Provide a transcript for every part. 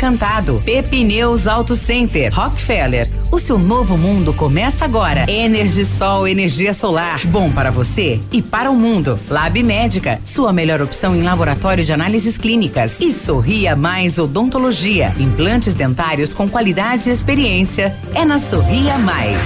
Encantado. Pepineus Auto Center. Rockefeller. O seu novo mundo começa agora. Energisol energia solar. Bom para você e para o mundo. Lab Médica. Sua melhor opção em laboratório de análises clínicas. E Sorria Mais Odontologia. Implantes dentários com qualidade e experiência. É na Sorria Mais.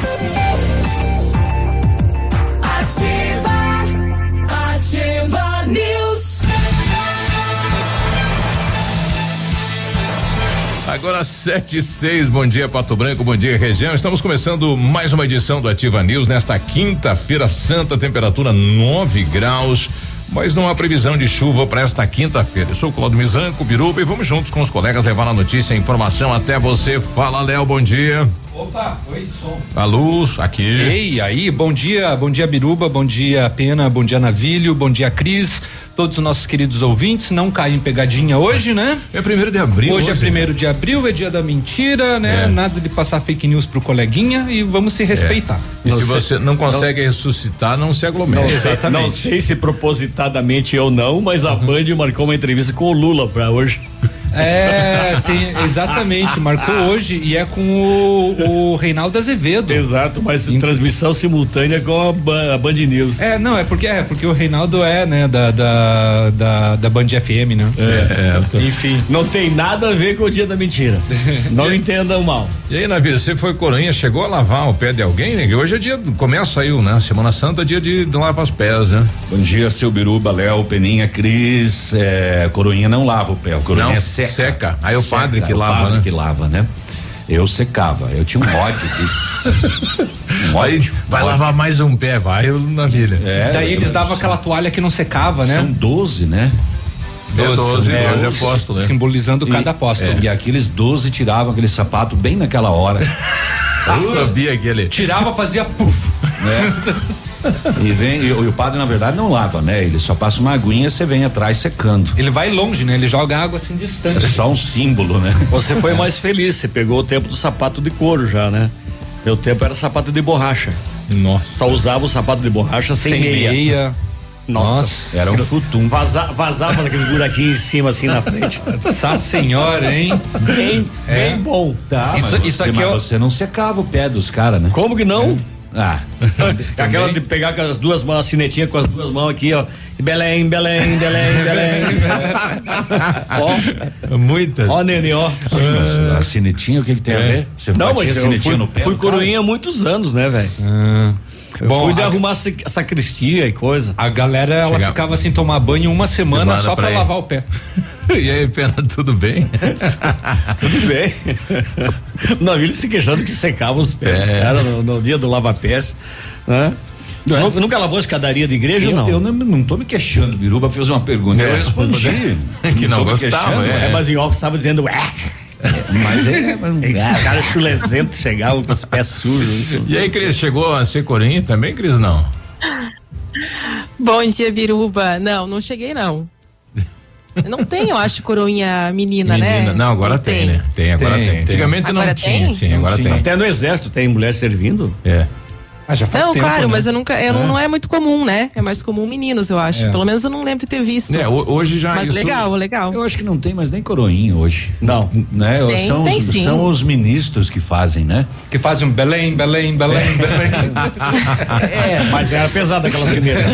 Agora sete e seis, bom dia Pato Branco, bom dia região. Estamos começando mais uma edição do Ativa News nesta quinta-feira santa, temperatura 9 graus. Mas não há previsão de chuva para esta quinta-feira. Eu sou o Claudio Mizanco, Biruba, e vamos juntos com os colegas levar a notícia e a informação até você. Fala, Léo, bom dia. Opa, oi, som. A luz, aqui. Ei, aí, bom dia, bom dia Biruba, bom dia Pena, bom dia Navilho, bom dia Cris, todos os nossos queridos ouvintes, não caem em pegadinha hoje, né? É primeiro de abril. Hoje, é primeiro de abril, é dia da mentira, né? É. Nada de passar fake news pro coleguinha e vamos se respeitar. E Não se sei- você não consegue ressuscitar, não se aglomera. Exatamente. Não sei se propositadamente ou não, mas a Band marcou uma entrevista com o Lula pra hoje. É, tem, exatamente, marcou hoje e é com o, o Reinaldo Azevedo. Exato, mas transmissão simultânea com a, a Band News. É, não, é porque é porque o Reinaldo é, né, da da, da, da Band FM, né? É, Enfim. Não tem nada a ver com o dia da mentira. Não entendam mal. E aí, Navírio, você foi coroinha, chegou a lavar o pé de alguém, né? Que Hoje é dia, começa aí, né? Semana Santa é dia de, de lavar os pés, né? Bom dia, seu Biruba, Léo, Peninha, Cris. É, coroinha não lava o pé, o coroinha Não, é seca. seca. Aí o padre que lava, padre né? que lava, né? Eu secava, eu tinha um ódio disso. um Aí ódio. vai ódio. lavar mais um pé, vai, Navírio. É, Daí eles davam aquela toalha que não secava, né? São 12, né? É 12, É, 12 o- apóstolo, né? Simbolizando cada E- apóstolo. é, e aqueles 12 tiravam aquele sapato bem naquela hora. Eu sabia aquele. Tirava, fazia puf. né? E vem, e, o- e o padre, na verdade, não lava, né? Ele só passa uma aguinha e você vem atrás secando. Ele vai longe, né? Ele joga água assim É distante. só um símbolo, né? Você foi mais feliz, você pegou o tempo do sapato de couro já, né? Meu tempo era sapato de borracha. Nossa. Só usava o sapato de borracha sem, Sem meia. meia. Nossa, Era um futum. Vaza- vazava naqueles buraquinhos em cima, assim na frente. Nossa senhora, hein? Bem, bem bom. Tá, Isso- mas isso você, aqui mas é o- você não secava o pé dos caras, né? Como que não? Ah, Aquela de pegar com as duas mãos, a sinetinha com as duas mãos aqui, ó. Belém, Belém, Belém, Belém. ó, Muitas. ó, Nene, ó. a sinetinha, o que, que tem a ver? Você Não, mas a eu sinetinha fui, no pé? fui coroinha há muitos anos, né, velho? Eu Bom, fui de a- arrumar sacristia e coisa. A galera, ela Chegava- ficava sem tomar banho uma semana Semana só pra, pra lavar o pé. E aí, Pena, tudo bem? Tudo bem. O navio se queixando que secava os pés, É. cara, no, no dia do lava-pés, né? Nu- Nunca lavou a escadaria de igreja, Eu não? eu não, não tô me queixando, Biruba fez uma pergunta, É, eu respondi. que não me gostava, é. É, mas em off estava dizendo, ué, Mas é, esse cara chulezento chegava com os pés sujos. E aí, Cris, chegou a ser coroinha também, Cris? Não. Bom dia, Biruba. Não, não cheguei, não. Não tem, eu acho, coroinha menina, né? Não, agora tem, né? Tem, agora Tem, tem. tem. Antigamente não Agora tinha, tem? sim, Não agora tinha. tem. Até no exército tem mulher servindo. É. Ah, já faz Não, tempo, claro, né? mas eu nunca, eu não, não é muito comum, né? É mais comum meninos, eu acho. É. Pelo menos eu não lembro de ter visto. É, ho- hoje já mas isso- legal, legal. Eu acho que não tem mais nem coroinha hoje. Não. Né? Tem, são, tem os, sim. são os ministros que fazem, né? Que fazem um Belém, Belém, Belém, Belém. É, mas era pesada aquela cineta.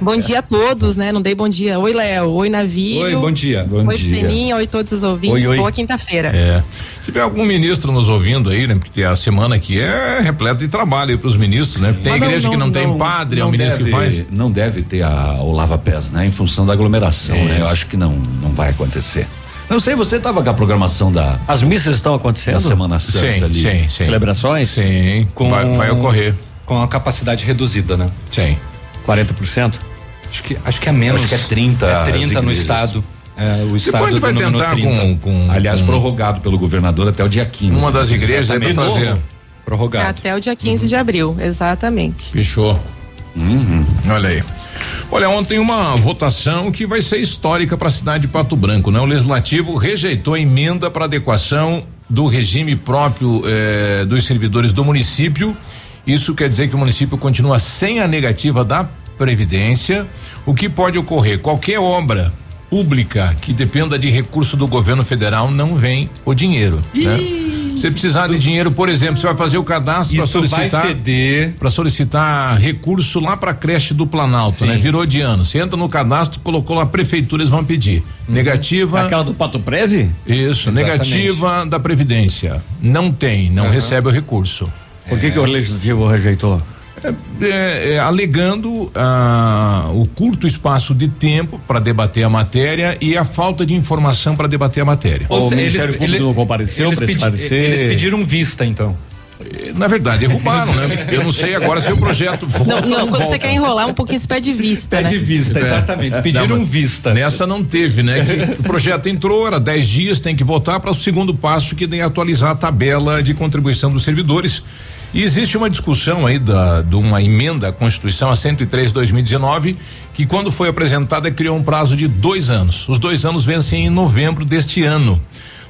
Bom dia a todos, né? Não dei bom dia. Oi, Léo. Oi, Navilho. Oi, bom dia. Bom oi, dia. Peninha. Oi, todos os ouvintes. Oi, oi. Boa quinta-feira. É. Se tiver algum ministro nos ouvindo aí, né? Porque a semana aqui é repleta de trabalho aí pros ministros, né? Tem Mas igreja que não tem padre, é o não ministro que deve- faz. Não deve ter a, o lava-pés, né? Em função da aglomeração, né? Eu acho que não, não vai acontecer. Não sei, você tava com a programação da, As missas estão da acontecendo? Semana Santa Sim, ali. sim, sim. Celebrações? Sim, Com- vai, vai ocorrer. Com a capacidade reduzida, né? Sim. 40%? Acho que, acho que é menos. Acho que é 30 É as 30 no estado. é, o estado vai tentar 30. com, com. Aliás, com prorrogado pelo governador até o dia 15. uma das igrejas aí pra Exatamente. Prorrogado. Até o dia 15 de abril, exatamente. Fechou. Olha aí. Olha, ontem uma votação que vai ser histórica para a cidade de Pato Branco, né? O legislativo rejeitou a emenda para adequação do regime próprio eh, dos servidores do município. Isso quer dizer que o município continua sem a negativa da previdência. O que pode ocorrer? Qualquer obra pública que dependa de recurso do governo federal não vem o dinheiro. Né? Se precisar de dinheiro, por exemplo, você vai fazer o cadastro para solicitar para solicitar recurso lá para a creche do Planalto, né? Virou de ano. Você entra no cadastro, colocou lá prefeitura, eles vão pedir. Negativa. Aquela do Pato Preve? Isso, Exatamente. negativa da previdência. Não tem, não recebe o recurso. Por que, que o legislativo rejeitou? É, é, alegando ah, o curto espaço de tempo para debater a matéria e a falta de informação para debater a matéria. O Ministério Público não compareceu eles pedi- esclarecer? Eles pediram vista, então. Na verdade, derrubaram, né? Eu não sei agora se o projeto volta Não, ou não, quando volta. você quer enrolar um pouquinho, você pede vista, né? Pede vista, exatamente. Pediram Não, vista. Nessa não teve, né? Que o projeto entrou, era 10 dias, tem que votar para o segundo passo, que tem atualizar a tabela de contribuição dos servidores. E existe uma discussão aí da, de uma emenda à Constituição, a 103 2019, que quando foi apresentada criou um prazo de dois anos. Os dois anos vencem em novembro deste ano.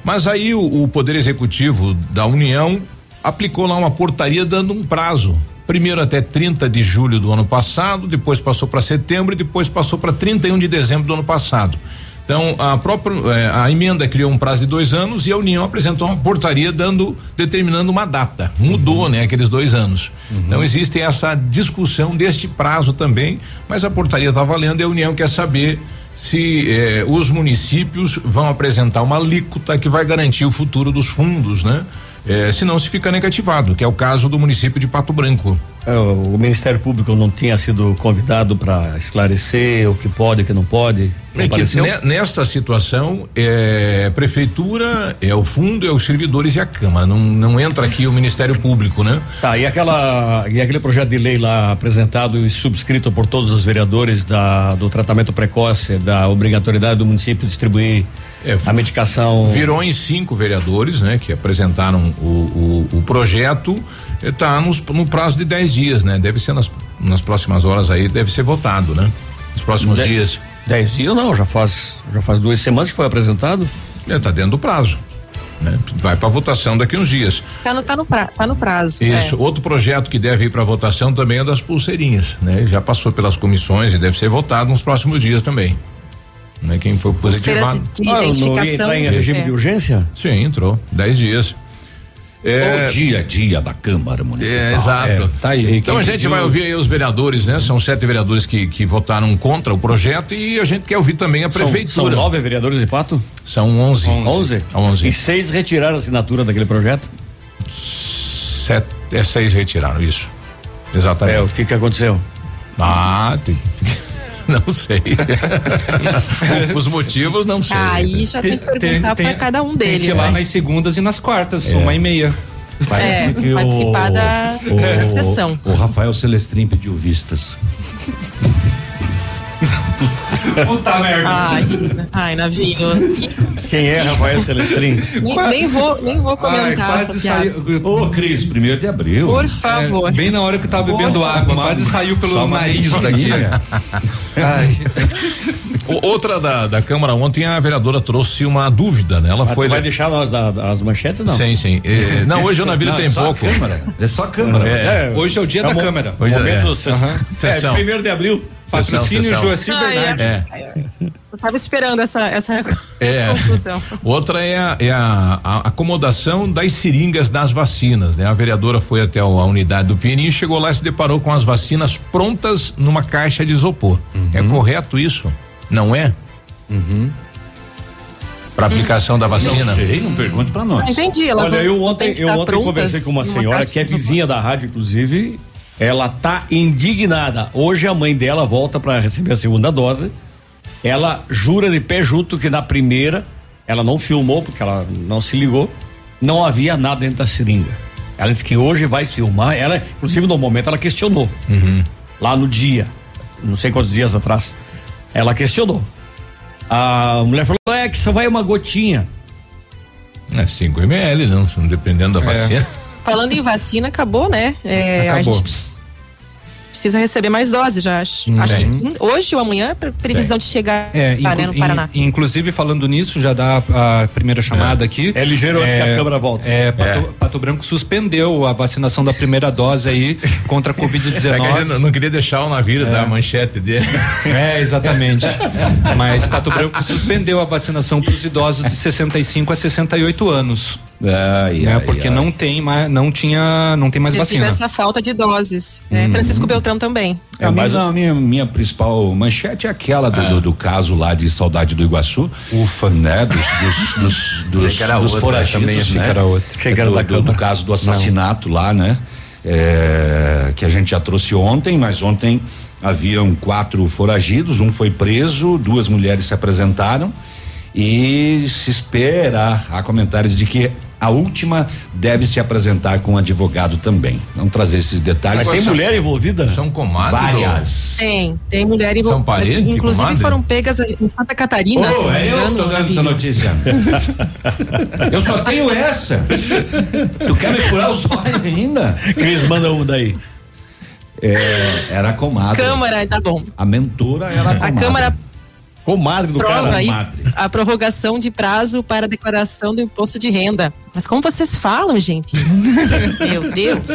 Mas aí o, o Poder Executivo da União aplicou lá uma portaria dando um prazo. Primeiro até 30 de julho do ano passado, depois passou para setembro e depois passou para 31 de dezembro do ano passado. Então, a própria eh, a emenda criou um prazo de dois anos e a União apresentou uma portaria dando determinando uma data. Mudou, né, aqueles dois anos. Então existe essa discussão deste prazo também, mas a portaria está valendo e a União quer saber se eh, os municípios vão apresentar uma alíquota que vai garantir o futuro dos fundos, né? Eh, senão se fica negativado, que é o caso do município de Pato Branco. É, O Ministério Público não tinha sido convidado para esclarecer o que pode o que não pode? É que nesta situação, é, a prefeitura, é o fundo, é os servidores e a Câmara. Não, não entra aqui o Ministério Público, né? Tá, e aquela e aquele projeto de lei lá apresentado e subscrito por todos os vereadores da, do tratamento precoce, da obrigatoriedade do município distribuir É, a medicação. Virou em cinco vereadores, né? Que apresentaram o, o, o projeto. Está no prazo de 10 dias, né? Deve ser nas, nas próximas horas aí, deve ser votado, né? Nos próximos De- dias. Dez dias não, já faz já faz duas semanas que foi apresentado. Está dentro do prazo. Né? Vai para votação daqui uns dias. Tá no, tá no, pra, tá no prazo. Isso. é. Outro projeto que deve ir para votação também é das pulseirinhas, né? Já passou pelas comissões e deve ser votado nos próximos dias também. Né? Quem Pulseiras positivado. Ah, não ia entrar em regime é. de urgência? Sim, entrou. Dez dias. É, O dia a dia da Câmara Municipal. é, exato. Tá aí. Então a gente vai ouvir aí os vereadores, né? São sete vereadores que, que votaram contra o projeto e a gente quer ouvir também a São, são prefeitura. nove vereadores de pato? São onze. Onze? Onze. E seis retiraram a assinatura daquele projeto? Sete, é, seis retiraram isso. É, Exatamente. o que que aconteceu? Ah, tem- não sei. Os motivos não sei. Aí já tem que perguntar para cada um Tem que deles, ir lá né? nas segundas e nas quartas, uma e meia. É, que o- participar da o, sessão. O Rafael Celestrin pediu vistas. Puta merda. Ai, ai, Navinho. Quem é Rafael Celestrin? Nem, nem vou, nem vou Ai, comentar quase essa piada. saiu. Ô, Cris, primeiro de abril. Por favor. É, bem na hora que eu tava bebendo Por água, quase saiu pelo nariz aqui. Ai. O- Outra da, da Câmara ontem a vereadora trouxe uma dúvida, né? Ela Mas foi. tu vai deixar nós da- as manchetes, não? Sim, sim. Eh, não, hoje o Navilha Não, tem é só a pouco. Câmara. É só a Câmara. É. Hoje é o dia da mo- câmera. Pois é, momento é. é, Sessão. primeiro de abril. Patrocínio Joacir Bernardi. É. Eu tava esperando essa, essa É. conclusão. Outra é, a, é a- a acomodação das seringas das vacinas, né? A vereadora foi até a unidade do Pianinho, chegou lá e se deparou com as vacinas prontas numa caixa de isopor. É correto isso? Não é? Para aplicação da vacina? Não sei, não pergunte pra nós. Entendi. Elas Olha, não- eu não ontem, eu ontem prontas conversei com uma senhora que é vizinha da rádio, inclusive. Ela tá indignada. Hoje a mãe dela volta para receber a segunda dose. Ela jura de pé junto que na primeira ela não filmou porque ela não se ligou. Não havia nada dentro da seringa. Ela disse que hoje vai filmar. Ela, inclusive, no momento ela questionou. Lá no dia, não sei quantos dias atrás, ela questionou. A mulher falou: é que só vai uma gotinha. É 5 ml, não, dependendo da É. vacina. Falando em vacina, acabou, né? É, Acabou. A gente precisa receber mais doses, já acho. Hum, acho que tem. hoje ou amanhã é pre- previsão de chegar É, lá, né, no Paraná. in- inclusive falando nisso, já dá a primeira chamada aqui. É ligeiro antes que a câmera volta. É, Pato, Pato Branco suspendeu a vacinação da primeira dose aí contra a É que a gente Covid-19. não, não queria deixar o navio da manchete dele. É, exatamente. Mas Pato Branco suspendeu a vacinação para os idosos de 65 a 68 anos. Ai, né, ai, porque ai. não tem mais, não tinha, não tem mais a vacina. essa falta de doses. Uhum. É, Francisco Beltrão também. É, mas a minha, minha principal manchete é aquela do, do, do caso lá de Saudade do Iguaçu. Ufa. Né? Dos, dos, dos, dos, era dos outra, foragidos, também achei né? que era. Achei que era do, do, do caso do assassinato lá, né? É, que a gente já trouxe ontem, mas ontem haviam quatro foragidos, um foi preso, duas mulheres se apresentaram e se espera, há comentários de que a última deve se apresentar com um advogado também. Vamos trazer esses detalhes. Mas tem mulher envolvida? São comadres. Várias. Tem, tem mulher envolvida. São parente, Inclusive comadre? foram pegas em Santa Catarina. me é eu engano, tô dando essa notícia. eu só tenho essa. Tu quer me furar os olhos ainda? Cris, manda um daí. É, era a comadre. Câmara, tá bom. A mentora era a A comadre. Câmara Comadre do prova cara. aí a prorrogação de prazo para declaração do imposto de renda. Mas como vocês falam, gente? Meu Deus.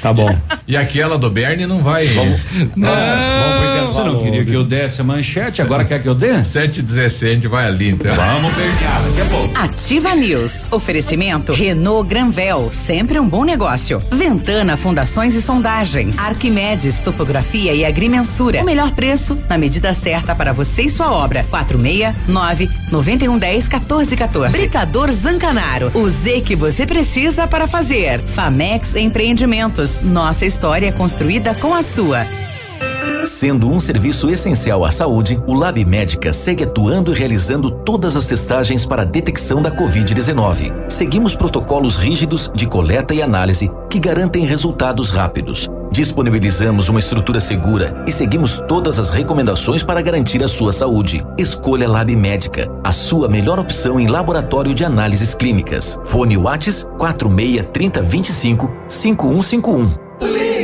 Tá bom. E aquela do Bernie não vai. Vamos pro intervalo. Você não queria que eu desse a manchete, agora quer que eu dê? 7 17 a gente vai ali, então. Vamos pegar, daqui a pouco. Ativa News. Oferecimento Renault Granvel, sempre um bom negócio. Ventana Fundações e Sondagens. Arquimedes Topografia e Agrimensura. O melhor preço na medida certa para você e sua obra. 469 9110 1414. Britador Zancanaro. O Z que você precisa para fazer. Famex Empreendimentos. Nossa história construída com a sua. Sendo um serviço essencial à saúde, o Lab Médica segue atuando e realizando todas as testagens para a detecção da Covid-19. Seguimos protocolos rígidos de coleta e análise que garantem resultados rápidos. Disponibilizamos uma estrutura segura e seguimos todas as recomendações para garantir a sua saúde. Escolha Lab Médica, a sua melhor opção em laboratório de análises clínicas. Fone Whats 46 30 25 5151.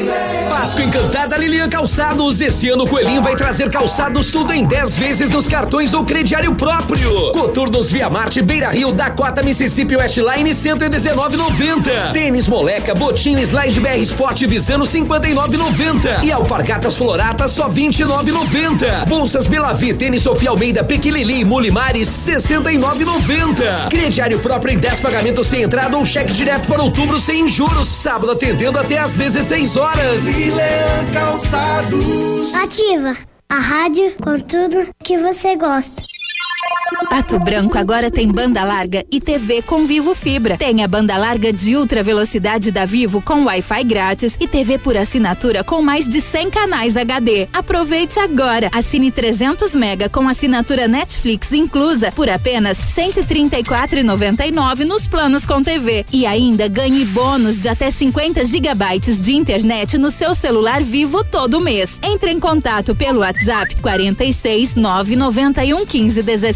Páscoa Encantada Lilian Calçados. Esse ano o Coelhinho vai trazer calçados tudo em 10 vezes nos cartões ou crediário próprio. Coturnos Via Marte, Beira Rio, Dakota, Mississippi Westline, 119,90. Tênis Moleca, Botinho Slide BR Sport Visano, 59,90. E Alpargatas Floratas, só 29,90. Bolsas Belavi, Tênis Sofia Almeida, Pequilili, Mulimares, 69,90. Crediário próprio em 10 pagamentos sem entrada ou cheque direto para outubro sem juros. Sábado atendendo até às 16 horas. Ativa a rádio com tudo que você gosta. Pato Branco agora tem banda larga e TV com Vivo Fibra. Tem a banda larga de ultra velocidade da Vivo com Wi-Fi grátis e TV por assinatura com mais de 100 canais HD. Aproveite agora. Assine 300 mega com assinatura Netflix inclusa por apenas 134,99 nos planos com TV e ainda ganhe bônus de até 50 gigabytes de internet no seu celular Vivo todo mês. Entre em contato pelo WhatsApp 46 991 15 16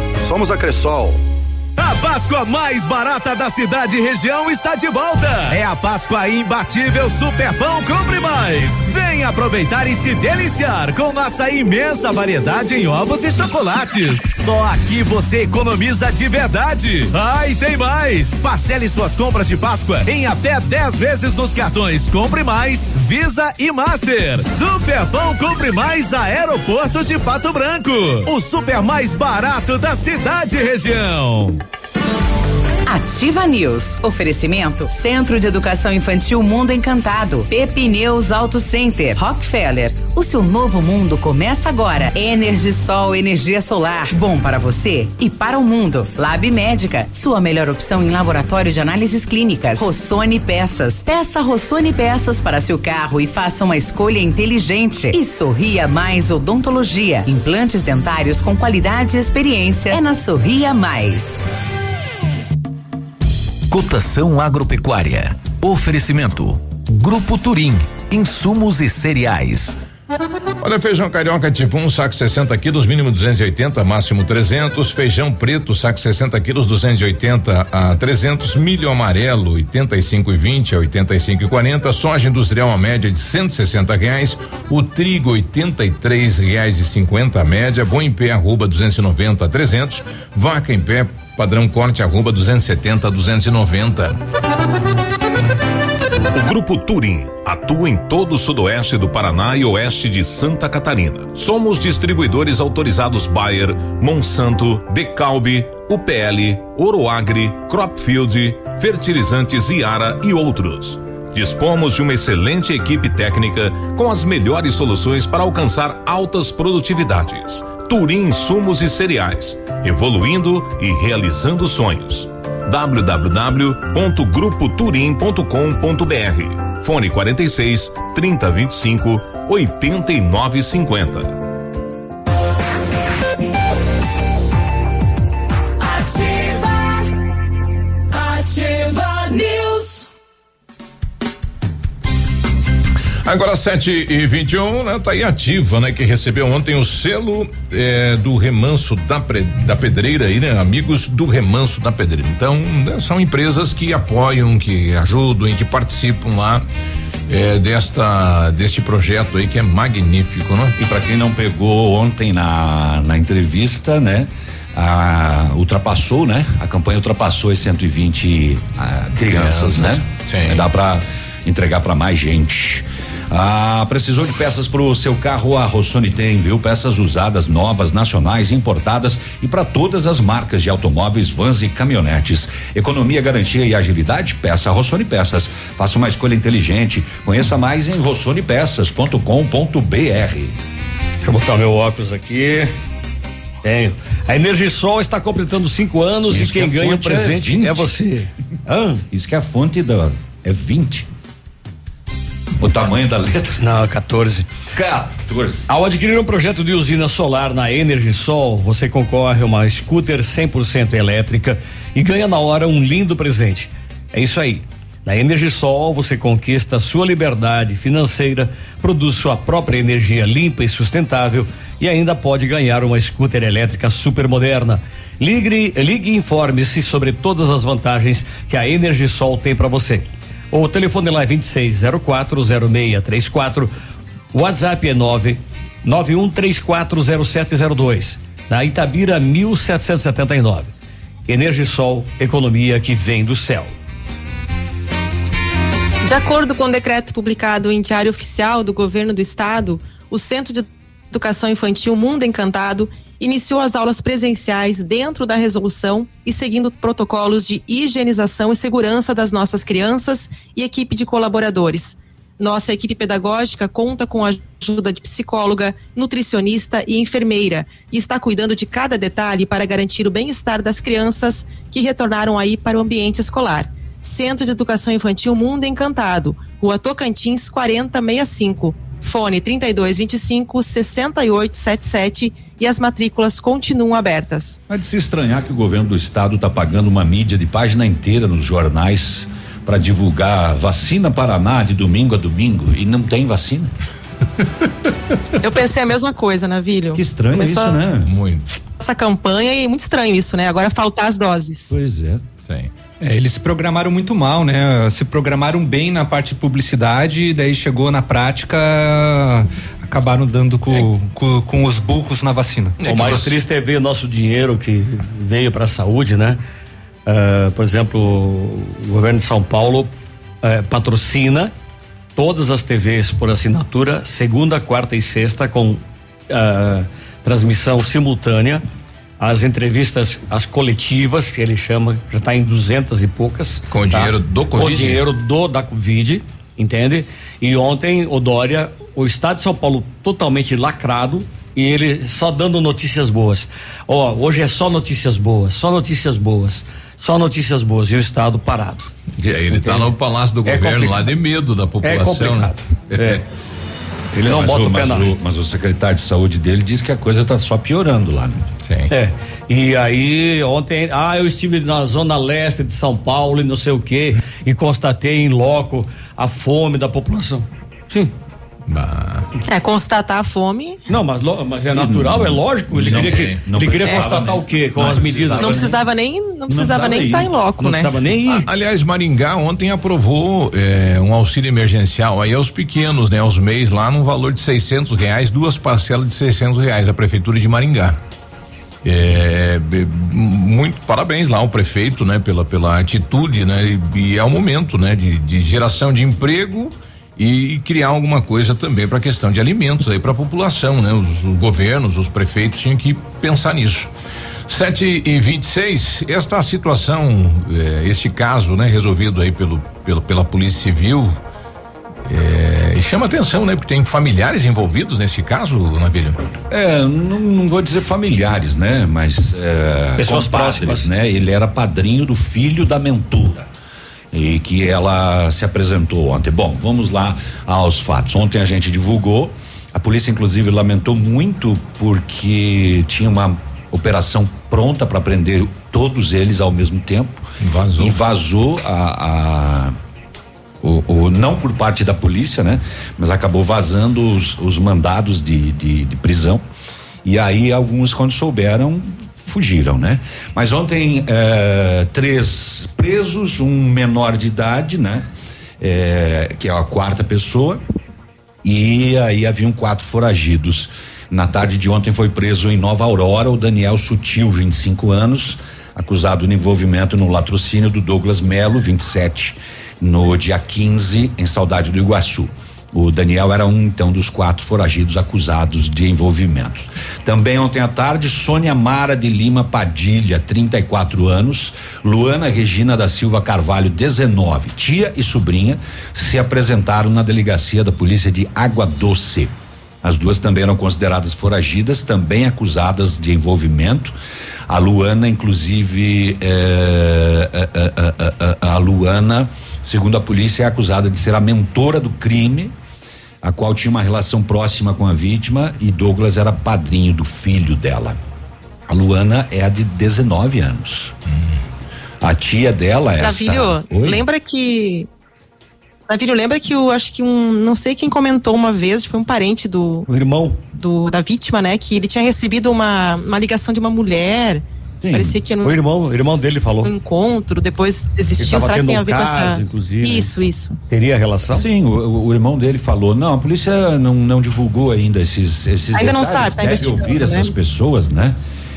Somos a Cressol. A Páscoa mais barata da cidade e região está de volta. É a Páscoa imbatível Super Pão Compre Mais. Vem aproveitar e se deliciar com nossa imensa variedade em ovos e chocolates. Só aqui você economiza de verdade. Ah, tem mais. Parcele suas compras de Páscoa em até 10 vezes nos cartões Compre Mais, Visa e Master. Super Pão Compre Mais Aeroporto de Pato Branco. O super mais barato da cidade e região. Ativa News. Oferecimento Centro de Educação Infantil Mundo Encantado. Pepineus Auto Center. Rockefeller. O seu novo mundo começa agora. Energisol, energia solar. Bom para você e para o mundo. Lab Médica. Sua melhor opção em laboratório de análises clínicas. Rossoni Peças. Peça Rossoni Peças para seu carro e faça uma escolha inteligente. E Sorria Mais Odontologia. Implantes dentários com qualidade e experiência. É na Sorria Mais. Cotação agropecuária. Oferecimento. Grupo Turim. Insumos e cereais. Olha, feijão carioca tipo 1, um, saco 60 quilos, mínimo 280, máximo 300. Feijão preto, saco 60 quilos, 280 a 300. Milho amarelo, 85 e 20 a 85 e 40. Soja industrial, a média de 160 reais. O trigo, 83 reais e 50 a média. Bom em pé, arroba 290 a 300. Vaca em pé, padrão corte, arroba 270 a 290. O Grupo Turim atua em todo o sudoeste do Paraná e oeste de Santa Catarina. Somos distribuidores autorizados Bayer, Monsanto, Decalbe, UPL, Oroagri, Cropfield, Fertilizantes Iara e outros. Dispomos de uma excelente equipe técnica com as melhores soluções para alcançar altas produtividades. Turim Insumos e Cereais, evoluindo e realizando sonhos www.grupoturim.com.br. Fone 46 3025 8950. Agora 7 e 21 né? Tá aí ativa, né? Que recebeu ontem o selo eh, do Remanso da, Pre, da Pedreira aí, né? Amigos do Remanso da Pedreira. Então, né, são empresas que apoiam, que ajudam e que participam lá eh, desta deste projeto aí que é magnífico, né? E para quem não pegou ontem na, na entrevista, né? A, ultrapassou, né? A campanha ultrapassou as 120 a, crianças, Crianças, né? sim. Dá para entregar para mais gente. Ah, precisou de peças para o seu carro? A Rossoni tem, viu? Peças usadas, novas, nacionais, importadas e para todas as marcas de automóveis, vans e caminhonetes. Economia, garantia e agilidade? Peça a Rossoni Peças. Faça uma escolha inteligente. Conheça mais em rossonipeças.com.br. Deixa eu botar meu óculos aqui. Tenho. A Energisol está completando cinco anos Isso e quem que ganha o é presente 20. é, você. Hã? Isso que é a fonte da. É 20. O tamanho da letra? Não, 14. 14. Ao adquirir um projeto de usina solar na Energisol, você concorre a uma scooter 100% elétrica e ganha na hora um lindo presente. É isso aí. Na Energisol você conquista sua liberdade financeira, produz sua própria energia limpa e sustentável e ainda pode ganhar uma scooter elétrica super moderna. Ligue, ligue e informe-se sobre todas as vantagens que a Energisol tem para você. O telefone lá é 26040634. O WhatsApp é 9 91340702. Na Itabira 1779. Energisol, economia que vem do céu. De acordo com o decreto publicado em Diário Oficial do Governo do Estado, o Centro de Educação Infantil Mundo Encantado iniciou as aulas presenciais dentro da resolução e seguindo protocolos de higienização e segurança das nossas crianças e equipe de colaboradores. Nossa equipe pedagógica conta com a ajuda de psicóloga, nutricionista e enfermeira e está cuidando de cada detalhe para garantir o bem-estar das crianças que retornaram aí para o ambiente escolar. Centro de Educação Infantil Mundo Encantado, Rua Tocantins 4065. Fone 3225 6877 e as matrículas continuam abertas. É de se estranhar que o governo do estado está pagando uma mídia de página inteira nos jornais para divulgar vacina Paraná de domingo a domingo e não tem vacina. Eu pensei a mesma coisa, Navilho. Que estranho Começou isso, né? Muito. Essa campanha e muito estranho isso, né? Agora faltar as doses. Pois é. Sim. É, eles se programaram muito mal, né? Se programaram bem na parte de publicidade, daí chegou na prática, acabaram dando com, com, com os burros na vacina. O mais triste é ver nosso dinheiro que veio para a saúde, né? Ah, por exemplo, o governo de São Paulo eh, patrocina todas as TVs por assinatura, segunda, quarta e sexta, com ah, transmissão simultânea. As entrevistas, as coletivas, que ele chama, já está em duzentas e poucas. Com o dinheiro do Com o Covid? dinheiro do, da Covid, entende? E ontem o Dória, o estado de São Paulo totalmente lacrado e ele só dando notícias boas. Ó, hoje é só notícias boas, só notícias boas, só notícias boas e o estado parado. Ele está no palácio do É governo lá complicado. de medo da população, né? É. Ele não mas bota o pé mas na- o, mas o secretário de saúde dele diz que a coisa está só piorando lá. Né? Sim. É. E aí, ontem, ah, eu estive na zona leste de São Paulo e não sei o quê, e constatei em loco a fome da população. Sim. É, constatar a fome. Não, mas, mas é natural, é lógico. Ele Não, queria, que, não ele queria constatar né? o quê? Com Não as medidas. Não precisava nem, não precisava nem estar em loco, não né? precisava nem ir. Aliás, Maringá ontem aprovou eh, um auxílio emergencial aí aos pequenos, né, aos mês lá num valor de seiscentos reais, duas parcelas de seiscentos reais a prefeitura de Maringá. É, muito parabéns lá ao prefeito, né, pela pela atitude, né, e, e é o momento, né, de, de geração de emprego e criar alguma coisa também para a questão de alimentos aí para a população, né? Os, os governos, os prefeitos tinham que pensar nisso. 7 e 26 esta situação, eh, este caso, né, resolvido aí pelo, pelo pela Polícia Civil, eh, e chama atenção, né, porque tem familiares envolvidos nesse caso, Navilho. É, não, não vou dizer familiares, né? Mas é, Pessoas próximas. né? Ele era padrinho do filho da mentora e que ela se apresentou ontem. Bom, vamos lá aos fatos. Ontem a gente divulgou, a polícia inclusive lamentou muito porque tinha uma operação pronta para prender todos eles ao mesmo tempo. Vazou. E vazou a- a o, o- não por parte da polícia, né? Mas acabou vazando os, os mandados de, de, de prisão. E aí alguns, quando souberam, fugiram, né? Mas ontem eh, três presos, um menor de idade, né? Eh, que é a quarta pessoa. E aí haviam quatro foragidos. Na tarde de ontem foi preso em Nova Aurora o Daniel Sutil, 25 anos, acusado de envolvimento no latrocínio do Douglas Melo, 27, no dia 15, em Saudade do Iguaçu. O Daniel era um, então, dos quatro foragidos acusados de envolvimento. Também ontem à tarde, Sônia Mara de Lima Padilha, 34 anos, Luana Regina da Silva Carvalho, 19, tia e sobrinha, se apresentaram na delegacia da polícia de Água Doce. As duas também eram consideradas foragidas, também acusadas de envolvimento. A Luana, inclusive, eh, eh, eh, a Luana, segundo a polícia, é acusada de ser a mentora do crime, a qual tinha uma relação próxima com a vítima e Douglas era padrinho do filho dela. A Luana é a de 19 anos. A tia dela é Davilho, lembra que. Davilho, lembra que eu acho que um. Não sei quem comentou uma vez, foi um parente do. O irmão. Do, da vítima, né? Que ele tinha recebido uma, uma ligação de uma mulher. Parecia que um, O irmão, o irmão dele falou. um encontro, depois desistiu. Será que tem a um ver com essa. caso, inclusive. Isso, isso. Teria relação? Sim, o, o- irmão dele falou. Não, a polícia não, não divulgou ainda esses, esses Ainda não detalhes. sabe, tá Deve investigando, ouvir né? essas pessoas, né?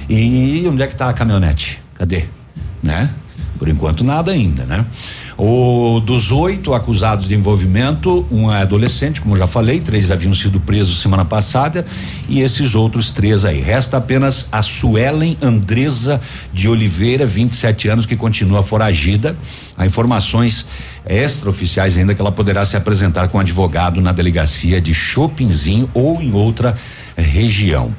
E onde é que tá a caminhonete? Cadê? Né? Por enquanto nada ainda, né? O dos oito acusados de envolvimento, um é adolescente, como já falei, três haviam sido presos semana passada e esses outros três aí. Resta apenas a Suelen Andresa de Oliveira, 27 anos, que continua foragida. Há informações extraoficiais ainda que ela poderá se apresentar com advogado na delegacia de Chopinzinho ou em outra região.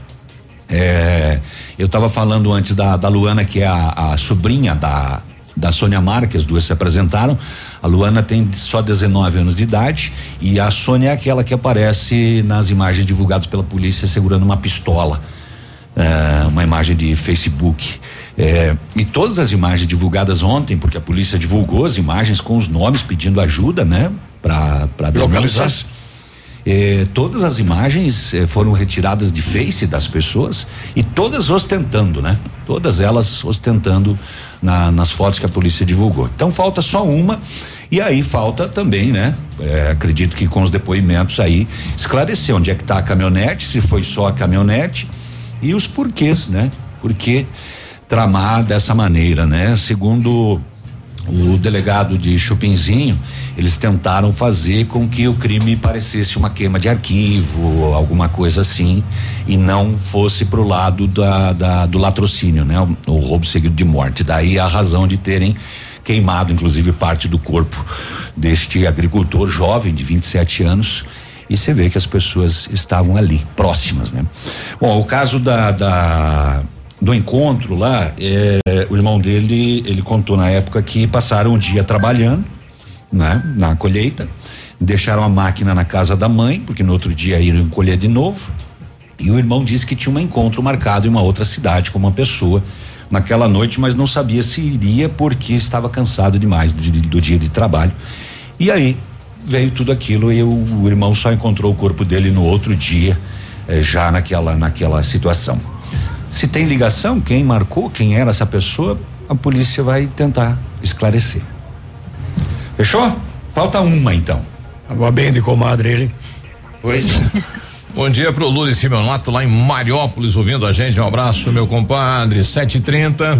É, eu estava falando antes da, da Luana, que é a, a sobrinha da, da Sônia Mara, que as duas se apresentaram. A Luana tem só 19 anos de idade e a Sônia é aquela que aparece nas imagens divulgadas pela polícia segurando uma pistola. É, uma imagem de Facebook. É, e todas as imagens divulgadas ontem, porque a polícia divulgou as imagens com os nomes pedindo ajuda, né? Para Localizar. denúncias. Eh, todas as imagens eh, foram retiradas de face das pessoas e todas ostentando, né? Todas elas ostentando na- nas fotos que a polícia divulgou. Então falta só uma e aí falta também, né? Eh, acredito que com os depoimentos aí esclarecer onde é que tá a caminhonete, se foi só a caminhonete e os porquês, né? Por que tramar dessa maneira, né? Segundo o delegado de Chupinzinho, eles tentaram fazer com que o crime parecesse uma queima de arquivo, alguma coisa assim, e não fosse pro lado da, da do latrocínio, né? O, o roubo seguido de morte. Daí a razão de terem queimado, inclusive, parte do corpo deste agricultor jovem de 27 anos. E você vê que as pessoas estavam ali, próximas, né? Bom, o caso da, da do encontro lá, é, o irmão dele, ele contou na época que passaram o dia trabalhando, né, na colheita, deixaram a máquina na casa da mãe, porque no outro dia iriam colher de novo. E o irmão disse que tinha um encontro marcado em uma outra cidade com uma pessoa naquela noite, mas não sabia se iria porque estava cansado demais do, do dia de trabalho. E aí veio tudo aquilo e o, o irmão só encontrou o corpo dele no outro dia, eh, já naquela naquela situação. Se tem ligação, quem marcou, quem era essa pessoa, a polícia vai tentar esclarecer. Fechou? Falta uma então. Agora bem de comadre ele. Pois é. Bom dia pro Lula Simeonato lá em Mariópolis ouvindo a gente. Um abraço, meu compadre. 7h30.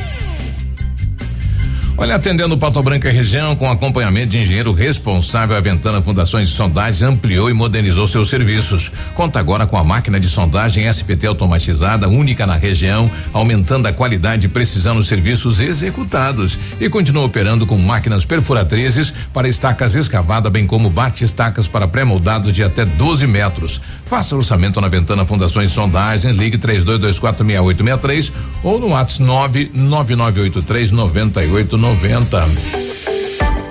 Olha, atendendo Pato Branco e região, com acompanhamento de engenheiro responsável, a Ventana Fundações de Sondagem ampliou e modernizou seus serviços. Conta agora com a máquina de sondagem SPT automatizada, única na região, aumentando a qualidade e precisão nos serviços executados. E continua operando com máquinas perfuratrizes para estacas escavadas, bem como bate-estacas para pré-moldados de até 12 metros. Faça orçamento na Ventana Fundações de Sondagens, ligue 32246863 ou no WhatsApp 99983 9890.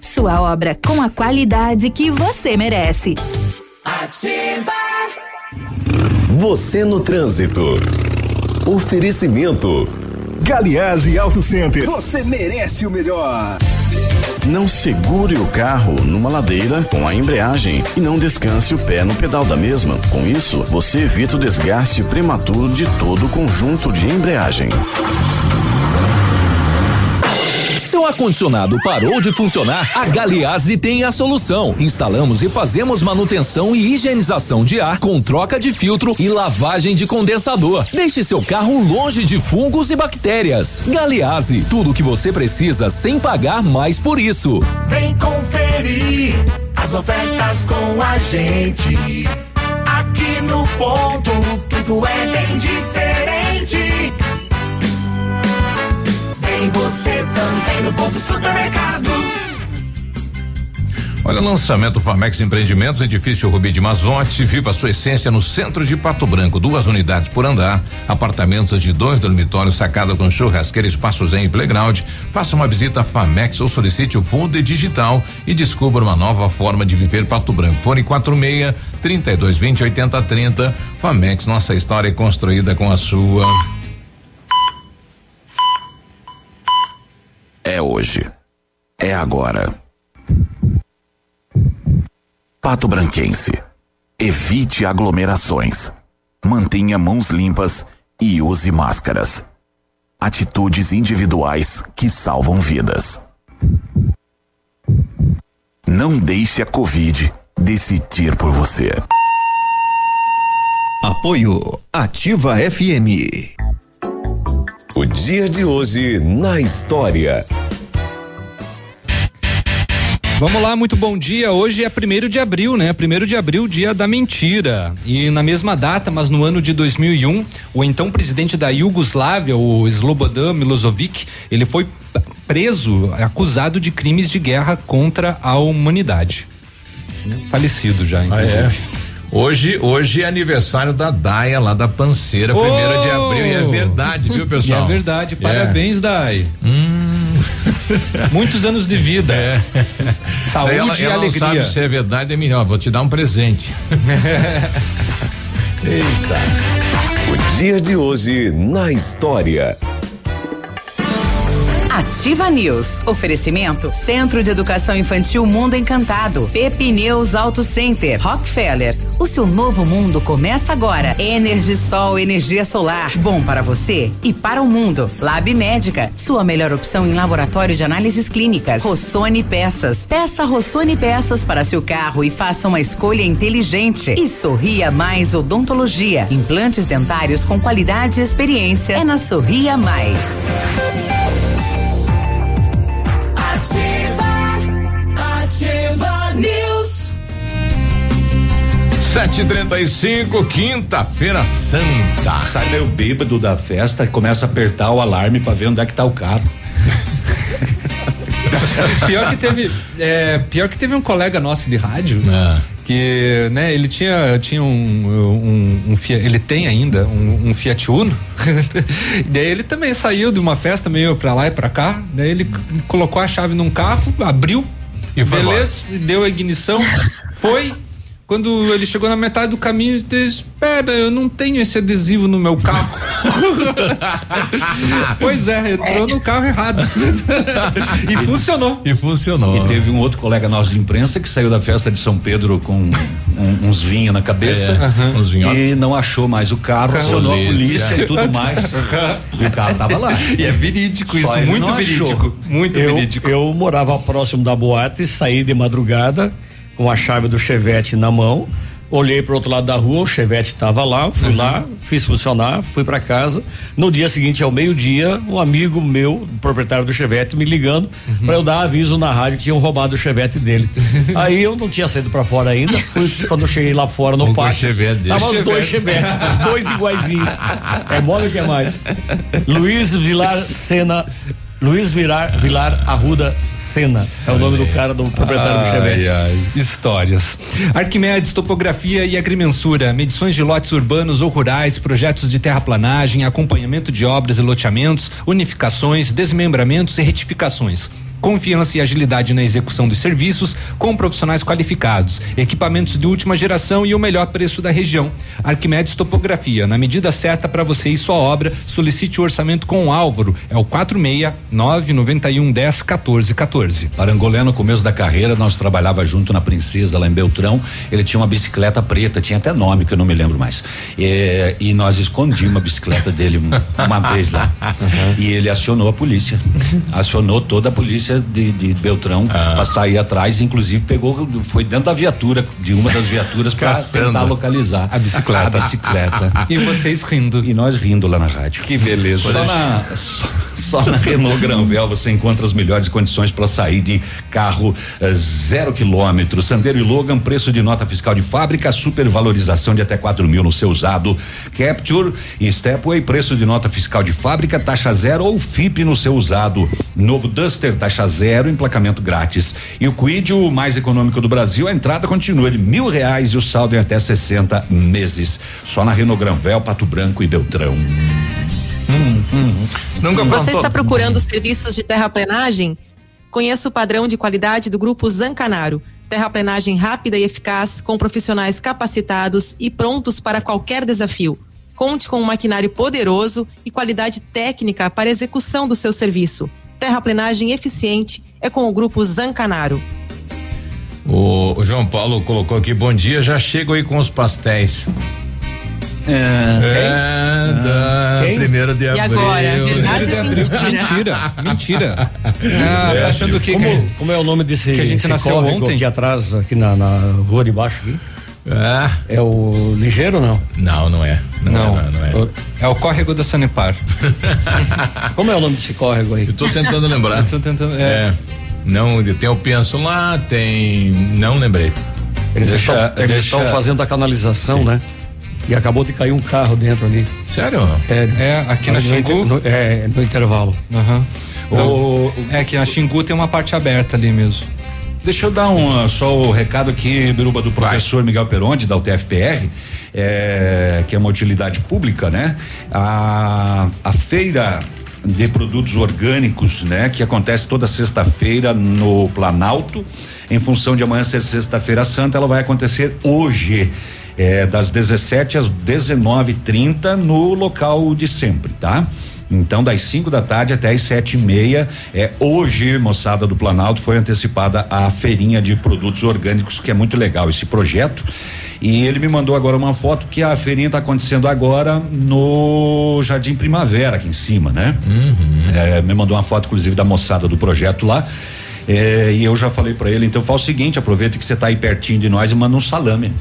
Sua obra com a qualidade que você merece. Ativa. Você no trânsito. Oferecimento. Galiase Auto Center. Você merece o melhor. Não segure o carro numa ladeira com a embreagem e não descanse o pé no pedal da mesma. Com isso, você evita o desgaste prematuro de todo o conjunto de embreagem. Seu ar-condicionado parou de funcionar? A Galiase tem a solução. Instalamos e fazemos manutenção e higienização de ar com troca de filtro e lavagem de condensador. Deixe seu carro longe de fungos e bactérias. Galiase, tudo o que você precisa sem pagar mais por isso. Vem conferir as ofertas com a gente. Aqui no ponto, tudo é bem diferente. Vem você também no ponto supermercados. Olha, lançamento Famex Empreendimentos, edifício Rubi de Mazote, viva sua essência no centro de Pato Branco, duas unidades por andar, apartamentos de dois dormitórios, sacada com churrasqueira, espaços em playground. Faça uma visita a Famex ou solicite o Folder Digital e descubra uma nova forma de viver Pato Branco. Fone 46 3220 8030. Famex, nossa história é construída com a sua. É hoje. É agora. Pato Branquense. Evite aglomerações. Mantenha mãos limpas e use máscaras. Atitudes individuais que salvam vidas. Não deixe a Covid decidir por você. Apoio Ativa FM. O dia de hoje na história. Vamos lá, muito bom dia. Hoje é primeiro de abril, né? Primeiro de abril, dia da mentira. E na mesma data, mas no ano de 2001, o então presidente da Iugoslávia, o Slobodan Milosevic, ele foi preso, acusado de crimes de guerra contra a humanidade. Falecido já, inclusive. Ah, é? Hoje, hoje é aniversário da Daia lá da Panceira, primeiro de abril, e é verdade, viu, pessoal? E é verdade, parabéns, Dai. Hum. Muitos anos de vida. É. Saúde ela, e ela não alegria. sabe se é verdade, é melhor, vou te dar um presente. Eita. O dia de hoje na história. Ativa News. Oferecimento Centro de Educação Infantil Mundo Encantado. Pepineus Auto Center. Rockefeller. O seu novo mundo começa agora. Energisol, energia solar. Bom para você e para o mundo. Lab Médica. Sua melhor opção em laboratório de análises clínicas. Rossoni Peças. Peça Rossoni Peças para seu carro e faça uma escolha inteligente. E Sorria Mais Odontologia. Implantes dentários com qualidade e experiência. É na Sorria Mais. 7h35, quinta-feira santa. Sai meio bêbado da festa e começa a apertar o alarme pra ver onde é que tá o carro. pior que teve, é, pior que teve um colega nosso de rádio que, né, ele tinha, tinha um, um, um Fiat, ele tem ainda um, um Fiat Uno. daí ele também saiu de uma festa meio pra lá e pra cá. Daí ele colocou a chave num carro, abriu, E foi beleza, deu a ignição, foi. Quando ele chegou na metade do caminho, ele disse: Espera, eu não tenho esse adesivo no meu carro. pois é, entrou no carro errado. e funcionou. E funcionou. E teve um outro colega nosso de imprensa que saiu da festa de São Pedro com um- uns vinhos na cabeça É, Aham. uns vinhos. e não achou mais o carro, acionou a Polícia. polícia e tudo mais. e o carro tava lá. E é verídico Só isso, muito não achou. verídico. Muito eu, verídico. Eu morava próximo da boate, saí de madrugada com a chave do Chevette na mão. Olhei para outro lado da rua, o Chevette estava lá, fui lá, fiz funcionar, fui para casa. No dia seguinte, ao meio-dia, um amigo meu, proprietário do Chevette, me ligando para eu dar aviso na rádio que tinham roubado o Chevette dele. Aí eu não tinha saído para fora ainda. Fui, quando eu cheguei lá fora no pátio, tava os dois Chevette. Os dois iguaizinhos. É mole que é mais. Luiz Vilar Sena, Luiz Vilar, Vilar Arruda Sena. É o nome do cara do proprietário do Chevette. Ai, ai. Histórias. Arquimedes, topografia e agrimensura, medições de lotes urbanos ou rurais, projetos de terraplanagem, acompanhamento de obras e loteamentos, unificações, desmembramentos e retificações. Confiança e agilidade na execução dos serviços com profissionais qualificados, equipamentos de última geração e o melhor preço da região. Arquimedes Topografia, na medida certa para você e sua obra, solicite o orçamento com o Álvaro. É o 46 991 10 14 14. Parangolé, no começo da carreira, nós trabalhava junto na Princesa, lá em Beltrão. Ele tinha uma bicicleta preta, tinha até nome que eu não me lembro mais. É, e nós escondimos a bicicleta dele um- uma vez lá. E ele acionou a polícia. Acionou toda a polícia de, de Beltrão pra sair atrás, inclusive pegou, foi dentro da viatura, de uma das viaturas para tentar localizar A bicicleta. A bicicleta. E vocês rindo. E nós rindo lá na rádio. Que beleza. Só na, só, só na Renault Granvel você encontra as melhores condições para sair de carro eh, zero quilômetro. Sandero e Logan, preço de nota fiscal de fábrica, supervalorização de até 4 mil no seu usado. Capture e Stepway, preço de nota fiscal de fábrica, taxa zero ou FIP no seu usado. Novo Duster, taxa zero, emplacamento grátis. E o Quid, o mais econômico do Brasil, a entrada continua de mil reais e o saldo em até 60 meses. Só na Renault Granvel, Pato Branco e Beltrão. Nunca Você está procurando serviços de terraplenagem? Conheça o padrão de qualidade do Grupo Zancanaro. Terraplenagem rápida e eficaz, com profissionais capacitados e prontos para qualquer desafio. Conte com um maquinário poderoso e qualidade técnica para a execução do seu serviço. Terraplenagem eficiente é com o Grupo Zancanaro. O, o João Paulo colocou aqui, bom dia, já chego aí com os pastéis. É, da Quem? primeiro de E abril. agora? Verdade ou mentira? Mentira, mentira. Ah, tá achando que como, como é o nome desse que a gente nasceu ontem? aqui atrás, aqui na, na rua de baixo aqui? É. É o ligeiro ou não? Não, não é. Não, Não. é, não é. É o córrego da Sanepar. Como é o nome desse córrego aí? Eu tô tentando lembrar. tô tentando, é. Não, tem o Penso lá, tem. Não lembrei. Eles Deixa- estão, eles deixa- estão fazendo a canalização, né? E acabou de cair um carro dentro ali. Sério? Sério. É, aqui na Ali no Xingu? no- é, no intervalo. Aham. O- é que a Xingu tem uma parte aberta ali mesmo. Deixa eu dar um, só o recado aqui, Biruba, do professor Vai. Miguel Peronde, da UTFPR, é, que é uma utilidade pública, né? A, a feira de produtos orgânicos, né? Que acontece toda sexta-feira no Planalto, em função de amanhã ser sexta-feira santa, ela vai acontecer hoje. É, das 17 às 19:30 no local de sempre, tá? Então, das 5 da tarde até as sete e meia. É, hoje, moçada do Planalto, foi antecipada a feirinha de produtos orgânicos, que é muito legal esse projeto. E ele me mandou agora uma foto que a feirinha está acontecendo agora no Jardim Primavera, aqui em cima, né? Uhum. É, me mandou uma foto, inclusive, da moçada do projeto lá. É, e eu já falei para ele, então faz o seguinte, aproveita que você está aí pertinho de nós e manda um salame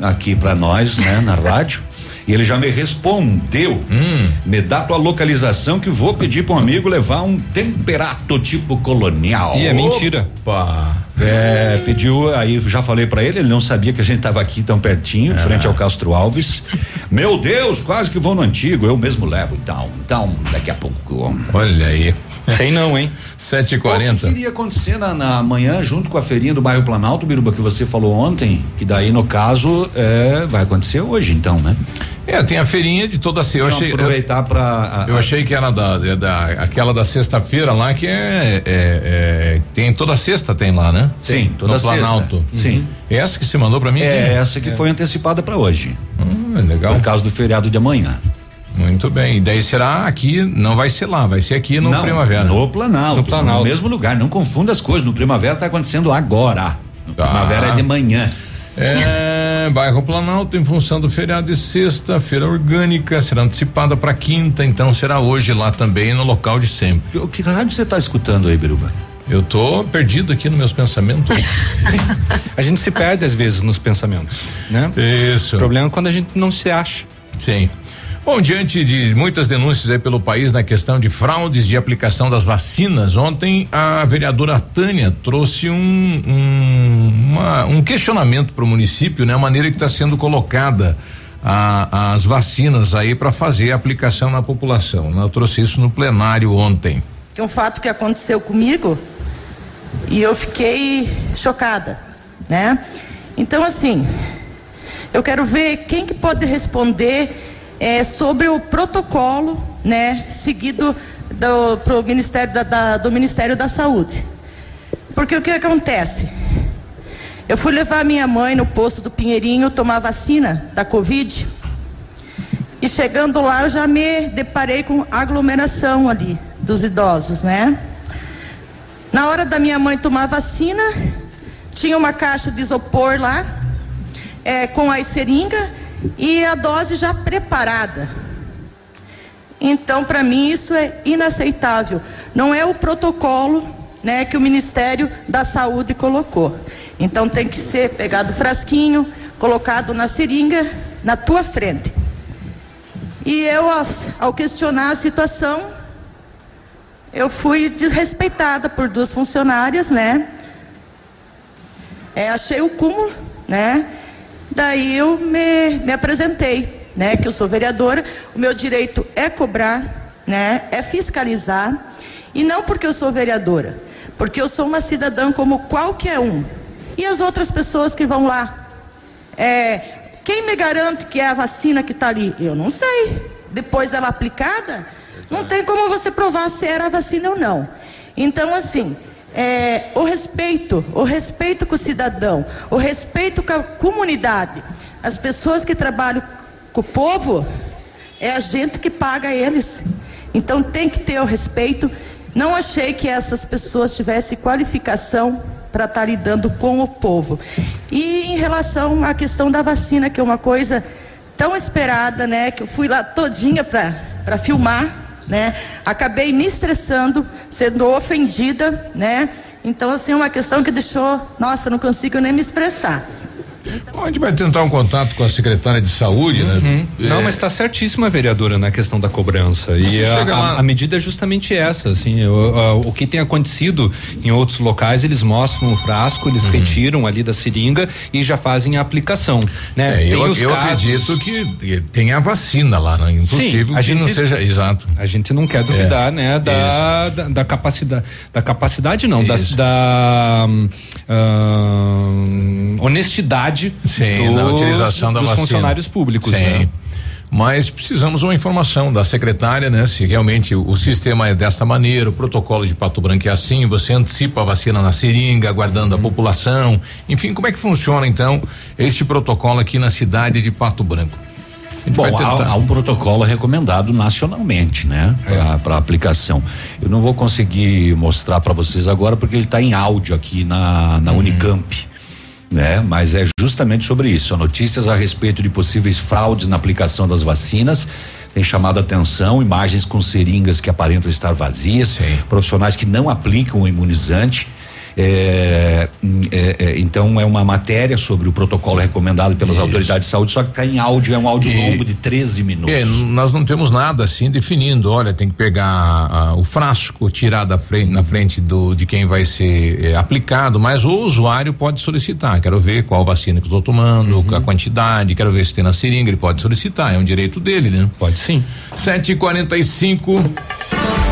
aqui para nós, né, na rádio. E ele já me respondeu. Hum. Me dá tua localização que vou pedir para um amigo levar um temperato tipo colonial. E é mentira. Opa. É, pediu, aí já falei para ele, ele não sabia que a gente tava aqui tão pertinho, é. frente ao Castro Alves. Meu Deus, quase que vou no antigo, eu mesmo levo, então, então, daqui a pouco. Olha aí. Tem não, hein? 7h40. O que iria acontecer na, na, manhã, junto com a feirinha do bairro Planalto, Biruba, que você falou ontem, que daí, no caso, é, vai acontecer hoje, então, né? É, tem a feirinha de toda sexta. Eu achei aproveitar para eu achei que era da, da aquela da sexta-feira lá que é, é, é, tem toda sexta tem lá, né? Sim, toda no sexta. Planalto. Sim. Uhum. Essa que você mandou para mim? É, essa que é. foi antecipada para hoje. Hum, legal. Por causa do feriado de amanhã. Muito bem. E daí será aqui, não vai ser lá, vai ser aqui no não, Primavera. No Planalto. No Planalto. No mesmo lugar. Não confunda as coisas. No Primavera está acontecendo agora. No tá. Primavera é de manhã. É, bairro Planalto, em função do feriado de sexta, feira orgânica, será antecipada para quinta, então será hoje lá também, no local de sempre. O que rádio você está escutando aí, Biruba? Eu tô perdido aqui nos meus pensamentos. a gente se perde às vezes nos pensamentos, né? Isso. O problema é quando a gente não se acha. Sim. Bom, diante de muitas denúncias aí pelo país na questão de fraudes de aplicação das vacinas, ontem a vereadora Tânia trouxe um, um, uma, um questionamento para o município, né? A maneira que está sendo colocada a, as vacinas aí para fazer a aplicação na população. Né? Eu trouxe isso no plenário ontem. É um fato que aconteceu comigo e eu fiquei chocada, né? Então assim, eu quero ver quem que pode responder é, sobre o protocolo, né, seguido do, pro Ministério da, da, do Ministério da Saúde. Porque o que acontece? Eu fui levar minha mãe no posto do Pinheirinho tomar vacina da Covid. E chegando lá eu já me deparei com aglomeração ali dos idosos, né? Na hora da minha mãe tomar vacina, tinha uma caixa de isopor lá, é, com a seringa e a dose já preparada. Então, para mim, isso é inaceitável. Não é o protocolo né, que o Ministério da Saúde colocou. Então, tem que ser pegado frasquinho, colocado na seringa, na tua frente. E eu, ao questionar a situação, eu fui desrespeitada por duas funcionárias, né? É, achei o cúmulo, né? Daí eu me, me apresentei, né? Que eu sou vereadora, o meu direito é cobrar, né? É fiscalizar. E não porque eu sou vereadora, porque eu sou uma cidadã como qualquer um. E as outras pessoas que vão lá? É, quem me garante que é a vacina que está ali? Eu não sei. Depois ela aplicada, não tem como você provar se era a vacina ou não. Então, assim, é, o respeito, o respeito com o cidadão, o respeito com a comunidade. As pessoas que trabalham com o povo, é a gente que paga eles. Então tem que ter o respeito. Não achei que essas pessoas tivessem qualificação para estar tá lidando com o povo. E em relação à questão da vacina, que é uma coisa tão esperada, né? Que eu fui lá todinha para filmar né? Acabei me estressando, sendo ofendida, né? Então, assim, é uma questão que deixou, nossa, não consigo nem me expressar. A gente vai tentar um contato com a secretária de saúde, né? Uhum. É, Não, mas está certíssima a vereadora na questão da cobrança. E a, a- a medida é justamente essa, assim, o, a- o que tem acontecido em outros locais, eles mostram o frasco, eles retiram ali da seringa e já fazem a aplicação, né? é, eu, eu casos- acredito que tem a vacina lá, né? Impossível Sim, a que gente não seja exato. A gente não quer duvidar, né, da, da, da capacidade, da capacidade não, da, Isso. da hum, hum, honestidade Sim, dos, na utilização da dos vacina. funcionários públicos, Sim. né? Mas precisamos de uma informação da secretária, né? Se realmente o, o sistema é dessa maneira, o protocolo de Pato Branco é assim, você antecipa a vacina na seringa, aguardando a população. Enfim, como é que funciona então este protocolo aqui na cidade de Pato Branco? A gente Bom, há, há um protocolo recomendado nacionalmente, né? Para aplicação. Eu não vou conseguir mostrar para vocês agora porque ele está em áudio aqui na, na Unicamp. Né? Mas é justamente sobre isso. Notícias a respeito de possíveis fraudes na aplicação das vacinas. Tem chamado a atenção imagens com seringas que aparentam estar vazias, profissionais que não aplicam o imunizante. É, hum, é, é, então é uma matéria sobre o protocolo recomendado pelas autoridades de saúde, só que está em áudio, é um áudio longo de 13 minutos. É, nós não temos nada assim definindo. Olha, tem que pegar o frasco, tirar da frente, na frente do de quem vai ser eh, aplicado, mas o usuário pode solicitar. Quero ver qual vacina que eu estou tomando, a quantidade, quero ver se tem na seringa, ele pode solicitar, é um direito dele, né? Pode sim. 7h45.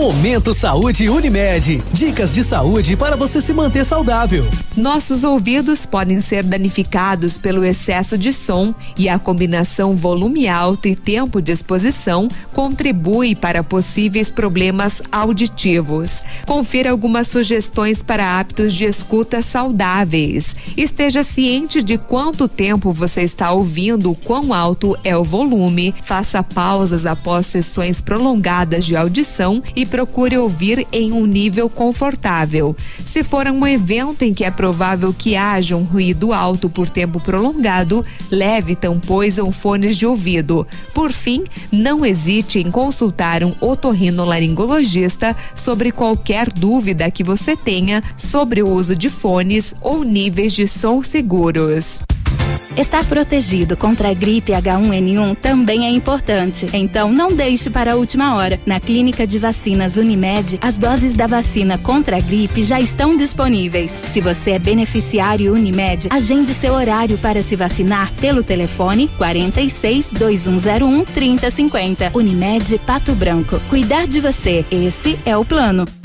Momento Saúde Unimed. Dicas de saúde para você se manter saudável. Nossos ouvidos podem ser danificados pelo excesso de som e a combinação volume alto e tempo de exposição contribui para possíveis problemas auditivos. Confira algumas sugestões para hábitos de escuta saudáveis. Esteja ciente de quanto tempo você está ouvindo, quão alto é o volume. Faça pausas após sessões prolongadas de audição e procure ouvir em um nível confortável. Se for um evento em que é provável que haja um ruído alto por tempo prolongado, leve tampões ou fones de ouvido. Por fim, não hesite em consultar um otorrinolaringologista sobre qualquer dúvida que você tenha sobre o uso de fones ou níveis de som seguros. Estar protegido contra a gripe H1N1 também é importante. Então não deixe para a última hora. Na Clínica de Vacinas Unimed, as doses da vacina contra a gripe já estão disponíveis. Se você é beneficiário Unimed, agende seu horário para se vacinar pelo telefone 46 2101 3050. Unimed Pato Branco. Cuidar de você, esse é o plano.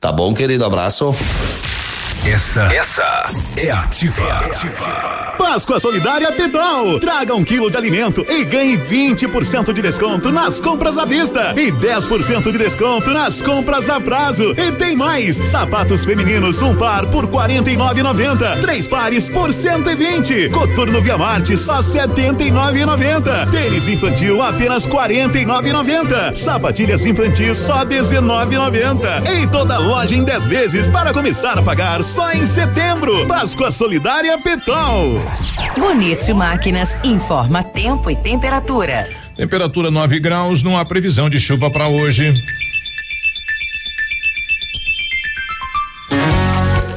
Tá bom, querido? Abraço. Essa, essa é ativa. Páscoa Solidária Pitol. Traga um quilo de alimento e ganhe 20% de desconto nas compras à vista e 10% de desconto nas compras a prazo. E tem mais: sapatos femininos, um par por R$ 49,90. Três pares por 120. Coturno Via Marte, só R$ 79,90. Tênis infantil, apenas R$ 49,90. Sapatilhas infantis, só R$ 19,90. Em toda loja em 10 vezes para começar a pagar só em setembro. Páscoa Solidária Pitol. Bonito Máquinas informa tempo e temperatura. Temperatura 9 graus, não há previsão de chuva para hoje.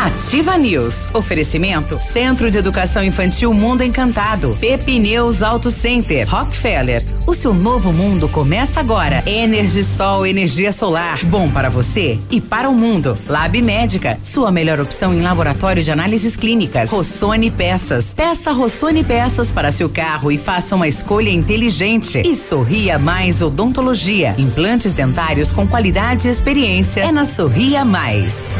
Ativa News. Oferecimento Centro de Educação Infantil Mundo Encantado. Pepineus Auto Center. Rockefeller. O seu novo mundo começa agora. Energisol, energia solar. Bom para você e para o mundo. Lab Médica. Sua melhor opção em laboratório de análises clínicas. Rossoni Peças. Peça Rossoni Peças para seu carro e faça uma escolha inteligente. E Sorria Mais Odontologia. Implantes dentários com qualidade e experiência. É na Sorria Mais.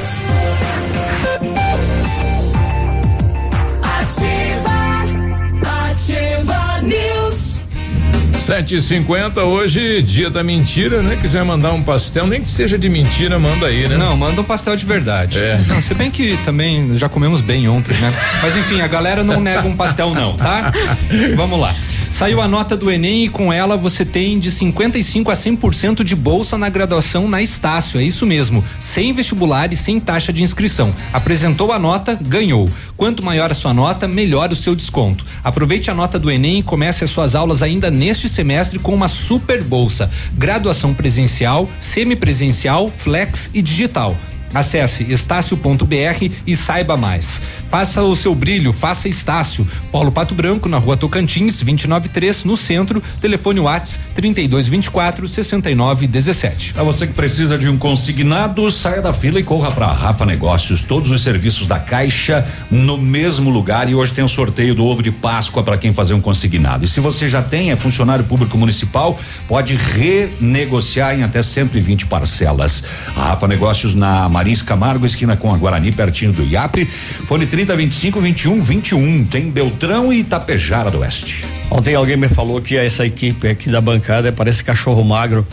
7h50, hoje, dia da mentira, né? Quiser mandar um pastel, nem que seja de mentira, manda aí, né? Não, manda um pastel de verdade. É. Não, se bem que também já comemos bem ontem, né? Mas enfim, a galera não nega um pastel não, tá? Vamos lá. Saiu a nota do Enem e com ela você tem de 55 a 100% de bolsa na graduação na Estácio, é isso mesmo, sem vestibular e sem taxa de inscrição. Apresentou a nota, ganhou. Quanto maior a sua nota, melhor o seu desconto. Aproveite a nota do Enem e comece as suas aulas ainda neste semestre com uma super bolsa. Graduação presencial, semipresencial, flex e digital. Acesse estácio.br e saiba mais. Faça o seu brilho, faça Estácio. Paulo Pato Branco, na rua Tocantins, 293, no centro. Telefone Whats 3224 6917. Para você que precisa de um consignado, saia da fila e corra para Rafa Negócios. Todos os serviços da Caixa no mesmo lugar e hoje tem o sorteio do ovo de Páscoa para quem fazer um consignado. E se você já tem, é funcionário público municipal, pode renegociar em até 120 parcelas. A Rafa Negócios na Marins Camargo, esquina com a Guarani, pertinho do IAP. Fone 30 25 21 21. Tem Beltrão e Itapejara do Oeste. Ontem alguém me falou que essa equipe aqui da bancada parece cachorro magro.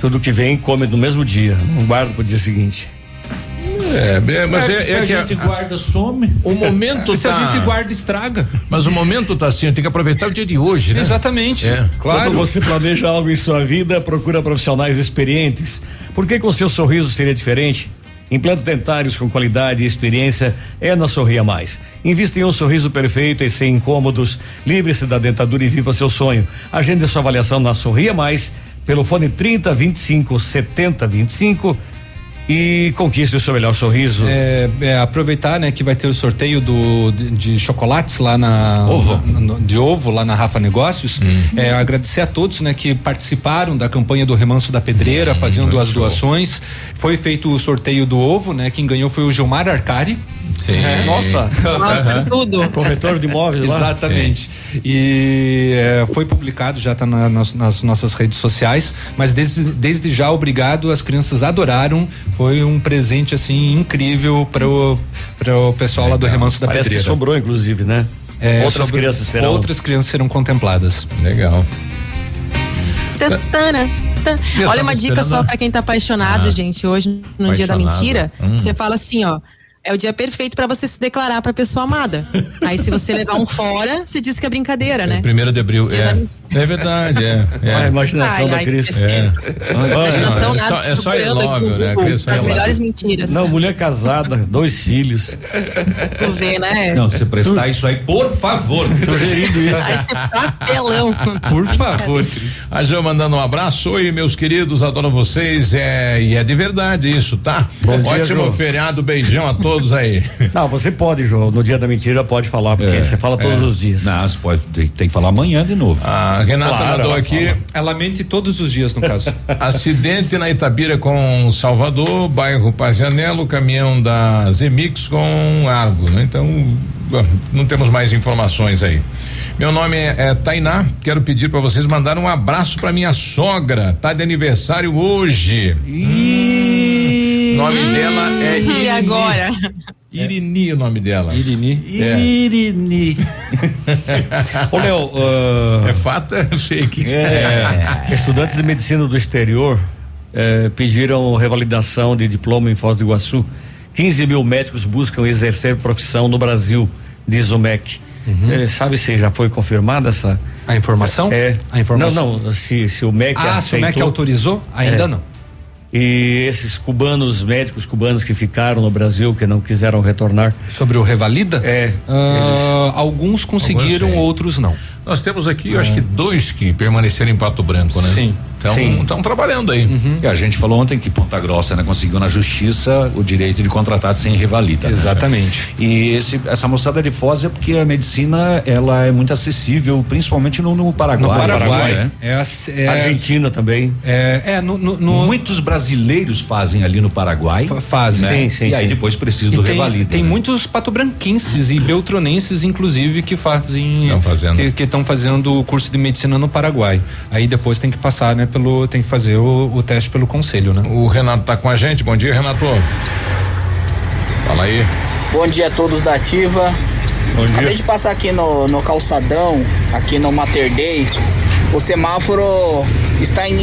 Tudo que vem come no mesmo dia. Não guarda pro dia seguinte. É, bem, mas é, se é a que a- gente guarda, some. o momento Se a tá. gente guarda, estraga. Mas o momento tá assim, tem que aproveitar o dia de hoje, né? Exatamente. É. Claro. Quando você planeja algo em sua vida, procura profissionais experientes. Por que com seu sorriso seria diferente? Implantes dentários com qualidade e experiência é na Sorria Mais. Invista em um sorriso perfeito e sem incômodos. Livre-se da dentadura e viva seu sonho. Agende sua avaliação na Sorria Mais pelo fone 30 25 70 25 e conquiste o seu melhor sorriso. É, é, aproveitar, né, que vai ter o sorteio do de, de chocolates lá na Ovo. no- de ovo lá na Rafa Negócios. É, agradecer a todos, né, que participaram da campanha do Remanso da Pedreira, fazendo as doações. Foi feito o sorteio do ovo, né? Quem ganhou foi o Gilmar Arcari. Sim. É, Nossa. Nossa, tudo. Corretor de imóveis lá. Exatamente. E é, foi publicado, já está nas, nas nossas redes sociais, mas desde, desde já, obrigado, as crianças adoraram. Foi um presente assim incrível para o pessoal lá do Remanso da Parece que Pedreira. sobrou, inclusive, né? É, Outras sobre- crianças serão. Outras crianças serão contempladas. Legal. Tantana, Olha uma dica esperando só a- pra quem tá apaixonado, Ah. gente. Hoje, no dia da Apaixonado. mentira, Hum. você fala assim, ó. É o dia perfeito pra você se declarar pra pessoa amada. Aí, se você levar um fora, você diz que é brincadeira, né? Primeiro de abril. Dia da É, é verdade, é. é. A imaginação Ai, da ai, Cris. É. Imaginação é nada, só, é só imóvel, né? Cris só As melhores mentiras. Não, mulher casada, dois filhos. Tu vê, né? Não, se prestar isso aí, por favor. Sugerindo isso. Vai ser papelão. Por favor. A Jo mandando um abraço. Oi, meus queridos, adoro vocês. É, e é de verdade isso, tá? Bom dia, Ótimo Jo. feriado, beijão a todos aí. Não, você pode, João. No dia da mentira pode falar, porque você fala todos os dias. Não, você pode, tem, tem que falar amanhã de novo. A Renata Claro, mandou ela aqui. Ela mente todos os dias, no caso. Acidente na Itabira com Salvador, bairro Pazianello, caminhão da Zemix com Argo, né? Então, não temos mais informações aí. Meu nome é, é Tainá, quero pedir para vocês mandar um abraço para minha sogra, tá de aniversário hoje. Hum, nome dela é E Irini. agora? Irini o nome dela. Irini. É. Irini. Ô, Léo, ah, É fato, eu sei que é, estudantes de medicina do exterior eh, pediram revalidação de diploma em Foz do Iguaçu. 15 mil médicos buscam exercer profissão no Brasil, diz o MEC. Eh, sabe se já foi confirmada essa. A informação? É. A informação? Não, não. Se, se o MEC Ah, se o MEC aceitou. autorizou? Ainda É. não. E esses cubanos, médicos cubanos que ficaram no Brasil, que não quiseram retornar. Sobre o Revalida? É. Ah, alguns conseguiram, Alguns outros não. Nós temos aqui, eu acho que dois que permaneceram em Pato Branco, né? Sim. Então, estão trabalhando aí. E a gente falou ontem que Ponta Grossa né, conseguiu na justiça o direito de contratar sem revalida. né? Exatamente. E esse, essa moçada de Foz é porque a medicina ela é muito acessível, principalmente no, no Paraguai. No Paraguai. né? É, a- é- Argentina também. É, é no, no- no- Muitos brasileiros fazem ali no Paraguai. fazem. né? Sim, sim, E aí sim. depois precisa E do tem, revalida. tem né? muitos patobranquenses e beltronenses, inclusive, que fazem. Tão fazendo. Que estão fazendo o curso de medicina no Paraguai. Aí depois tem que passar, né, pelo. Tem que fazer o, o teste pelo conselho, né? O Renato tá com a gente. Bom dia, Renato. Fala aí. Bom dia a todos da Ativa. Bom dia. Acabei de passar aqui no, no calçadão, aqui no Mater Dei. O semáforo está em,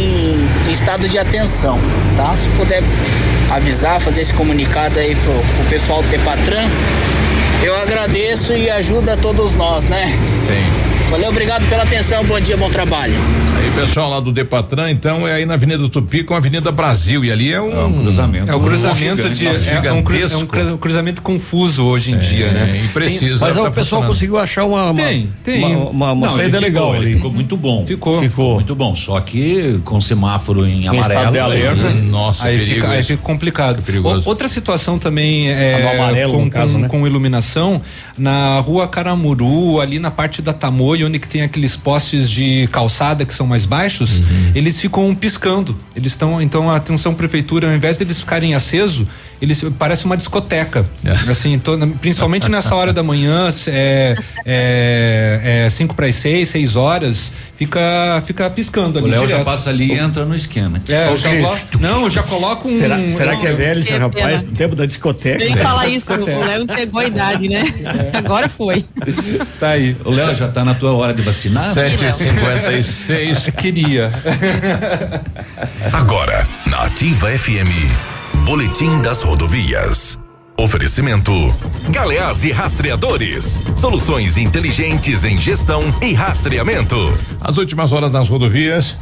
em estado de atenção, tá? Se puder avisar, fazer esse comunicado aí pro, pro pessoal do Tepatran, eu agradeço e ajuda a todos nós, né? Tem. Valeu, obrigado pela atenção, bom dia, bom trabalho. Pessoal lá do Depatran, então, é aí na Avenida Tupi com a Avenida Brasil. E ali é um, cruzamento. É o cruzamento de. É, um, cru- é um gigantesco. cru- um cruzamento confuso hoje em dia, né? e precisa. Mas tá o pessoal conseguiu achar uma, uma, Tem, tem. uma, uma, uma Não, saída ele ficou, legal ele ali. ficou muito bom. Ficou. Ficou. Muito bom. Só que com semáforo em amarelo. estado de alerta. aí- Nossa, aí perigo fica, aí fica complicado. perigoso. O- outra situação também é amarelo, com, caso, com- né? com iluminação na rua Caramuru, ali na parte da Tamoio, onde que tem aqueles postes de calçada que são mais baixos, Uhum. eles ficam piscando. Eles estão, então, atenção prefeitura, ao invés deles ficarem acesos, eles parece uma discoteca. É. Assim, to- principalmente nessa hora da manhã, é, é, é cinco para as seis, seis horas, fica, fica piscando O ali. Léo já passa ali e entra no esquema. É, já coloco, não, eu já coloco um. Será, será que é velho esse rapaz? No tempo da discoteca? Nem falar isso, o Léo entregou a idade, né? Agora foi. Tá aí. O Léo já tá na tua hora de vacinar? 7h56. Queria. Agora, na Ativa FM, Boletim das Rodovias. Oferecimento: Galeás e Rastreadores. Soluções inteligentes em gestão e rastreamento. As últimas horas nas rodovias.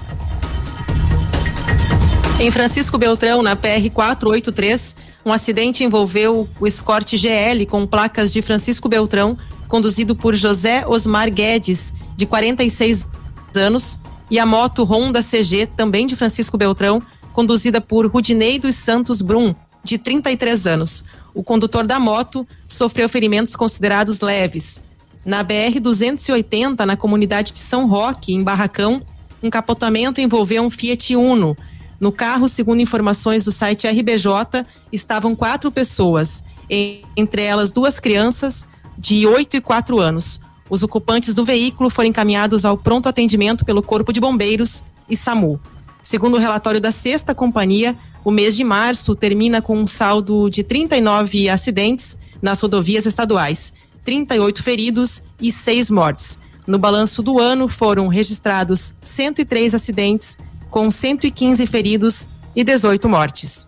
Em Francisco Beltrão, na PR 483, um acidente envolveu o Escort GL com placas de Francisco Beltrão, conduzido por José Osmar Guedes, de 46 anos, e a moto Honda CG, também de Francisco Beltrão, conduzida por Rudinei dos Santos Brum, de 33 anos. O condutor da moto sofreu ferimentos considerados leves. Na BR 280, na comunidade de São Roque, em Barracão, um capotamento envolveu um Fiat Uno. No carro, segundo informações do site RBJ, estavam quatro pessoas, entre elas duas crianças de 8 e 4 anos. Os ocupantes do veículo foram encaminhados ao pronto atendimento pelo Corpo de Bombeiros e SAMU. Segundo o relatório da sexta companhia, o mês de março termina com um saldo de 39 acidentes nas rodovias estaduais, 38 feridos e 6 mortes. No balanço do ano foram registrados 103 acidentes, com 115 feridos e 18 mortes.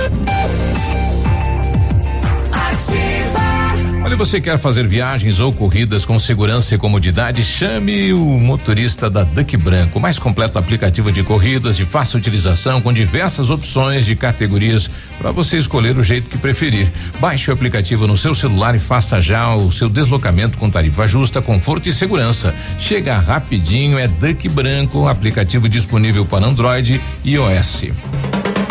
Olha, você quer fazer viagens ou corridas com segurança e comodidade? Chame o motorista da Duck Branco, mais completo aplicativo de corridas de fácil utilização com diversas opções de categorias para você escolher o jeito que preferir. Baixe o aplicativo no seu celular e faça já o seu deslocamento com tarifa justa, conforto e segurança. Chega rapidinho, é Duck Branco, aplicativo disponível para Android e iOS.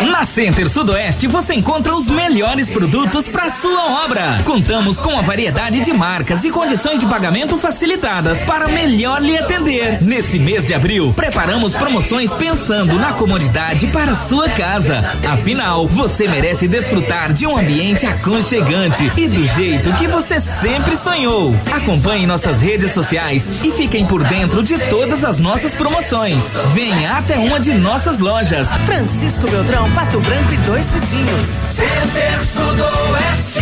Na Center Sudoeste você encontra os melhores produtos para sua obra. Contamos com a variedade de marcas e condições de pagamento facilitadas para melhor lhe atender. Nesse mês de abril, preparamos promoções pensando na comodidade para sua casa. Afinal, você merece desfrutar de um ambiente aconchegante e do jeito que você sempre sonhou. Acompanhe nossas redes sociais e fiquem por dentro de todas as nossas promoções. Venha até uma de nossas lojas. Francisco Beltrão, Pato Branco e dois vizinhos. Center Sudoeste,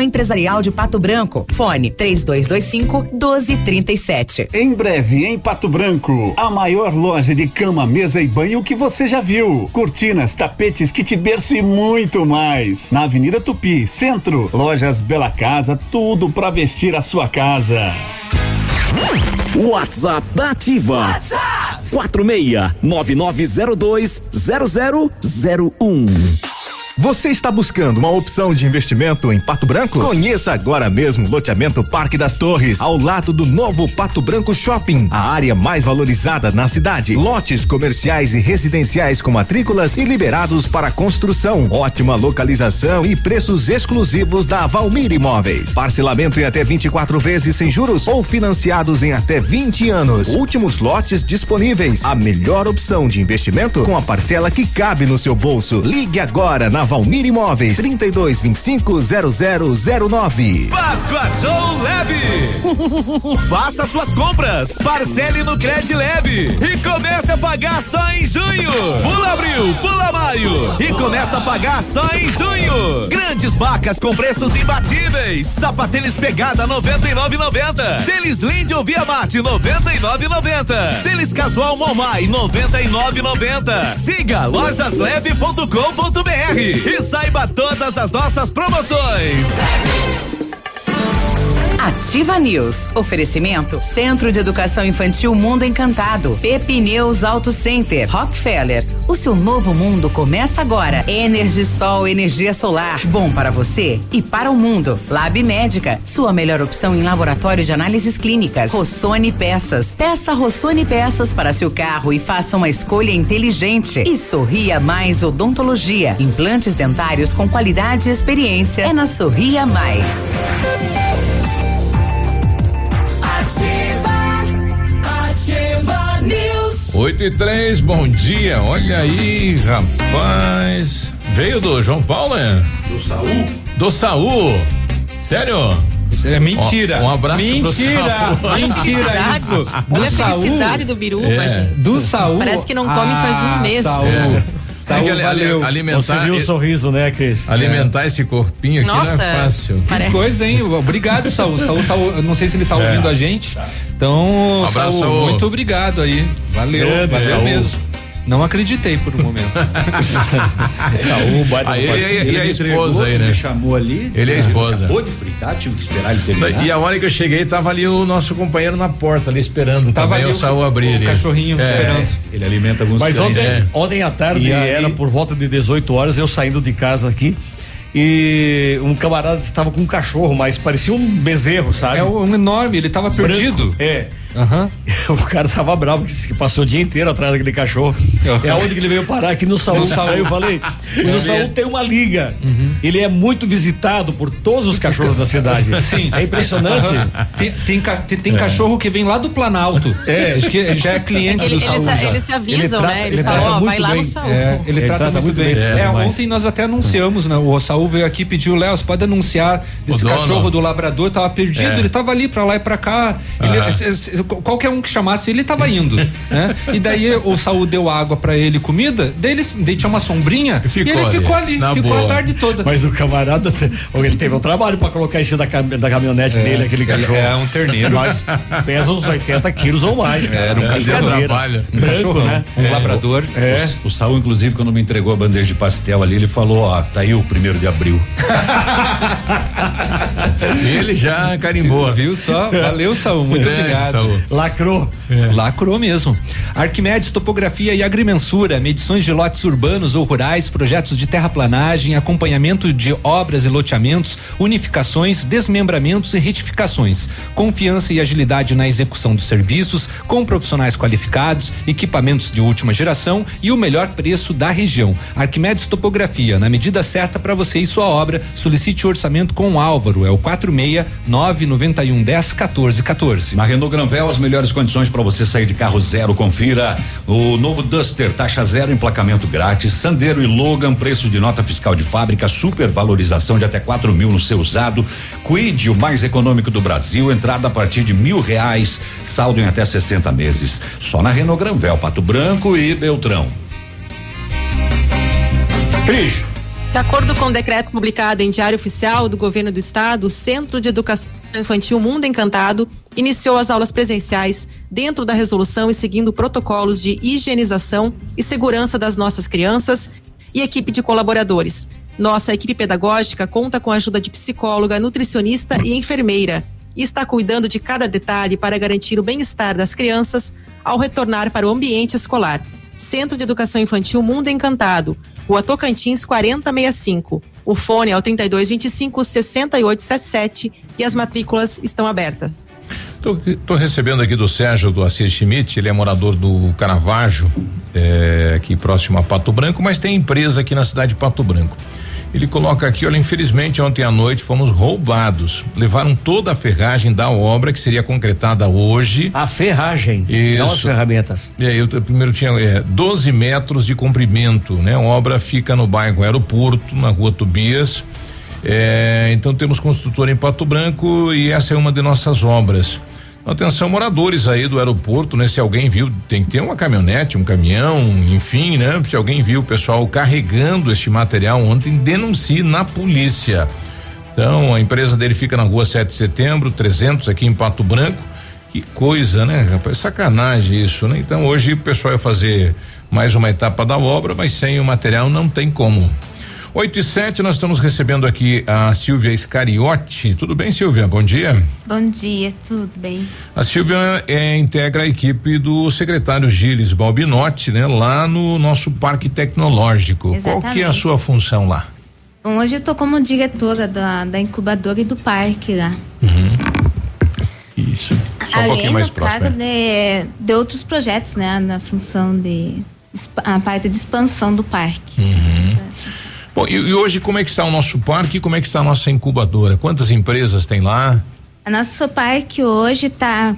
Empresarial de Pato Branco. Fone 3225 1237. Em breve, em Pato Branco, a maior loja de cama, mesa e banho que você já viu. Cortinas, tapetes, kit berço e muito mais. Na Avenida Tupi, Centro. Lojas Bela Casa, tudo para vestir a sua casa. WhatsApp da Ativa. WhatsApp 46-9902-0001. Você está buscando uma opção de investimento em Pato Branco? Conheça agora mesmo o loteamento Parque das Torres, ao lado do novo Pato Branco Shopping, a área mais valorizada na cidade. Lotes comerciais e residenciais com matrículas e liberados para construção. Ótima localização e preços exclusivos da Valmir Imóveis. Parcelamento em até 24 vezes sem juros ou financiados em até 20 anos. Últimos lotes disponíveis. A melhor opção de investimento com a parcela que cabe no seu bolso. Ligue agora na Valmir Imóveis 32 25 0009. Páscoa Show Leve! Faça suas compras, parcele no Cred Leve e comece a pagar só em junho. Pula abril, pula maio e começa a pagar só em junho. Grandes marcas com preços imbatíveis. Sapatênis Pegada 99,90. Tênis Lindy ou Via Marte 99,90. Tênis Casual Momai 99,90. Siga lojasleve.com.br e saiba todas as nossas promoções. Ativa News. Oferecimento Centro de Educação Infantil Mundo Encantado. Pepineus Auto Center. Rockefeller. O seu novo mundo começa agora. Energisol, energia solar. Bom para você e para o mundo. Lab Médica. Sua melhor opção em laboratório de análises clínicas. Rossoni Peças. Peça Rossoni Peças para seu carro e faça uma escolha inteligente. E Sorria Mais Odontologia. Implantes dentários com qualidade e experiência. É na Sorria Mais. 8 e 3, bom dia. Olha aí, rapaz. Veio do João Paulo, é? Do Saul? Do Saul. Sério? É mentira. Ó, um abraço Mentira. pro Saul. Mentira isso. Olha a Saul. felicidade do Biruba, É. gente. Do Saul. Parece que não come faz um Ah, mês. Saul. É. Ali- ali- valeu. alimentar. Você viu o sorriso, né, Cris? Alimentar esse corpinho aqui não Nossa, é fácil. Que coisa, hein? Obrigado, Saul. Saul tá, eu não sei se ele tá É. ouvindo a gente. Então, Um abraço, Saul, Saul. muito obrigado aí. Valeu, Grande valeu Saul. mesmo. Não acreditei por um momento. Saul, baita Aí, do e, parceiro. e a me esposa aí, né? Me chamou ali. Ele é a esposa. Acabou de fritar, tive que esperar ele terminar. E a hora que eu cheguei, tava ali o nosso companheiro na porta, ali esperando Tava também ali o o- Saul abrir. o ali. cachorrinho É. esperando. Ele alimenta alguns Mas cães. ontem, É. ontem à tarde E aí- era por volta de 18 horas, eu saindo de casa aqui. E um camarada estava com um cachorro, mas parecia um bezerro, sabe? É um enorme, ele tava perdido. Branco. É. O cara tava bravo que passou o dia inteiro atrás daquele cachorro. É onde que ele veio parar aqui no Saúl. No Saúl. Aí eu falei, mas o Saúl tem uma liga. Ele é muito visitado por todos os cachorros da cidade. Sim. É impressionante. Tem, tem, tem- tem É. cachorro que vem lá do Planalto. É. Acho que já é cliente Ele- do Saúl. eles se avisam, Ele trata- né? Eles ele falam, trata ó, vai lá no bem. Saúl. É, ele, trata, muito bem. É, demais. ontem nós até anunciamos, né? O Saúl veio aqui e pediu, Léo, você pode anunciar desse O dono. cachorro do labrador, tava perdido, É. ele tava ali pra lá e pra cá. Ele- qualquer um que chamasse, ele tava indo, né? E daí o Saúl deu água pra ele, comida, daí ele, daí tinha uma sombrinha Ficou e ele ali, ficou ali, na ficou boa. a tarde toda. Mas o camarada, ele teve um trabalho pra colocar isso da, cam- da caminhonete É, dele, aquele ele cachorro. é um terneiro. Mas pesa uns 80 quilos ou mais. cara. Era um É, cachorro. Trabalho. Um Branco, cachorrão, né? um É. labrador. É. O, o Saul, inclusive, quando me entregou a bandeja de pastel ali, ele falou, ó, tá aí o primeiro de abril. Ele já carimbou. Viu só? Valeu, Saúl. Muito Grande, obrigado. Saúl. Lacrou. Lacrou mesmo. Arquimedes Topografia e Agrimensura, medições de lotes urbanos ou rurais, projetos de terraplanagem, acompanhamento de obras e loteamentos, unificações, desmembramentos e retificações. Confiança e agilidade na execução dos serviços, com profissionais qualificados, equipamentos de última geração e o melhor preço da região. Arquimedes Topografia, na medida certa para você e sua obra, solicite o orçamento com o Álvaro, é o 46 991 10 14 14. Na Renault Granvel, as melhores condições para você sair de carro zero. Confira o novo Duster, taxa zero, emplacamento grátis. Sandero e Logan, preço de nota fiscal de fábrica, supervalorização de até 4 mil no seu usado. Quid, o mais econômico do Brasil, entrada a partir de mil reais, saldo em até 60 meses. Só na Renault Granvel, Pato Branco e Beltrão. Cris. De acordo com o decreto publicado em Diário Oficial do Governo do Estado, o Centro de Educação Infantil Mundo Encantado iniciou as aulas presenciais dentro da resolução e seguindo protocolos de higienização e segurança das nossas crianças e equipe de colaboradores. Nossa equipe pedagógica conta com a ajuda de psicóloga, nutricionista e enfermeira e está cuidando de cada detalhe para garantir o bem-estar das crianças ao retornar para o ambiente escolar. Centro de Educação Infantil Mundo Encantado, Rua Tocantins 4065. O fone é o 3225 6877 e as matrículas estão abertas. Estou recebendo aqui do Sérgio do Assis Schmidt, ele é morador do Caravaggio, é, aqui próximo a Pato Branco, mas tem empresa aqui na cidade de Pato Branco. Ele coloca aqui, olha, infelizmente ontem à noite fomos roubados. Levaram toda a ferragem da obra que seria concretada hoje. A ferragem, Isso. não as ferramentas. E aí eu primeiro tinha é, 12 metros de comprimento, né? A obra fica no bairro Aeroporto, na rua Tobias. É, então temos construtor em Pato Branco e essa é uma de nossas obras. Atenção, moradores aí do aeroporto, né? Se alguém viu, tem que ter uma caminhonete, um caminhão, enfim, né? Se alguém viu o pessoal carregando este material ontem, denuncie na polícia. Então, a empresa dele fica na rua 7 de setembro, 300 aqui em Pato Branco. Que coisa, né, rapaz? Sacanagem isso, né? Então, hoje o pessoal ia fazer mais uma etapa da obra, mas sem o material não tem como. 8 e 7, nós estamos recebendo aqui a Silvia Iscariotti. Tudo bem, Silvia? Bom dia. Bom dia, tudo bem? A Silvia é, integra a equipe do secretário Gilles Balbinotti, né? Lá no nosso parque tecnológico. Qual que é a Exatamente. sua função lá? Bom, hoje eu estou como diretora da, da incubadora e do parque lá. Isso. Só um Além, pouquinho mais é claro, próximo. de, de outros projetos, né? Na função de a parte de expansão do parque. Uhum. Bom, e, e hoje como é que está o nosso parque e como é que está a nossa incubadora? Quantas empresas tem lá? A nosso parque hoje tá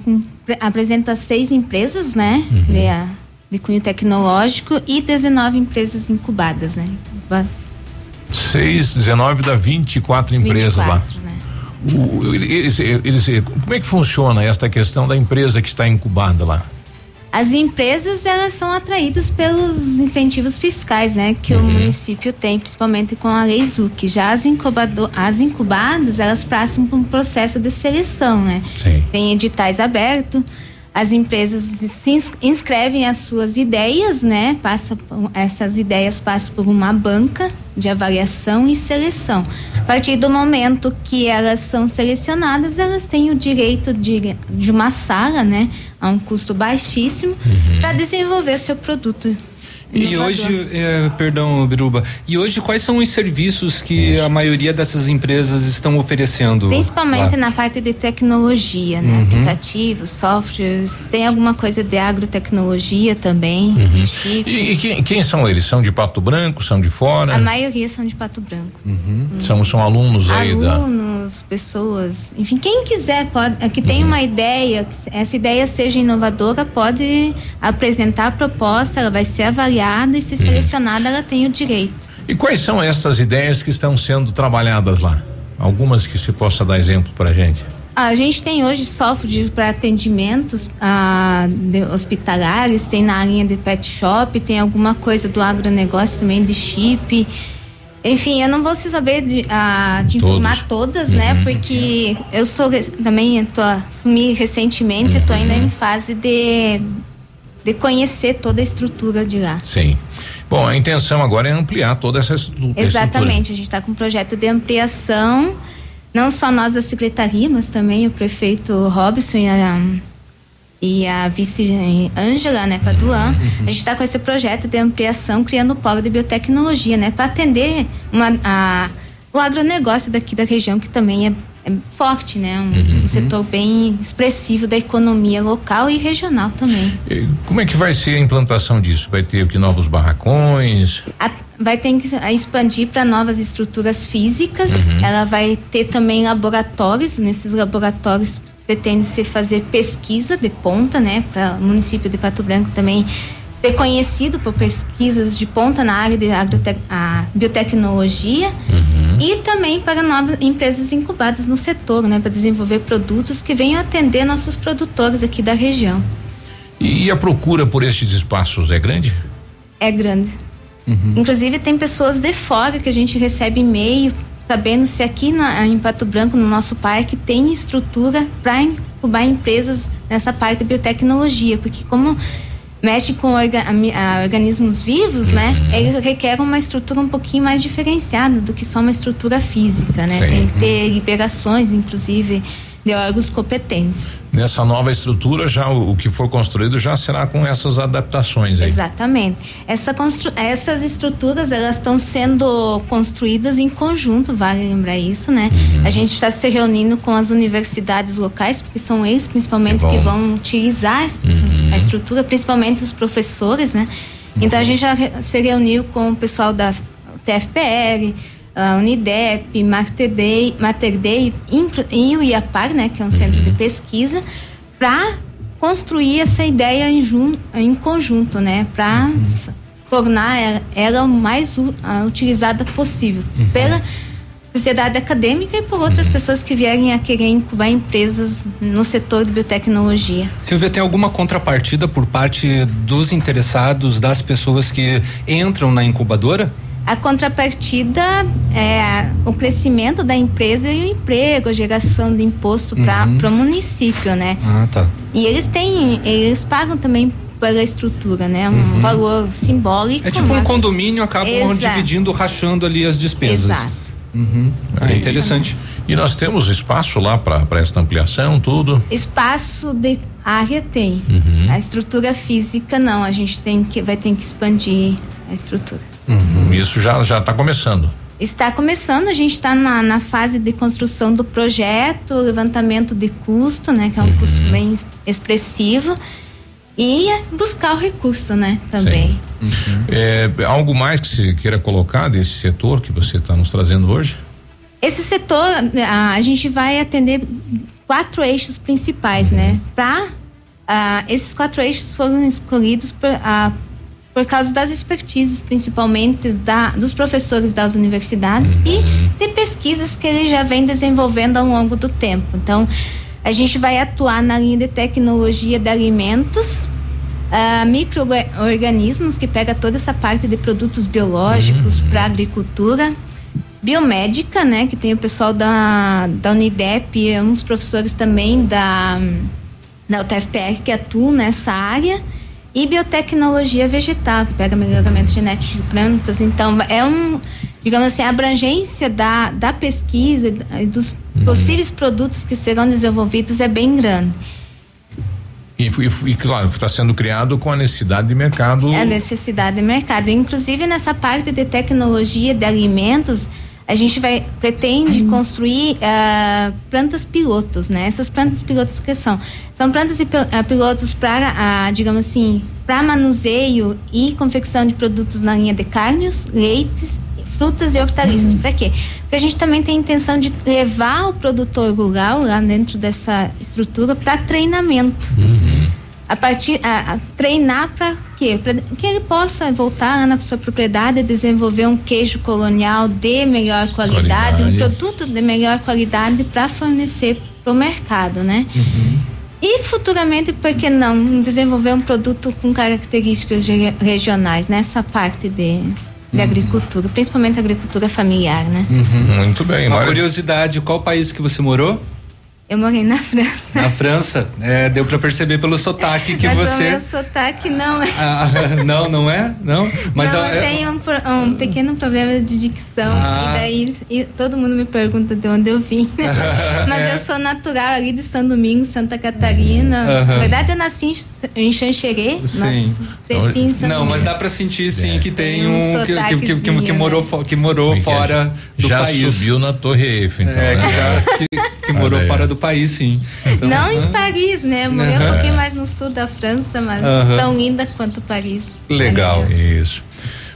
apresenta seis empresas, né? Uhum. De, a- de cunho tecnológico e 19 empresas incubadas, né? Va- 6, 19 dá 24 empresas lá. 24, né? O- eles, eles, como é que funciona esta questão da empresa que está incubada lá? As empresas elas são atraídas pelos incentivos fiscais, né, que Uhum. o município tem, principalmente com a Lei ZUC. Já as, incubado, as incubadas elas passam por um processo de seleção, né? Tem editais abertos. As empresas se ins- inscrevem as suas ideias, né? Passa, por- essas ideias passam por uma banca de avaliação e seleção. A partir do momento que elas são selecionadas, elas têm o direito de, de uma sala, né? A um custo baixíssimo, para desenvolver seu produto. E hoje, é, perdão, Biruba, e hoje quais são os serviços que a maioria dessas empresas estão oferecendo? Principalmente lá? na parte de tecnologia, né? Uhum. Aplicativos, softwares, tem alguma coisa de agrotecnologia também. Uhum. chip. E, e quem, quem são eles? São de Pato Branco? São de fora? A maioria são de Pato Branco. Uhum. São, são alunos aí da. Alunos, pessoas, enfim, quem quiser pode, que tem Uhum. uma ideia, que essa ideia seja inovadora, pode apresentar a proposta, ela vai ser avaliada e se Uhum. selecionada, ela tem o direito. E quais são essas ideias que estão sendo trabalhadas lá? Algumas que se possa dar exemplo pra gente. A gente tem hoje software para atendimentos ah, hospitalares, tem na linha de pet shop, tem alguma coisa do agronegócio também, de chip. Enfim, eu não vou se saber de, ah, de informar todas, né? Uhum. Porque eu sou também, eu tô, assumi recentemente, eu tô ainda em fase de, de conhecer toda a estrutura de lá. Sim. Bom, a intenção agora é ampliar toda essa estru- Exatamente, a gente está com um projeto de ampliação, não só nós da secretaria, mas também o prefeito Robson e a, e a vice Ângela, né, Paduan. A gente está com esse projeto de ampliação, criando o polo de biotecnologia, né, para atender uma, a, o agronegócio daqui da região, que também é, é forte, né, um, um setor bem expressivo da economia local e regional também. E Como é que vai ser a implantação disso? Vai ter o que novos barracões? A- vai ter que expandir para novas estruturas físicas. Uhum. Ela vai ter também laboratórios. Nesses laboratórios pretende-se fazer pesquisa de ponta, né, para o município de Pato Branco também ser conhecido por pesquisas de ponta na área de agrotec- a biotecnologia e também para novas empresas incubadas no setor, né, para desenvolver produtos que venham atender nossos produtores aqui da região. E a procura por estes espaços é grande? É grande. Inclusive tem pessoas de fora que a gente recebe e-mail sabendo se aqui na, em Pato Branco, no nosso parque, tem estrutura para incubar empresas nessa parte de biotecnologia, porque como mexe com orga- ami- ah, organismos vivos, né? Eles requerem uma estrutura um pouquinho mais diferenciada do que só uma estrutura física, né? Sim. Tem que ter liberações, inclusive, de órgãos competentes. Nessa nova estrutura, já o, o que for construído já será com essas adaptações aí. Exatamente. Essa essas estruturas elas estão sendo construídas em conjunto, vale lembrar isso, né? Uhum. A gente está se reunindo com as universidades locais, porque são eles principalmente Que bom. que vão utilizar a estrutura, Uhum. a estrutura, principalmente os professores, né? Então a gente já se reuniu com o pessoal da TFPR, a Unidep, Mater Dei, Mater Dei e o IAPAR, né, que é um centro Uhum. de pesquisa, para construir essa ideia em, jun, em conjunto, né, para tornar ela, o mais ah, utilizada possível pela sociedade acadêmica e por outras pessoas que vierem a querer incubar empresas no setor de biotecnologia. Silvia, tem alguma contrapartida por parte dos interessados, das pessoas que entram na incubadora? A contrapartida é o crescimento da empresa e o emprego, a geração de imposto para Uhum. o município, né? Ah, tá. E eles têm, eles pagam também pela estrutura, né? Um valor simbólico. É tipo um mas- condomínio, acabam Exato. dividindo, rachando ali as despesas. Exato. Uhum. Ah, Aí- interessante. E nós temos espaço lá para essa ampliação, tudo? Espaço de área tem. Uhum. A estrutura física não, a gente tem que vai ter que expandir a estrutura. Uhum. Isso já já está começando. Está começando, a gente está na, na fase de construção do projeto, levantamento de custo, né? Que é um Uhum. custo bem es- expressivo. E buscar o recurso, né? Também. É, algo mais que você queira colocar desse setor que você está nos trazendo hoje? Esse setor, a, a gente vai atender quatro eixos principais, né? Para esses quatro eixos foram escolhidos por, ah, por causa das expertises, principalmente da, dos professores das universidades e de pesquisas que ele já vem desenvolvendo ao longo do tempo. Então, a gente vai atuar na linha de tecnologia de alimentos, ah, micro-organismos, que pega toda essa parte de produtos biológicos para agricultura, biomédica, né, que tem o pessoal da, da Unidep, uns professores também da, da UTFPR que atuam nessa área, e biotecnologia vegetal, que pega melhoramento genético de plantas. Então, é um, digamos assim, a abrangência da, da pesquisa e dos possíveis produtos que serão desenvolvidos é bem grande. E, e, e claro, está sendo criado com a necessidade de mercado. É a necessidade de mercado. Inclusive nessa parte de tecnologia de alimentos, a gente vai pretende construir uh, plantas pilotos, né? Essas plantas pilotos que são são plantas uh, pilotos para, uh, digamos assim, para manuseio e confecção de produtos na linha de carnes, leites frutas e hortaliças. Uhum. Para quê? Porque a gente também tem a intenção de levar o produtor rural lá dentro dessa estrutura para treinamento. Uhum. A partir a, a treinar para quê? Para que ele possa voltar na sua propriedade e desenvolver um queijo colonial de melhor qualidade, qualidade. um produto de melhor qualidade para fornecer para o mercado, né? Uhum. E futuramente, por que não desenvolver um produto com características regionais nessa parte de de uhum. agricultura, principalmente agricultura familiar, né? Uhum. Muito bem. Uma curiosidade, qual país que você morou? Eu morei na França. Na França? É, deu para perceber pelo sotaque que Mas você. Mas o meu sotaque não é. Ah, não, não é? Não? Mas não, eu, eu tenho um, um, pequeno problema de dicção. Ah. E daí e todo mundo me pergunta de onde eu vim. Mas é. eu sou natural ali de São Domingos, Santa Catarina. Uhum. Na verdade, eu nasci em Xanxerê, mas cresci em São Não, mas dá para sentir sim é. que tem um. um que, que, que, que, morou, que morou fora do já país. Já subiu na Torre Eiffel, então. É, né? que, já, que, que morou fora do país, sim. Então, não em Paris, né? Morei um pouquinho mais no sul da França, mas tão linda quanto Paris. Legal. Isso.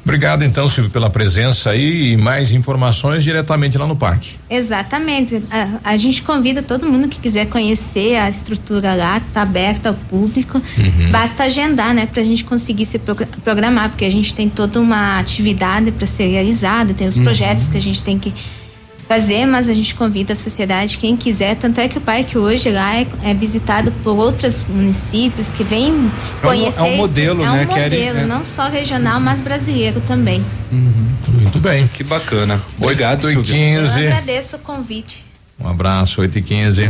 Obrigado então, Silvio, pela presença aí e mais informações diretamente lá no parque. Exatamente. A, a gente convida todo mundo que quiser conhecer a estrutura lá, está aberta ao público. Uhum. Basta agendar, né, para a gente conseguir se programar, porque a gente tem toda uma atividade para ser realizada, tem os uhum. projetos que a gente tem que fazer, mas a gente convida a sociedade, quem quiser, tanto é que o parque hoje lá é, é visitado por outros municípios que vêm conhecer. É um, é um modelo, é né? É um modelo, não só regional, mas brasileiro também. Uhum. Muito bem. Que bacana. Obrigado, 8 e 15. Eu agradeço o convite. Um abraço, 8 e 15.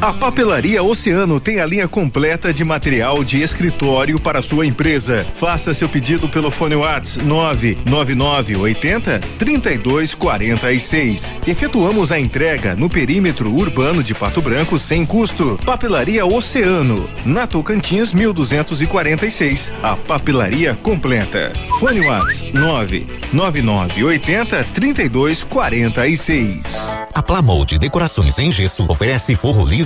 A Papelaria Oceano tem a linha completa de material de escritório para sua empresa. Faça seu pedido pelo fone Whats 99980 3246. Efetuamos a entrega no perímetro urbano de Pato Branco sem custo. Papelaria Oceano, na Tocantins 1246. A papelaria completa. Fone Whats 99980 3246. A Plamold Decorações em Gesso oferece forro liso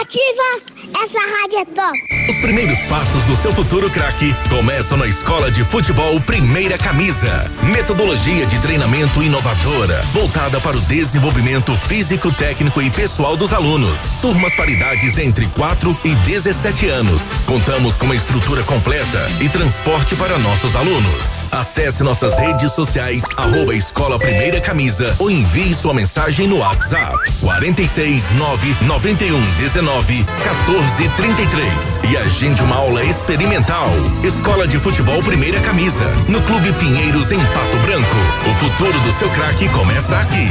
Ativa! Essa rádio top! Os primeiros passos do seu futuro craque começam na Escola de Futebol Primeira Camisa. Metodologia de treinamento inovadora, voltada para o desenvolvimento físico, técnico e pessoal dos alunos. Turmas paridades entre 4 e 17 anos. Contamos com uma estrutura completa e transporte para nossos alunos. Acesse nossas redes sociais, arroba Escola Primeira Camisa ou envie sua mensagem no WhatsApp 46 9 91 19 14 33 e agende uma aula experimental. Escola de Futebol Primeira Camisa, no Clube Pinheiros em Pato Branco. O futuro do seu craque começa aqui.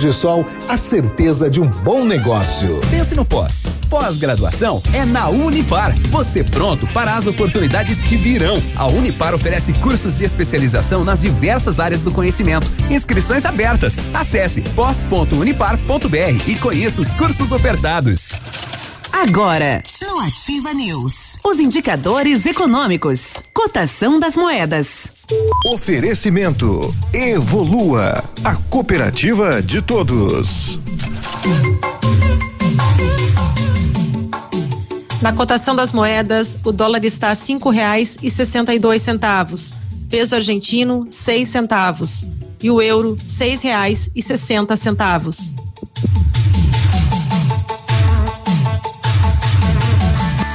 a certeza de um bom negócio. Pense no pós. Pós-graduação é na Unipar. Você pronto para as oportunidades que virão. A Unipar oferece cursos de especialização nas diversas áreas do conhecimento. Inscrições abertas. Acesse pós.unipar.br e conheça os cursos ofertados. Agora, no Ativa News, os indicadores econômicos, cotação das moedas. Oferecimento Evolua, a cooperativa de todos. Na cotação das moedas, o dólar está a cinco reais e sessenta e dois centavos. Peso argentino, seis centavos. E o euro, seis reais e sessenta centavos.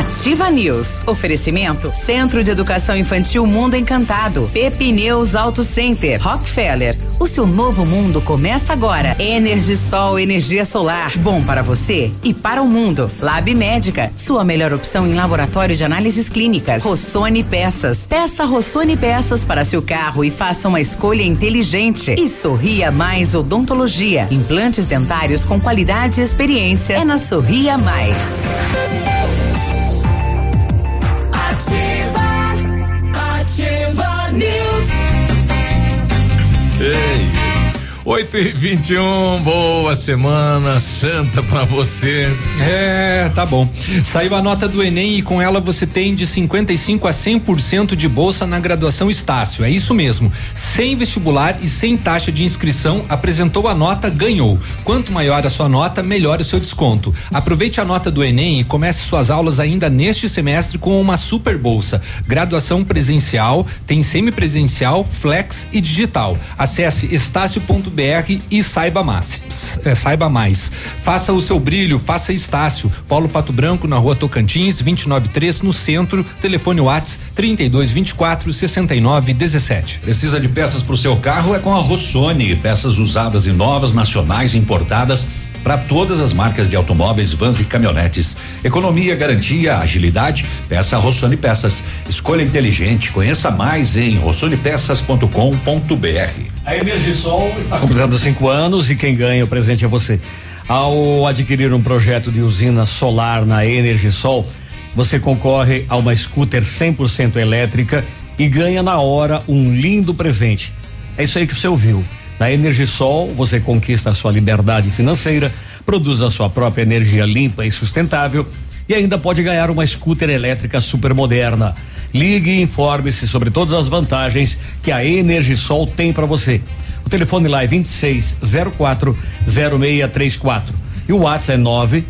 Ativa News. Oferecimento Centro de Educação Infantil Mundo Encantado. Pepineus Auto Center. Rockefeller. O seu novo mundo começa agora. Energisol energia solar. Bom para você e para o mundo. Lab Médica. Sua melhor opção em laboratório de análises clínicas. Rossoni Peças. Peça Rossoni Peças para seu carro e faça uma escolha inteligente. E Sorria Mais Odontologia. Implantes dentários com qualidade e experiência. É na Sorria Mais. Ei. 8 e 21 boa semana santa pra você. É, tá bom. Saiu a nota do Enem e com ela você tem de 55 a 100% de bolsa na graduação Estácio. É isso mesmo. Sem vestibular e sem taxa de inscrição, apresentou a nota, ganhou. Quanto maior a sua nota, melhor o seu desconto. Aproveite a nota do Enem e comece suas aulas ainda neste semestre com uma super bolsa. Graduação presencial, tem semipresencial, flex e digital. Acesse estácio.br e saiba mais. É, saiba mais. Faça o seu brilho, faça Estácio. Paulo Pato Branco na rua Tocantins, 293 no centro. Telefone Whats 32 24 69 17. Precisa de peças para o seu carro? É com a Rossoni. Peças usadas e novas, nacionais importadas para todas as marcas de automóveis, vans e caminhonetes. Economia, garantia, agilidade. Peça Rossoni Peças. Escolha inteligente. Conheça mais em rossonepeças.com.br. A Energisol está completando cinco anos e quem ganha o presente é você. Ao adquirir um projeto de usina solar na Energisol, você concorre a uma scooter 100% elétrica e ganha na hora um lindo presente. É isso aí que você ouviu. Na Energisol, você conquista a sua liberdade financeira, produz a sua própria energia limpa e sustentável e ainda pode ganhar uma scooter elétrica super moderna. Ligue e informe-se sobre todas as vantagens que a Energisol tem para você. O telefone lá é 2604 0634 e o WhatsApp é 9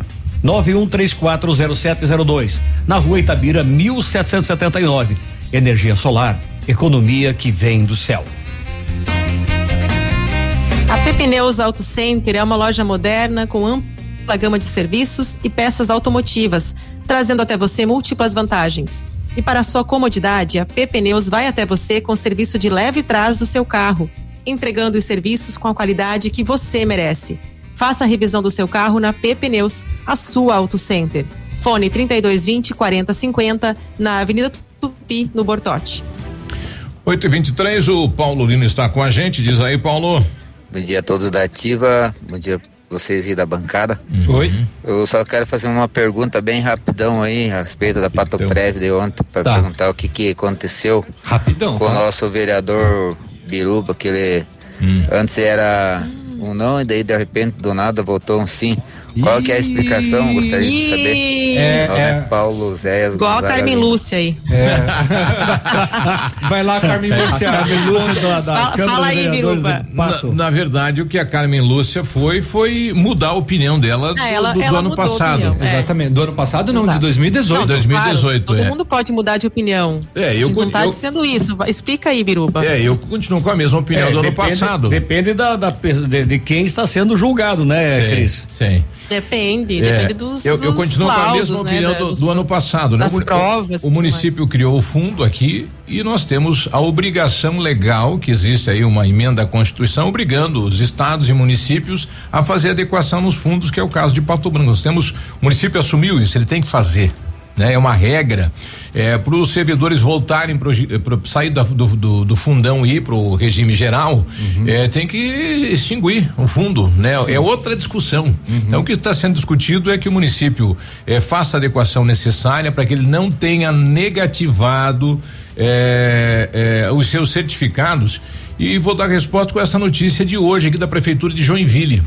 91340702, na rua Itabira 1779. Energia solar, economia que vem do céu. A Pepineus Auto Center é uma loja moderna com ampla gama de serviços e peças automotivas, trazendo até você múltiplas vantagens. E para sua comodidade, a Pepineus vai até você com serviço de leve trás do seu carro, entregando os serviços com a qualidade que você merece. Faça a revisão do seu carro na Pepineus, a sua Auto Center. Fone 3220 4050 na Avenida Tupi, no Bortote. 8 e 23 o Paulo Lino está com a gente. Diz aí, Paulo. Bom dia a todos da Ativa, bom dia vocês aí da bancada. Oi. Eu só quero fazer uma pergunta bem rapidão aí a respeito da Pato Prévio de ontem, para Tá. perguntar o que que aconteceu Rapidão. com o tá? nosso vereador Biruba, que ele antes era um não, e daí de repente do nada voltou um sim. Qual que é a explicação? Gostaria de saber. É, Nome é. Paulo Zéias Igual a Carmen. Lúcia aí. Vai lá, Carmen Lúcia. Carmen Lúcia da, da Fala- fala aí, Biruba. de. Na, na verdade, o que a Carmen Lúcia foi, foi mudar a opinião dela do, Ah, ela- do- do ela ano mudou a passado. opinião, é. Exatamente. Do ano passado, não, de Exato. 2018. Não, 2018, claro, é. Todo mundo pode mudar de opinião. É, eu A gente não tá eu- dizendo isso. Explica aí, Biruba. É, eu continuo com a mesma opinião É, do ano depende- passado. Depende da, da de, de quem está sendo julgado, né, Sim, Cris? Sim. Depende, É, depende dos, eu, eu continuo com a laudos, mesma né, opinião da- do, do ano passado, né? O mu- provas, O, município criou o fundo aqui e nós temos a obrigação legal, que existe aí uma emenda à Constituição, obrigando os estados e municípios a fazer adequação nos fundos, que é o caso de Pato Branco. Nós temos, o município assumiu isso, ele tem que fazer. Né, é uma regra para os servidores voltarem para sair da- do, do, do fundão e ir para o regime geral é, tem que extinguir o fundo né é outra discussão. Então o que está sendo discutido é que o município é, faça a adequação necessária para que ele não tenha negativado é, é, os seus certificados e vou dar resposta com essa notícia de hoje aqui da prefeitura de Joinville.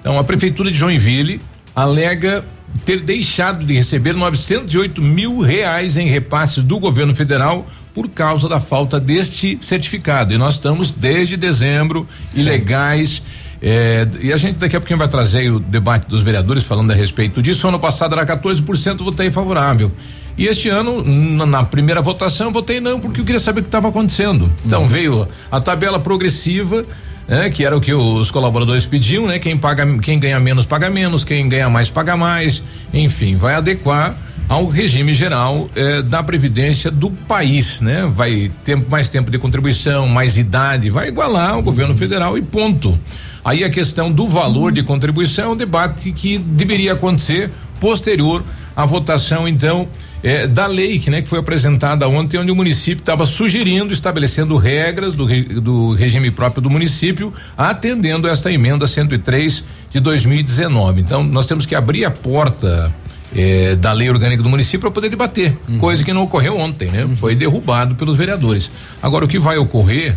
Então a prefeitura de Joinville alega ter deixado de receber 908 mil reais em repasses do governo federal por causa da falta deste certificado. E nós estamos desde dezembro ilegais. eh, e a gente daqui a pouquinho vai trazer o debate dos vereadores falando a respeito disso. Ano passado era 14%, votei favorável. E este ano, na, primeira votação, votei não, porque eu queria saber o que estava acontecendo. Então veio a tabela progressiva né, que era o que os colaboradores pediam, né? Quem paga, quem ganha menos paga menos, quem ganha mais paga mais, enfim, vai adequar ao regime geral eh, da previdência do país, né? Vai ter mais tempo de contribuição, mais idade, vai igualar ao governo federal e ponto. Aí a questão do valor de contribuição é um debate que deveria acontecer posterior à votação, então, eh, da lei que, né, que foi apresentada ontem, onde o município estava sugerindo, estabelecendo regras do, do regime próprio do município, atendendo esta emenda 103 de 2019. Então, nós temos que abrir a porta eh, da lei orgânica do município para poder debater, coisa que não ocorreu ontem, né? Foi derrubado pelos vereadores. Agora, o que vai ocorrer?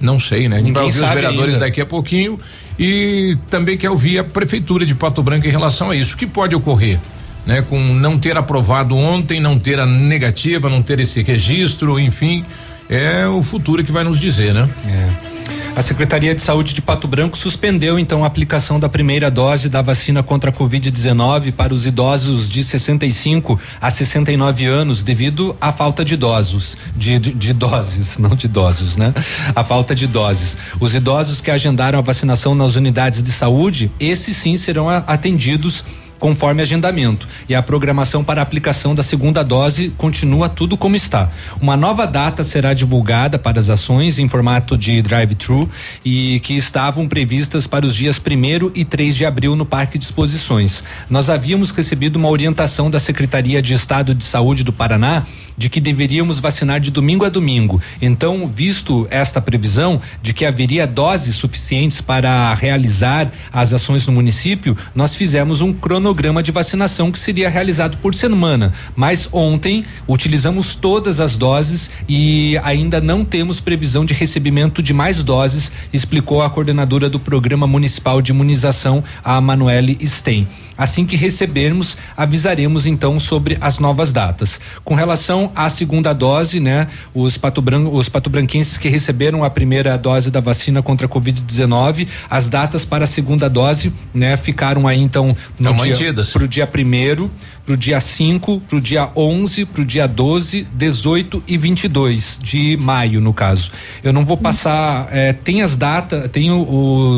Não sei, né? A gente Ninguém vai ouvir os vereadores ainda. daqui a pouquinho e também quer ouvir a prefeitura de Pato Branco em relação a isso. O que pode ocorrer? Né, com não ter aprovado ontem, não ter a negativa, não ter esse registro, enfim, é o futuro que vai nos dizer, né? É. A Secretaria de Saúde de Pato Branco suspendeu então a aplicação da primeira dose da vacina contra a Covid-19 para os idosos de 65 a 69 anos devido à falta de idosos, de, de, de doses, não de idosos, né? A falta de doses. Os idosos que agendaram a vacinação nas unidades de saúde, esses sim serão atendidos conforme agendamento. E a programação para aplicação da segunda dose continua tudo como está. Uma nova data será divulgada para as ações em formato de drive-thru e que estavam previstas para os dias 1 e 3 de abril no Parque de Exposições. Nós havíamos recebido uma orientação da Secretaria de Estado de Saúde do Paraná de que deveríamos vacinar de domingo a domingo. Então, visto esta previsão de que haveria doses suficientes para realizar as ações no município, nós fizemos um cronograma de vacinação que seria realizado por semana. Mas ontem utilizamos todas as doses e ainda não temos previsão de recebimento de mais doses, explicou a coordenadora do Programa Municipal de Imunização, a Manuele Stein. Assim que recebermos, avisaremos então sobre as novas datas. Com relação à segunda dose, né, os pato branco, os patobranquenses que receberam a primeira dose da vacina contra a Covid-19, as datas para a segunda dose, né, ficaram aí então no Estão dia, mantidas. pro dia primeiro, pro dia 5, pro dia 11, pro dia 12, 18 e 22 de maio, no caso. Eu não vou passar, eh, tem as datas, tem o-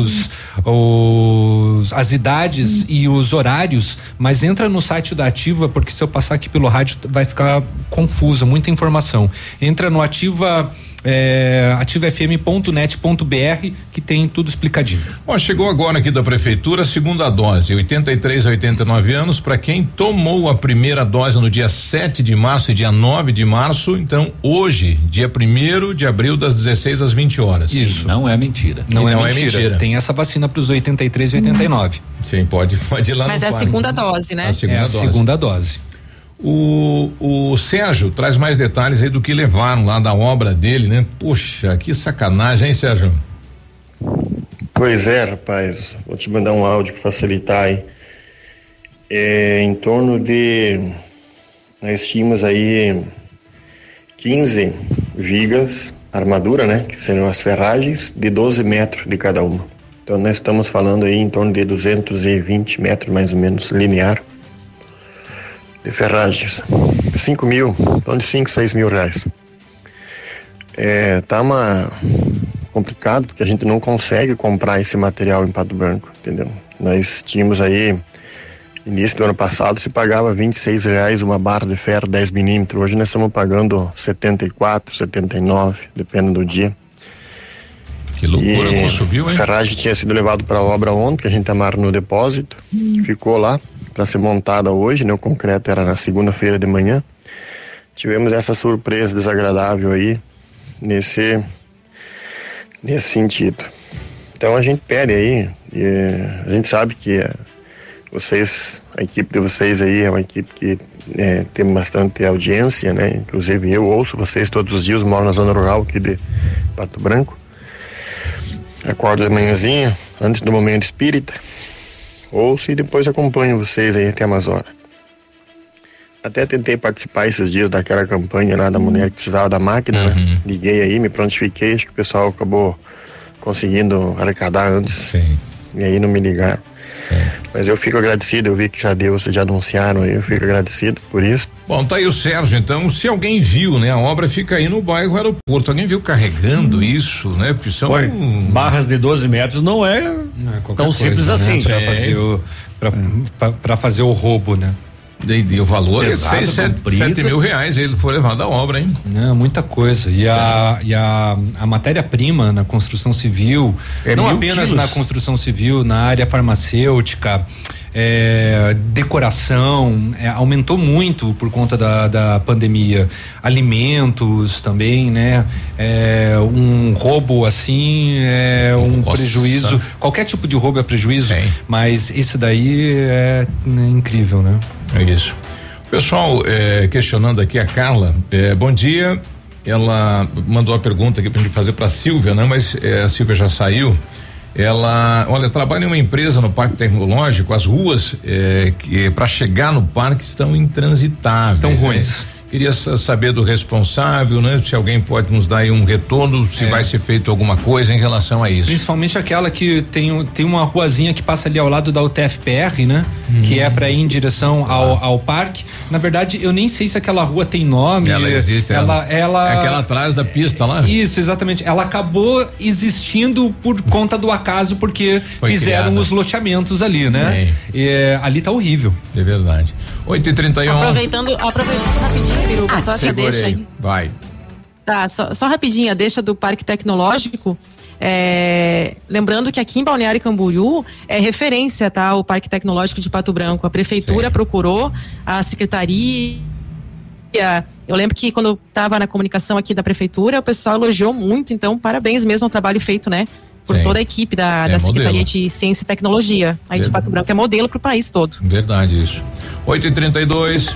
os, os as idades e os horários, mas entra no site da Ativa, porque se eu passar aqui pelo rádio vai ficar confuso, muita informação. Entra no Ativa é, ativafm.net.br que tem tudo explicadinho. Ó, chegou agora aqui da prefeitura a segunda dose, 83 a 89 anos, para quem tomou a primeira dose no dia 7 de março e dia 9 de março, então hoje, dia 1 de abril, das 16 às 20 horas. Isso. Não é mentira. Não, é, não é mentira. mentira. Tem essa vacina para os 83 e 89. Sim, pode, pode ir lá Mas no é a segunda dose, né? A segunda é a dose. segunda dose. O, o Sérgio traz mais detalhes aí do que levaram lá da obra dele, né? Poxa, que sacanagem, hein, Sérgio? Pois é, rapaz. Vou te mandar um áudio para facilitar aí. É em torno de. Nós tínhamos aí 15 gigas armadura, né? Que seriam as ferragens de 12 metros de cada uma. Então nós estamos falando aí em torno de 220 metros mais ou menos linear de ferragens. 5 mil, torno de 5, 6 mil reais. É, tá uma complicado porque a gente não consegue comprar esse material em Pato Branco, entendeu? Nós tínhamos aí início do ano passado se pagava 26 reais uma barra de ferro 10 milímetros. Hoje nós estamos pagando 74, 79, dependendo do dia. Que loucura, e como subiu, hein? A ferragem tinha sido levado para a obra ontem, que a gente amarra no depósito. Ficou lá para ser montada hoje, né? O concreto era na segunda-feira de manhã. Tivemos essa surpresa desagradável aí nesse nesse sentido. Então a gente pede aí, a gente sabe que eh, vocês, a equipe de vocês aí é uma equipe que é, tem bastante audiência, né? Inclusive eu ouço vocês todos os dias, moro na zona rural aqui de Pato Branco. Acordo de manhãzinha, antes do momento espírita, ouço e depois acompanho vocês aí até a Amazônia. Até tentei participar esses dias daquela campanha lá da mulher que precisava da máquina, né? Liguei aí, me prontifiquei, acho que o pessoal acabou conseguindo arrecadar antes. Sim. E aí não me ligaram. Mas eu fico agradecido, eu vi que já deu, vocês já anunciaram aí, eu fico agradecido por isso. Bom, tá aí o Sérgio, então, se alguém viu, né, a obra fica aí no bairro aeroporto, alguém viu carregando isso, né, porque são... Olha, barras de 12 metros não é, tão Qualquer simples coisa, né, assim. Pra fazer o, pra, pra- pra fazer o roubo, né? E, o valor Pesado, é seis, sete, comprido. sete mil reais, ele foi levado à obra, hein? Não, muita coisa. E a, e a, a matéria-prima na construção civil, É não apenas quilos. na construção civil, na área farmacêutica, é, decoração, é, aumentou muito por conta da, da pandemia. Alimentos também, né? É, um roubo assim é um Nossa. prejuízo. Qualquer tipo de roubo é prejuízo, mas esse daí é, né, incrível, né? É isso. Pessoal, é, questionando aqui a Carla, é, bom dia. Ela mandou a pergunta aqui pra gente fazer pra Silvia, né? Mas é, a Silvia já saiu. Ela, olha, trabalha em uma empresa no Parque Tecnológico, as ruas é, que para chegar no parque estão intransitáveis. Estão ruins. Queria sa- saber do responsável, né? Se alguém pode nos dar aí um retorno, se É. vai ser feito alguma coisa em relação a isso. Principalmente aquela que tem, um- tem uma ruazinha que passa ali ao lado da UTFPR, né? Que é pra ir em direção ao, ao parque. Na verdade, eu nem sei se aquela rua tem nome. Ela existe, Ela, ela- ela. É aquela atrás da pista lá? Isso, exatamente. Ela acabou existindo por conta do acaso, porque Foi fizeram criada. os loteamentos ali, né? Sim. E, é, ali tá horrível. É verdade. 8 e 31 Aproveitando, aproveitando rapidinho, Biruba, só Segura deixa aí. Vai. Tá, só, só rapidinho, a deixa do Parque Tecnológico. é, lembrando que aqui em Balneário Camboriú é referência, tá? O Parque Tecnológico de Pato Branco. A prefeitura procurou, a secretaria. Eu lembro que quando eu estava na comunicação aqui da prefeitura, o pessoal elogiou muito, então parabéns mesmo ao trabalho feito, né? Por Sim. toda a equipe da, É da Secretaria modelo. de Ciência e Tecnologia. Aí de Verdade. Pato Branco é modelo para o país todo. Verdade isso. 8 e 32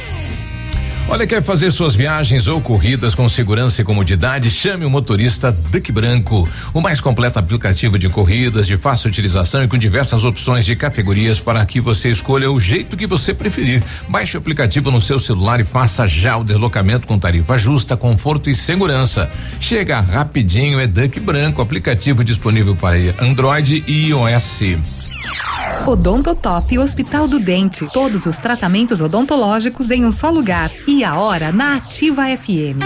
Olha, quer fazer suas viagens ou corridas com segurança e comodidade? Chame o motorista Duck Branco, o mais completo aplicativo de corridas de fácil utilização e com diversas opções de categorias para que você escolha o jeito que você preferir. Baixe o aplicativo no seu celular e faça já o deslocamento com tarifa justa, conforto e segurança. Chega rapidinho, é Duck Branco, aplicativo disponível para Android e iOS. Odontotop Hospital do Dente. Todos os tratamentos odontológicos em um só lugar. E a hora na Ativa FM.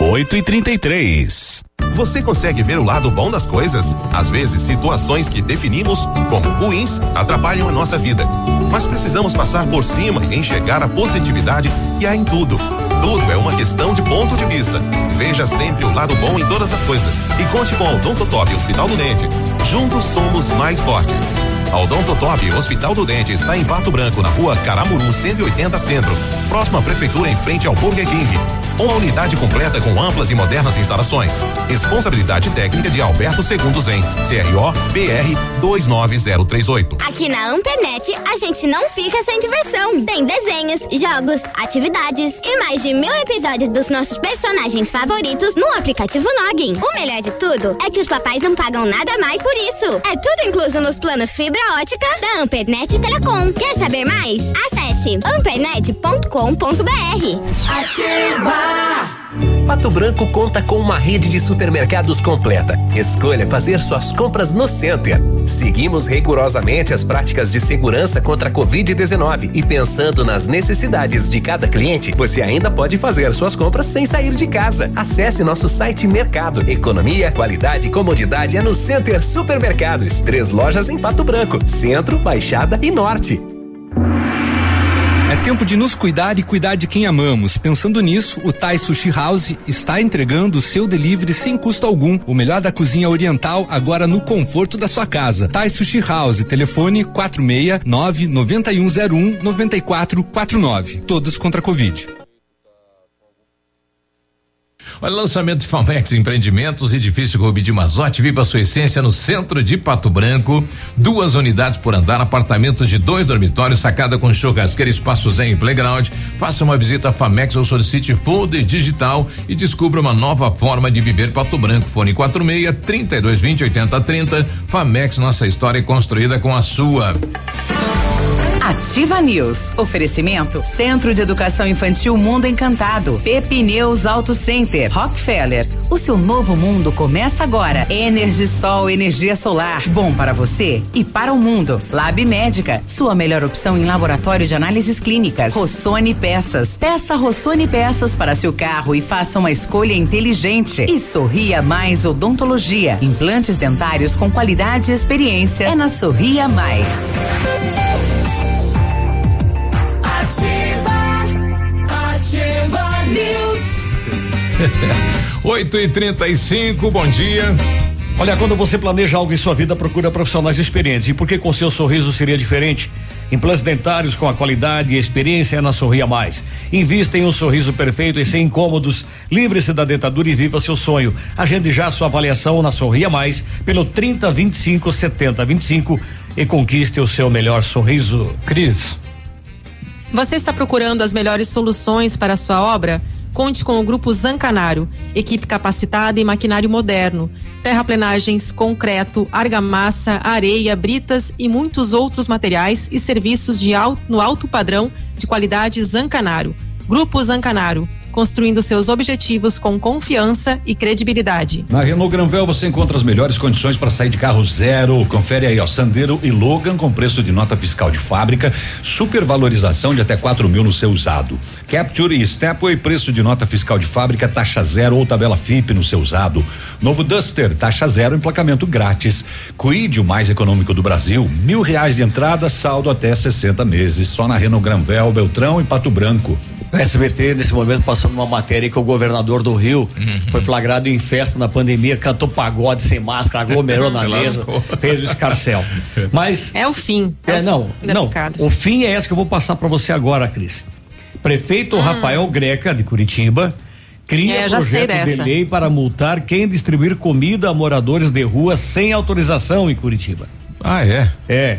8 e 33 Você consegue ver o lado bom das coisas? Às vezes, situações que definimos como ruins atrapalham a nossa vida. Mas precisamos passar por cima e enxergar a positividade que há em tudo. Tudo é uma questão de ponto de vista. Veja sempre o lado bom em todas as coisas. E conte com o Odontotop Hospital do Dente. Juntos somos mais fortes. A Odontotop Hospital do Dente está em Pato Branco, na rua Caramuru 180 Centro, próxima prefeitura em frente ao Burger King. Uma unidade completa com amplas e modernas instalações. Responsabilidade técnica de Alberto Segundo Zen, CRO BR 29038. Aqui na Ampernet, a gente não fica sem diversão. Tem desenhos, jogos, atividades e mais de mil episódios dos nossos personagens favoritos no aplicativo Login. O melhor de tudo é que os papais não pagam nada mais por isso. É tudo incluso nos planos fibra ótica da Ampernet Telecom. Quer saber mais? Acesse ampernet.com.br. Ativa! Pato Branco conta com uma rede de supermercados completa. Escolha fazer suas compras no Center. Seguimos rigorosamente as práticas de segurança contra a Covid-19 e pensando nas necessidades de cada cliente, você ainda pode fazer suas compras sem sair de casa. Acesse nosso site Mercado. Economia, qualidade e comodidade é no Center Supermercados. Três lojas em Pato Branco: Centro, Baixada e Norte. Tempo de nos cuidar e cuidar de quem amamos. Pensando nisso, o Thai Sushi House está entregando o seu delivery sem custo algum. O melhor da cozinha oriental agora no conforto da sua casa. Thai Sushi House, telefone 469 9101 9449. Todos contra a Covid. Olha, lançamento de Famex Empreendimentos, edifício Rubi de Mazote, viva a sua essência no centro de Pato Branco. Duas unidades por andar, apartamentos de dois dormitórios, sacada com churrasqueira, espaço zen e playground. Faça uma visita à Famex ou solicite folder digital e descubra uma nova forma de viver Pato Branco. Fone 46 3220 8030. Famex, nossa história é construída com a sua. Ativa News. Oferecimento Centro de Educação Infantil Mundo Encantado. Pepineus Auto Center. Rockefeller. O seu novo mundo começa agora. Energisol, energia solar. Bom para você e para o mundo. Lab Médica. Sua melhor opção em laboratório de análises clínicas. Rossoni Peças. Peça Rossoni Peças para seu carro e faça uma escolha inteligente. E Sorria Mais Odontologia. Implantes dentários com qualidade e experiência. É na Sorria Mais. 8 e 35 bom dia. Olha, quando você planeja algo em sua vida, procura profissionais experientes. E por que com seu sorriso seria diferente? Implantes dentários com a qualidade e experiência é na Sorria Mais. Invista em um sorriso perfeito e sem incômodos. Livre-se da dentadura e viva seu sonho. Agende já sua avaliação na Sorria Mais pelo 30 25 70 25 e conquiste o seu melhor sorriso. Cris. Você está procurando as melhores soluções para a sua obra? Conte com o Grupo Zancanaro, equipe capacitada em maquinário moderno, terraplenagens, concreto, argamassa, areia, britas e muitos outros materiais e serviços de alto, no alto padrão de qualidade Zancanaro. Grupo Zancanaro, construindo seus objetivos com confiança e credibilidade. Na Renault Granvel você encontra as melhores condições para sair de carro zero. Confere aí, ó, Sandero e Logan com preço de nota fiscal de fábrica, supervalorização de até 4 mil no seu usado. Capture e Stepway, preço de nota fiscal de fábrica, taxa zero ou tabela FIP no seu usado. Novo Duster, taxa zero, emplacamento grátis. Quid, o mais econômico do Brasil, mil reais de entrada, saldo até 60 meses. Só na Renault Granvel, Beltrão e Pato Branco. O SBT, nesse momento, passando uma matéria que o governador do Rio foi flagrado em festa na pandemia, cantou pagode sem máscara, aglomerou na mesa, fez o escarcel. Mas. É o fim. É, não, da não. picada. O fim é esse que eu vou passar para você agora, Cris. Prefeito Hum. Rafael Greca, de Curitiba, cria É, projeto de lei para multar quem distribuir comida a moradores de rua sem autorização em Curitiba. Ah, é? É.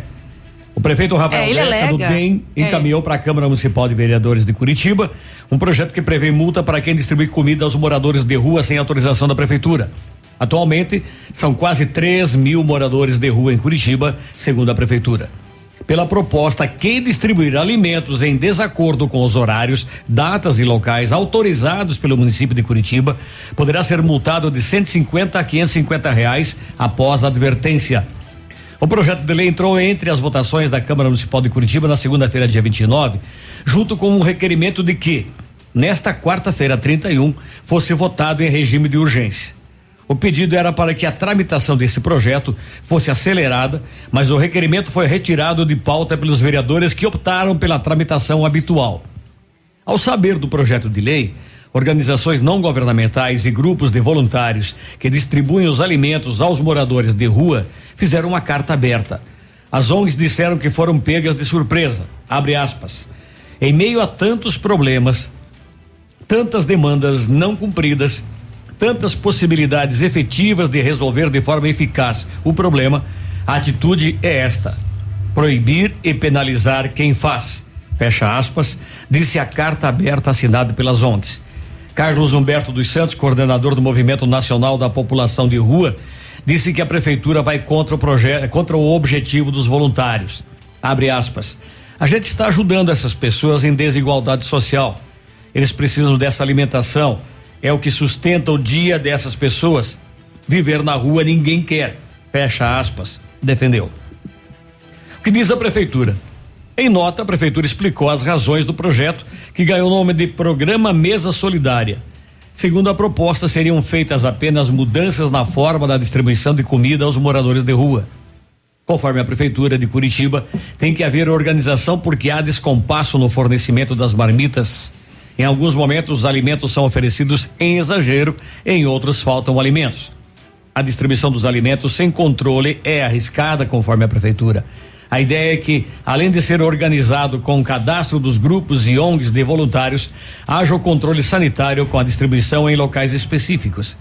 O prefeito Rafael É, Greca, do. DEM, É. encaminhou para a Câmara Municipal de Vereadores de Curitiba um projeto que prevê multa para quem distribui comida aos moradores de rua sem autorização da prefeitura. Atualmente, são quase 3 mil moradores de rua em Curitiba, segundo a prefeitura. Pela proposta, quem distribuir alimentos em desacordo com os horários, datas e locais autorizados pelo município de Curitiba poderá ser multado de 150 a 550 reais após a advertência. O projeto de lei entrou entre as votações da Câmara Municipal de Curitiba na segunda-feira, dia 29, junto com um requerimento de que, nesta quarta-feira, 31, fosse votado em regime de urgência. O pedido era para que a tramitação desse projeto fosse acelerada, mas o requerimento foi retirado de pauta pelos vereadores que optaram pela tramitação habitual. Ao saber do projeto de lei, organizações não governamentais e grupos de voluntários que distribuem os alimentos aos moradores de rua fizeram uma carta aberta. As ONGs disseram que foram pegas de surpresa. Abre aspas. Em meio a tantos problemas, tantas demandas não cumpridas, tantas possibilidades efetivas de resolver de forma eficaz o problema, a atitude é esta: proibir e penalizar quem faz. Fecha aspas, disse a carta aberta assinada pelas ONGs. Carlos Humberto dos Santos, coordenador do Movimento Nacional da População de Rua, disse que a prefeitura vai contra o projeto, contra o objetivo dos voluntários. Abre aspas. A gente está ajudando essas pessoas em desigualdade social. Eles precisam dessa alimentação. É o que sustenta o dia dessas pessoas. Viver na rua ninguém quer. Fecha aspas. Defendeu. O que diz a prefeitura? Em nota, a prefeitura explicou as razões do projeto, que ganhou o nome de Programa Mesa Solidária. Segundo a proposta, seriam feitas apenas mudanças na forma da distribuição de comida aos moradores de rua. Conforme a prefeitura de Curitiba, tem que haver organização porque há descompasso no fornecimento das marmitas. Em alguns momentos, os alimentos são oferecidos em exagero, em outros faltam alimentos. A distribuição dos alimentos sem controle é arriscada, conforme a prefeitura. A ideia é que, além de ser organizado com o cadastro dos grupos e ONGs de voluntários, haja o controle sanitário com a distribuição em locais específicos.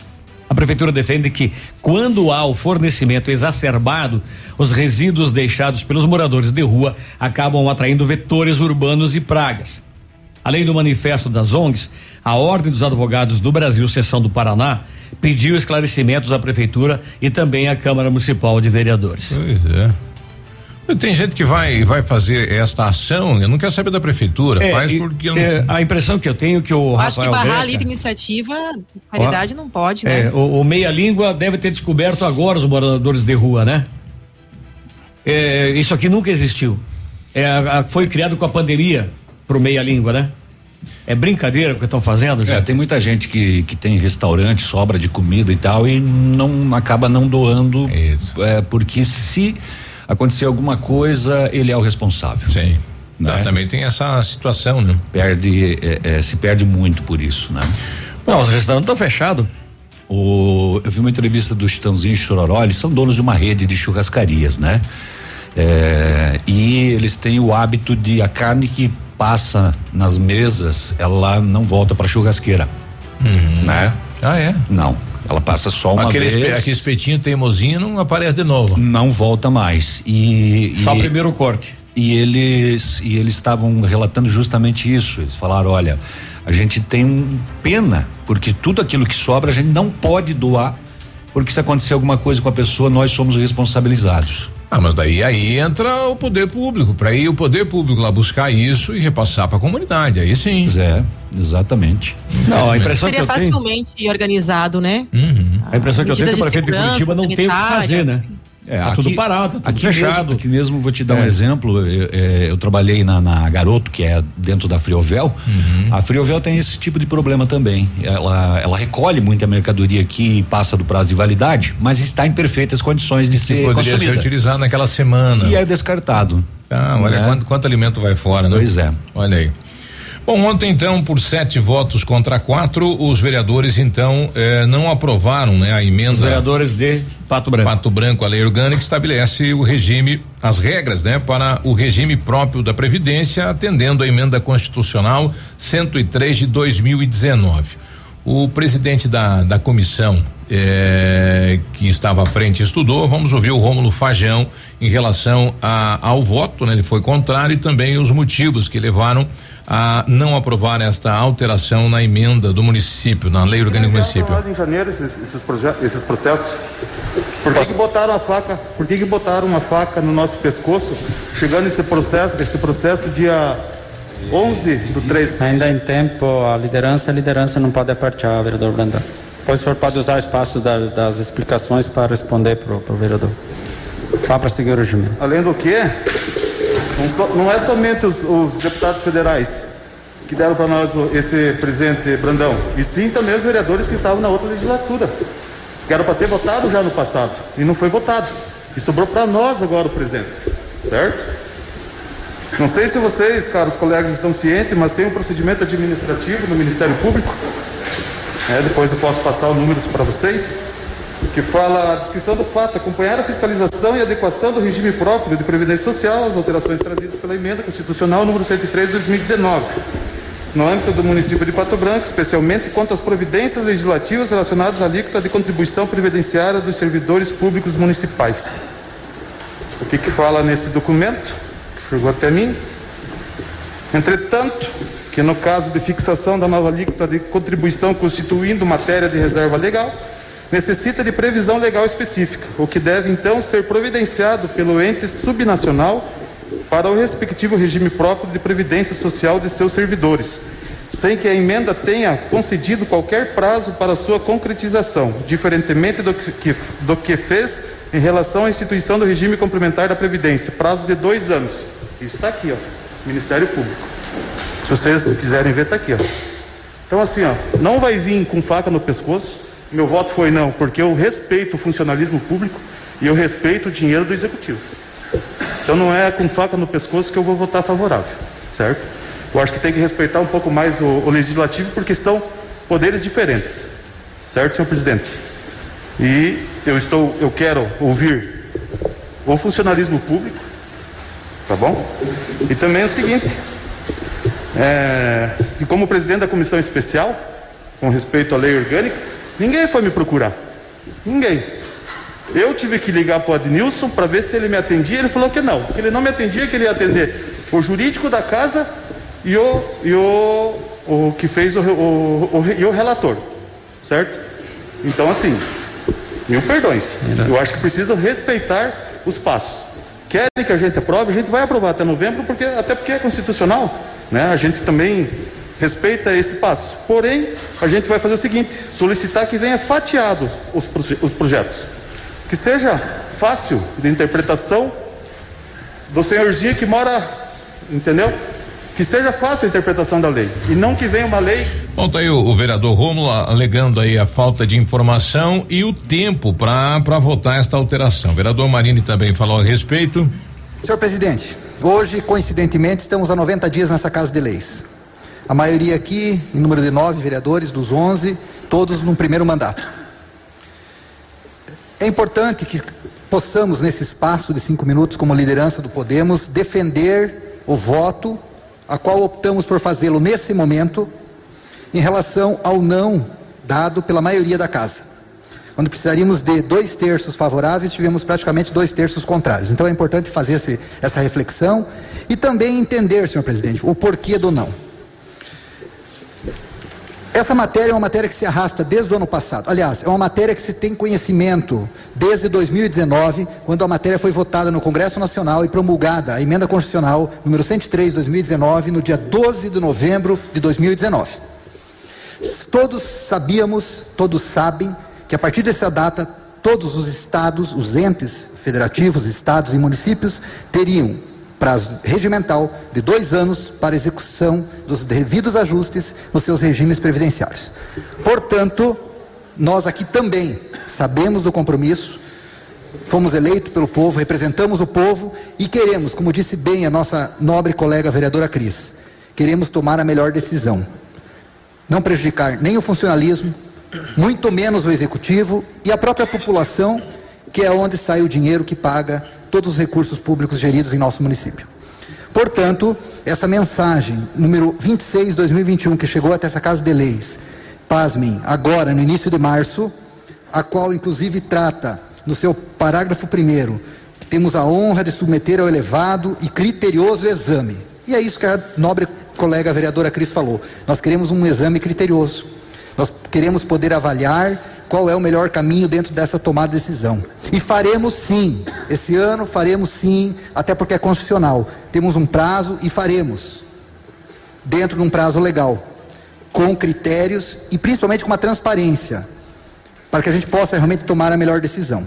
A prefeitura defende que, quando há o fornecimento exacerbado, os resíduos deixados pelos moradores de rua acabam atraindo vetores urbanos e pragas. Além do manifesto das ONGs, a Ordem dos Advogados do Brasil, seção do Paraná, pediu esclarecimentos à prefeitura e também à Câmara Municipal de Vereadores. Pois é. Tem gente que vai vai fazer esta ação, eu não quero saber da prefeitura, É, faz porque é, a impressão que eu tenho que o Acho que Rafael barrar a Beca- livre iniciativa, caridade não pode, né? É, o, o Meia Língua deve ter descoberto agora os moradores de rua, né? É, isso aqui nunca existiu. É, a- a- foi criado com a pandemia pro Meia Língua, né? É brincadeira o que estão fazendo, É, gente? tem muita gente que, que tem restaurante, sobra de comida e tal, e não acaba não doando. É, porque se acontecer alguma coisa, ele é o responsável. Sim. Também tem essa situação, né? Perde, é, é, se perde muito por isso, né? Não, os restaurantes estão fechados. O, eu vi uma entrevista do Chitãozinho e Chororó, eles são donos de uma rede de churrascarias, né? É, e eles têm o hábito de a carne que passa nas mesas, ela não volta para churrasqueira, né? Ah, é? Não, ela passa só uma aquele, espe- vez. aquele espetinho teimosinho não aparece de novo. Não volta mais. E, Só e- o primeiro corte. E eles e eles estavam relatando justamente isso. Eles falaram, olha, a gente tem um pena porque tudo aquilo que sobra a gente não pode doar, porque se acontecer alguma coisa com a pessoa nós somos responsabilizados. Ah, mas daí aí entra o poder público, para ir o poder público lá buscar isso e repassar para a comunidade. Aí sim. É, exatamente. Não, a impressão Seria que eu tenho. facilmente organizado, né? A impressão que eu tenho é que o prefeito de Curitiba não tem o que fazer, né? É, tá tudo parado, tá tudo aqui fechado. Mesmo, aqui mesmo vou te dar um É. exemplo. Eu, é, eu trabalhei na, na Garoto, que é dentro da Friovel. Uhum. A Friovel tem esse tipo de problema também. Ela, ela recolhe muita mercadoria que passa do prazo de validade, mas está em perfeitas condições de ser Poderia ser consumida. utilizado naquela semana. E é descartado. Ah, olha Né? quanto, quanto alimento vai fora, né? Pois é. Olha aí. Bom, ontem então, por sete votos contra quatro, os vereadores então eh, não aprovaram né, a emenda. Os vereadores de Pato Branco. Pato Branco, a lei orgânica que estabelece o regime, as regras, né, para o regime próprio da Previdência, atendendo a emenda constitucional 103 de 2019. O presidente da, da comissão eh, que estava à frente estudou, vamos ouvir o Rômulo Fajão em relação a, ao voto, né? Ele foi contrário e também os motivos que levaram a não aprovar esta alteração na emenda do município, na lei orgânica do município. em janeiro esses, esses, esses processos. Por que, que botaram a faca? Por que, que botaram uma faca no nosso pescoço? Chegando esse processo, esse processo dia 11 do 3. Ainda em tempo, a liderança, a liderança não pode apertar, vereador Brandão. Depois o senhor pode usar o espaço das, das explicações para responder para o vereador. Só para seguir o regimento. Além do que, não, é somente os, os deputados federais que deram para nós esse presente Brandão, e sim também os vereadores que estavam na outra legislatura, que era para ter votado já no passado, e não foi votado. E sobrou para nós agora o presente, certo? Não sei se vocês, caros colegas, estão cientes, mas tem um procedimento administrativo no Ministério Público. É, depois eu posso passar os números para vocês. Que fala a descrição do fato, acompanhar a fiscalização e adequação do regime próprio de previdência social às alterações trazidas pela emenda constitucional número 103 de 2019, no âmbito do município de Pato Branco, especialmente quanto às providências legislativas relacionadas à alíquota de contribuição previdenciária dos servidores públicos municipais. O que que fala nesse documento que chegou até mim? Entretanto, que no caso de fixação da nova alíquota de contribuição constituindo matéria de reserva legal, necessita de previsão legal específica, o que deve então ser providenciado pelo ente subnacional para o respectivo regime próprio de previdência social de seus servidores, sem que a emenda tenha concedido qualquer prazo para sua concretização, diferentemente do que, do que fez em relação à instituição do regime complementar da Previdência, prazo de dois anos. Isso está aqui, ó, Ministério Público. Se vocês quiserem ver, está aqui, ó. Então, assim, ó, não vai vir com faca no pescoço. Meu voto foi não, porque eu respeito o funcionalismo público e eu respeito o dinheiro do executivo. Então, não é com faca no pescoço que eu vou votar favorável, certo? Eu acho que tem que respeitar um pouco mais o, o legislativo, porque são poderes diferentes, certo, senhor presidente? E eu estou, eu quero ouvir o funcionalismo público, tá bom? E também é o seguinte, é, que como presidente da comissão especial, com respeito à lei orgânica, ninguém foi me procurar. Ninguém. Eu tive que ligar para o Adnilson para ver se ele me atendia. Ele falou que não, que ele não me atendia, que ele ia atender o jurídico da casa e o, e o, o que fez o, o, o, e o relator. Certo? Então, assim, mil perdões. Eu acho que precisam respeitar os passos. Querem que a gente aprove, a gente vai aprovar até novembro, porque, até porque é constitucional. Né? A gente também respeita esse passo. Porém, a gente vai fazer o seguinte: solicitar que venha fatiados os, proje- os projetos. Que seja fácil de interpretação do senhorzinho que mora, entendeu? Que seja fácil a interpretação da lei. E não que venha uma lei Bom, tá aí o, o vereador Rômulo alegando aí a falta de informação e o tempo para para votar esta alteração. O vereador Marini também falou a respeito. Senhor presidente, hoje, coincidentemente, estamos a 90 dias nessa Casa de Leis. A maioria aqui, em número de nove vereadores, dos 11, todos num primeiro mandato. É importante que possamos, nesse espaço de cinco minutos, como liderança do Podemos, defender o voto, a qual optamos por fazê-lo nesse momento, em relação ao não dado pela maioria da casa. Quando precisaríamos de dois terços favoráveis, tivemos praticamente dois terços contrários. Então é importante fazer esse, essa reflexão e também entender, senhor presidente, o porquê do não. Essa matéria é uma matéria que se arrasta desde o ano passado. Aliás, é uma matéria que se tem conhecimento desde 2019, quando a matéria foi votada no Congresso Nacional e promulgada a emenda constitucional número 103 de 2019, no dia 12 de novembro de 2019. Todos sabíamos, todos sabem, que a partir dessa data, todos os estados, os entes federativos, estados e municípios teriam prazo regimental de dois anos para execução dos devidos ajustes nos seus regimes previdenciários. Portanto, nós aqui também sabemos do compromisso, fomos eleitos pelo povo, representamos o povo e queremos, como disse bem a nossa nobre colega vereadora Cris, queremos tomar a melhor decisão. Não prejudicar nem o funcionalismo, muito menos o executivo e a própria população, que é onde sai o dinheiro que paga todos os recursos públicos geridos em nosso município. Portanto, essa mensagem número 26 2021 que chegou até essa Casa de Leis, pasmem, agora no início de março, a qual inclusive trata no seu parágrafo primeiro que temos a honra de submeter ao elevado e criterioso exame. E é isso que a nobre colega vereadora Cris falou. Nós queremos um exame criterioso. Nós queremos poder avaliar qual é o melhor caminho dentro dessa tomada de decisão. E faremos sim, esse ano faremos sim, até porque é constitucional. Temos um prazo e faremos, dentro de um prazo legal, com critérios e principalmente com uma transparência, para que a gente possa realmente tomar a melhor decisão.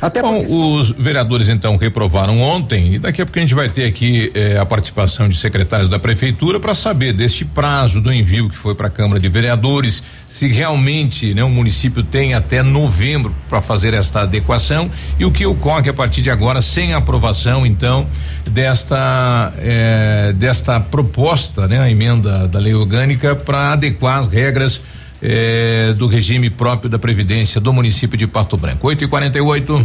Até Bom, os vereadores então reprovaram ontem e daqui a pouco a gente vai ter aqui eh, a participação de secretários da prefeitura para saber deste prazo do envio que foi para a Câmara de Vereadores, se realmente né, o município tem até novembro para fazer esta adequação e o que ocorre a partir de agora sem aprovação então desta eh, desta proposta, né, a emenda da lei orgânica para adequar as regras eh, do regime próprio da Previdência do município de Pato Branco. 8 e 48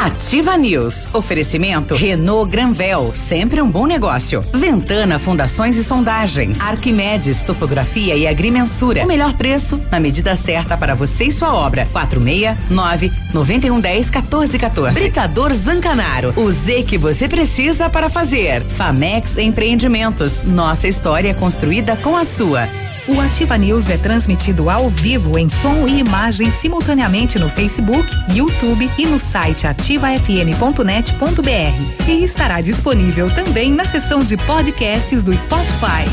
Ativa News. Oferecimento Renault Granvel, sempre um bom negócio. Ventana Fundações e Sondagens. Arquimedes Topografia e Agrimensura. O melhor preço na medida certa para você e sua obra. 469 9110 1414. Britador Zancanaro. O Z que você precisa para fazer. Famex Empreendimentos. Nossa história construída com a sua. O Ativa News é transmitido ao vivo em som e imagem simultaneamente no Facebook, YouTube e no site ativafm.net.br. E estará disponível também na seção de podcasts do Spotify.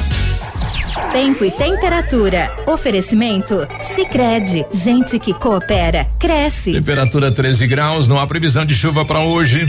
Tempo e temperatura. Oferecimento? Sicredi Gente que coopera, cresce. Temperatura 13 graus, não há previsão de chuva para hoje.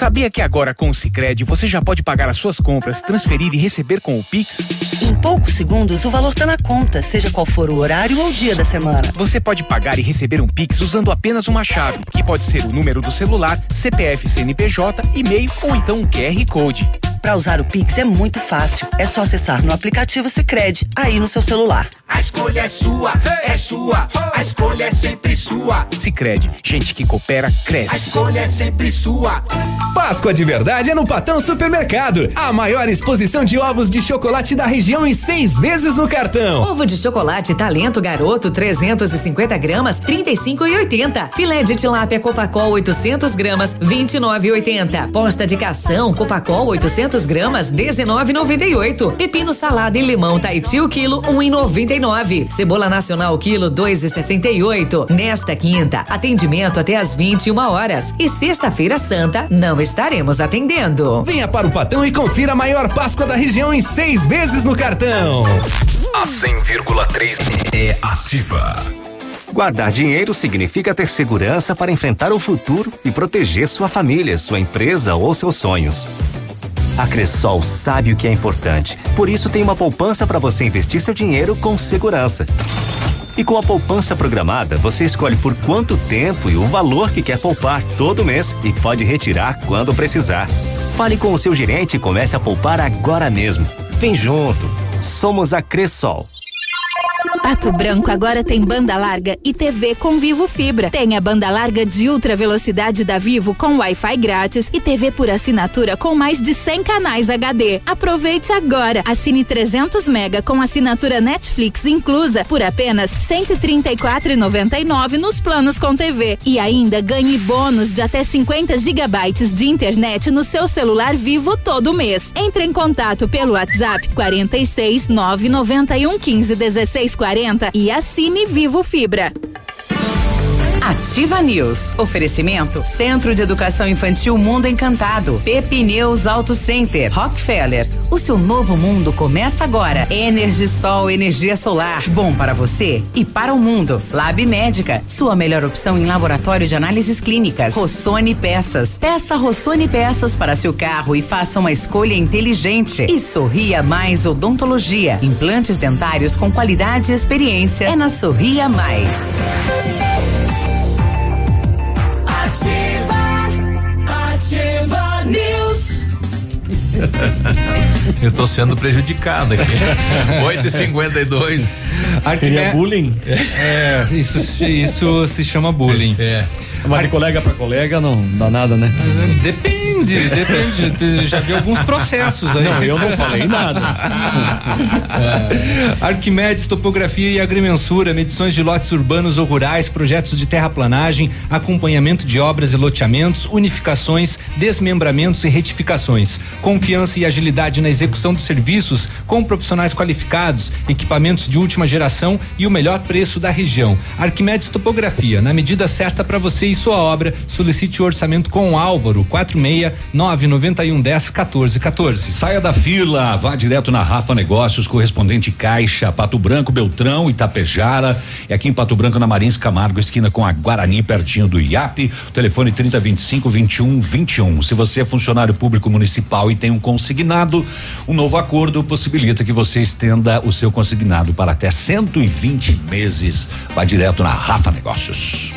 Sabia que agora com o Sicredi você já pode pagar as suas compras, transferir e receber com o Pix? Em poucos segundos, o valor está na conta, seja qual for o horário ou o dia da semana. Você pode pagar e receber um Pix usando apenas uma chave, que pode ser o número do celular, CPF CNPJ, e-mail ou então um QR Code. Para usar o Pix é muito fácil. É só acessar no aplicativo Sicredi aí no seu celular. A escolha é sua, é sua. A escolha é sempre sua. Sicredi, gente que coopera cresce. A escolha é sempre sua. Páscoa de verdade é no Patão Supermercado. A maior exposição de ovos de chocolate da região em seis vezes no cartão. Ovo de chocolate Talento Garoto 350 gramas 35,80. Filé de tilápia Copacol 800 gramas 29,80. Posta de cação Copacol 800 gramas 19,98. Pepino salada e limão Taiti o quilo 1,99. Cebola nacional quilo 2,68. Nesta quinta, atendimento até às 21 horas e sexta-feira santa não estaremos atendendo. Venha para o Patão e confira a maior Páscoa da região em seis vezes no cartão. A 100,3 é ativa. Guardar dinheiro significa ter segurança para enfrentar o futuro e proteger sua família, sua empresa ou seus sonhos. A Cressol sabe o que é importante, por isso tem uma poupança para você investir seu dinheiro com segurança. E com a poupança programada, você escolhe por quanto tempo e o valor que quer poupar todo mês e pode retirar quando precisar. Fale com o seu gerente e comece a poupar agora mesmo. Vem junto. Somos a Cressol. Pato Branco agora tem banda larga e TV com Vivo Fibra. Tem a banda larga de ultra velocidade da Vivo com Wi-Fi grátis e TV por assinatura com mais de 100 canais HD. Aproveite agora. Assine 300 mega com assinatura Netflix inclusa por apenas 134,99 nos planos com TV e ainda ganhe bônus de até 50 gigabytes de internet no seu celular Vivo todo mês. Entre em contato pelo WhatsApp 46 991 15 16 40 e assine Vivo Fibra. Ativa News. Oferecimento Centro de Educação Infantil Mundo Encantado. Pepineus Auto Center. Rockefeller. O seu novo mundo começa agora. Energisol, energia solar. Bom para você e para o mundo. Lab Médica. Sua melhor opção em laboratório de análises clínicas. Rossoni Peças. Peça Rossoni Peças para seu carro e faça uma escolha inteligente. E Sorria Mais Odontologia. Implantes dentários com qualidade e experiência. É na Sorria Mais. Eu tô sendo prejudicado aqui. 8h52. Seria bullying? É, isso, isso se chama bullying. É. Mas de colega para colega não dá nada, né? Depende, depende. Tu Já vi alguns processos aí. Não, eu não falei nada. Arquimedes, topografia e agrimensura, medições de lotes urbanos ou rurais, projetos de terraplanagem, acompanhamento de obras e loteamentos, unificações, desmembramentos e retificações. Confiança e agilidade na execução dos serviços com profissionais qualificados, equipamentos de última geração e o melhor preço da região. Arquimedes Topografia, na medida certa para você e sua obra. Solicite o orçamento com o Álvaro, 46 991 10 14 14. Saia da fila, vá direto na Rafa Negócios, correspondente Caixa, Pato Branco, Beltrão, Itapejara. É aqui em Pato Branco, na Marins Camargo, esquina com a Guarani, pertinho do IAP. Telefone 3025 21 21. Se você é funcionário público municipal e tem um consignado, um novo acordo possibilita que você estenda o seu consignado para até 120 meses. Vá direto na Rafa Negócios.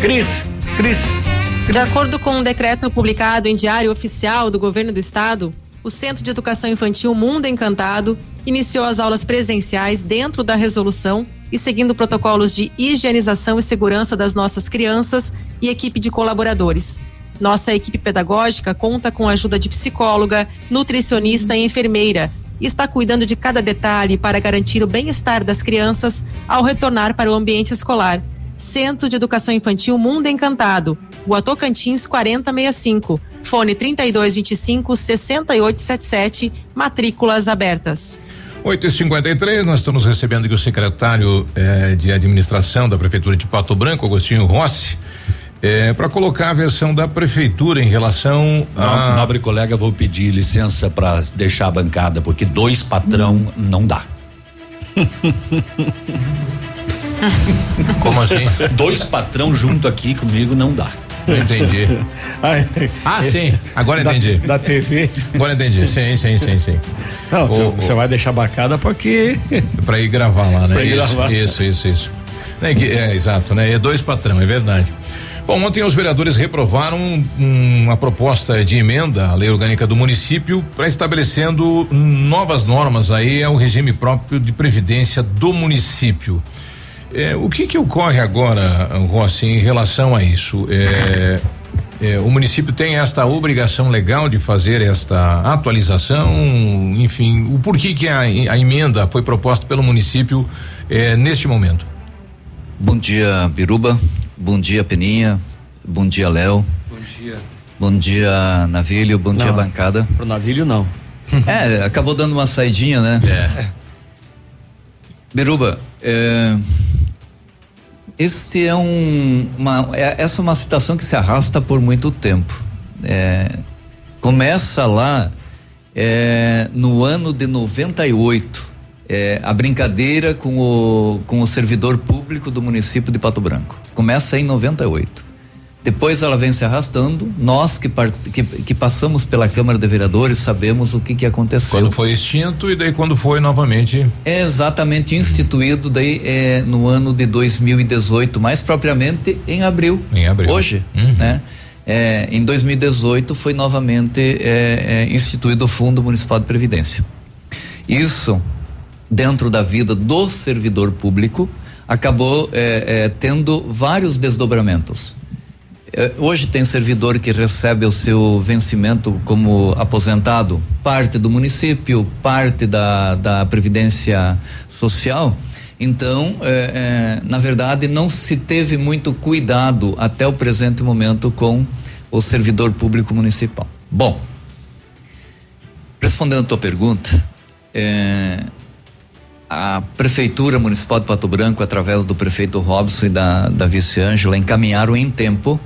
Cris, Cris. De acordo com um decreto publicado em Diário Oficial do Governo do Estado, o Centro de Educação Infantil Mundo Encantado iniciou as aulas presenciais dentro da resolução e seguindo protocolos de higienização e segurança das nossas crianças e equipe de colaboradores. Nossa equipe pedagógica conta com a ajuda de psicóloga, nutricionista e enfermeira e está cuidando de cada detalhe para garantir o bem-estar das crianças ao retornar para o ambiente escolar. Centro de Educação Infantil Mundo Encantado, Rua Tocantins 4065, fone 3225 6877, matrículas abertas. 8 e 53 nós estamos recebendo aqui o secretário eh, de administração da Prefeitura de Pato Branco, Agostinho Rossi, eh, para colocar a versão da Prefeitura em relação a. No- Nobre colega, vou pedir licença para deixar a bancada, porque dois patrão não dá. Como assim? Dois patrão junto aqui comigo não dá. Não entendi. Ah, sim. Agora Da- entendi. Da TV. Agora entendi. Sim, sim, sim, sim. Não, você- vai deixar bacana porque. Para ir gravar lá, né? Pra ir isso, gravar. isso, isso, isso. É, é, exato, né? É dois patrão, é verdade. Bom, ontem os vereadores reprovaram um- uma proposta de emenda à lei orgânica do município para estabelecendo novas normas aí ao regime próprio de previdência do município. É, o que que ocorre agora, Rossi, em relação a isso? É, é, o município tem esta obrigação legal de fazer esta atualização, enfim, o porquê que a, a emenda foi proposta pelo município é, neste momento? Bom dia, Biruba. Bom dia, Peninha. Bom dia, Léo. Bom dia. Bom dia, Navilho. Bom dia, Não. bancada. Pro navilho não. É, acabou dando uma saidinha, né? É. Biruba, é, esse é um, uma, é- essa é uma situação que se arrasta por muito tempo. É, começa lá é, no ano de 98, é, a brincadeira com o, com o servidor público do município de Pato Branco. Começa em 98. Depois ela vem se arrastando. Nós que, que, que passamos pela Câmara de Vereadores sabemos o que, que aconteceu. Quando foi extinto e daí quando foi novamente. É exatamente instituído daí é, no ano de 2018, mais propriamente em abril. Em abril. Hoje, né? É, em 2018 foi novamente é, é, instituído o Fundo Municipal de Previdência. Isso, dentro da vida do servidor público, acabou é, é, tendo vários desdobramentos. É, Hoje tem servidor que recebe o seu vencimento como aposentado, parte do município, parte da, da Previdência Social. Então, é, é, na verdade, não se teve muito cuidado até o presente momento com o servidor público municipal. Bom, respondendo a tua pergunta, é, a Prefeitura Municipal de Pato Branco, através do prefeito Robson e da, da vice Ângela, encaminharam em tempo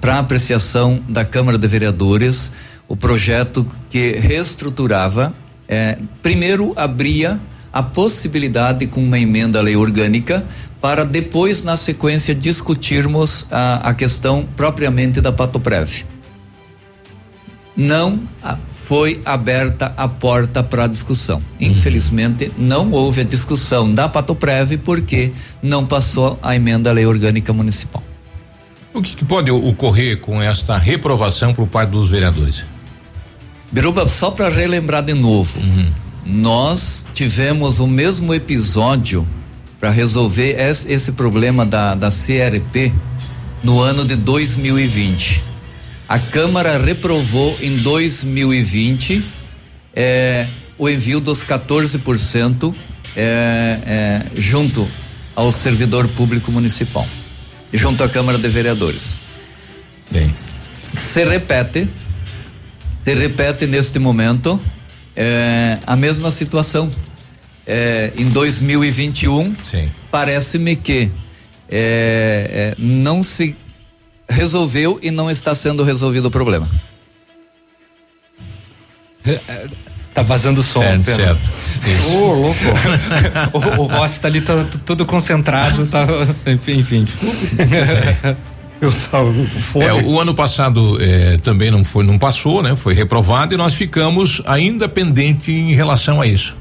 para apreciação da Câmara de Vereadores o projeto que reestruturava, eh, primeiro abria a possibilidade com uma emenda à lei orgânica para depois, na sequência, discutirmos a, a questão propriamente da Patoprev não ah, foi aberta a porta para a discussão. Infelizmente, não houve a discussão da Patoprev porque não passou a emenda à lei orgânica municipal. O que, que pode ocorrer com esta reprovação por parte dos vereadores? Biruba, só para relembrar de novo, nós tivemos o mesmo episódio para resolver esse, esse problema da, da CRP no ano de 2020. A Câmara reprovou em 2020 eh, o envio dos 14% eh, eh, junto ao servidor público municipal, junto à Câmara de Vereadores. Bem. Se repete, se repete neste momento eh, a mesma situação. Eh, em 2021, parece-me que eh, não se resolveu e não está sendo resolvido o problema. Tá vazando som, Certo, Pedro. certo. Ô, louco. o, o Rossi tá ali tá, todo concentrado, tá, enfim, enfim. Eu tava com fome. É, o ano passado eh, também não foi, não passou, né? Foi reprovado e nós ficamos ainda pendente em relação a isso.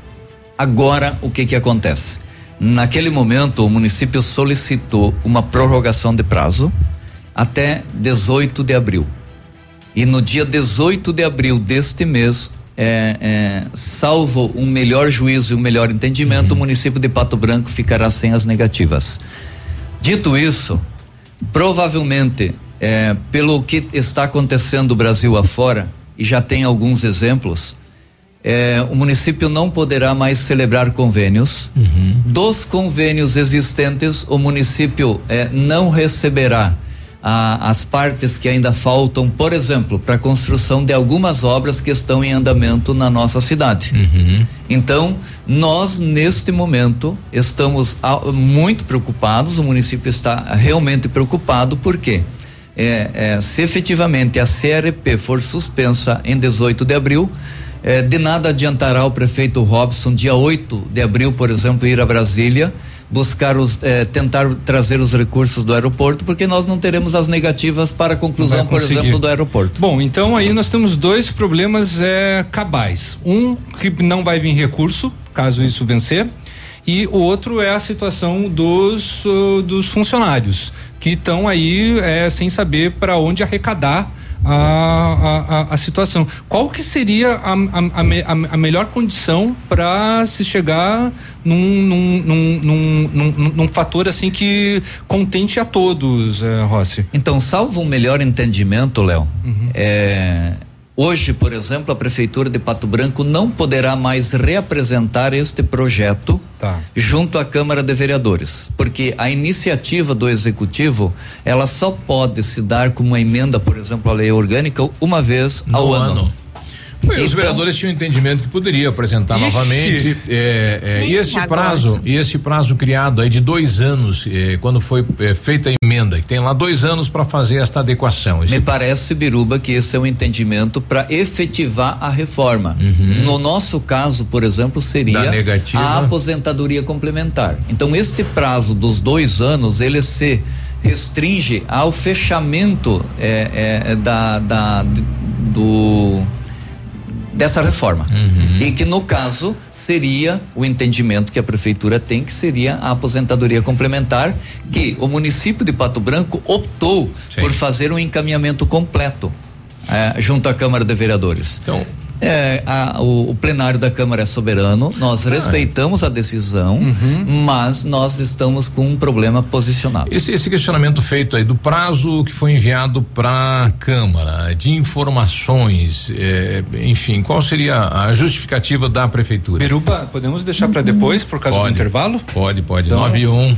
Agora, o que que acontece? Naquele momento, o município solicitou uma prorrogação de prazo até 18 de abril. E no dia 18 de abril deste mês, é, é, salvo um melhor juízo e um melhor entendimento, uhum. o município de Pato Branco ficará sem as negativas. Dito isso, provavelmente, é, pelo que está acontecendo no Brasil afora, e já tem alguns exemplos, é, o município não poderá mais celebrar convênios. Uhum. Dos convênios existentes, o município é, não receberá a, as partes que ainda faltam, por exemplo, para a construção de algumas obras que estão em andamento na nossa cidade. Uhum. Então, nós, neste momento, estamos muito preocupados, o município está realmente preocupado, por quê? É, é, se efetivamente a CRP for suspensa em 18 de abril, é, de nada adiantará o prefeito Robson, dia 8 de abril, por exemplo, ir a Brasília buscar os eh, tentar trazer os recursos do aeroporto porque nós não teremos as negativas para a conclusão por exemplo do aeroporto. Bom então aí nós temos dois problemas é, cabais. Um que não vai vir recurso caso isso vencer e o outro é a situação dos uh, dos funcionários que estão aí é, sem saber para onde arrecadar a, a, a, situação. Qual que seria a, a, a melhor condição para se chegar num, num, num, num, num, fator assim que contente a todos, eh, Rossi? Então, salvo um melhor entendimento, Léo, uhum. é, Hoje, por exemplo, a Prefeitura de Pato Branco não poderá mais reapresentar este projeto tá. junto à Câmara de Vereadores, porque a iniciativa do Executivo ela só pode se dar como uma emenda, por exemplo, à lei orgânica uma vez no ao ano. ano. Então, os vereadores tinham entendimento que poderia apresentar ixi, novamente. É, é, e este agora. prazo, e esse prazo criado aí de dois anos, é, quando foi é, feita a emenda, que tem lá dois anos para fazer esta adequação. Me parece, Biruba, que esse é um entendimento para efetivar a reforma. Uhum. No nosso caso, por exemplo, seria a aposentadoria complementar. Então, este prazo dos dois anos, ele se restringe ao fechamento é, é, da, da do dessa reforma. Uhum. E que no caso seria o entendimento que a prefeitura tem, que seria a aposentadoria complementar, que o município de Pato Branco optou Sim. por fazer um encaminhamento completo é, junto à Câmara de Vereadores. Então, é, a, o, o, plenário da Câmara é soberano, nós ah, respeitamos é. a decisão, uhum. mas nós estamos com um problema posicional. Esse, esse, questionamento feito aí do prazo que foi enviado para a Câmara, de informações, é, enfim, qual seria a justificativa da Prefeitura? Peruba, podemos deixar para depois, por causa pode, do intervalo? Pode, pode. Então, 9 e 1. Um.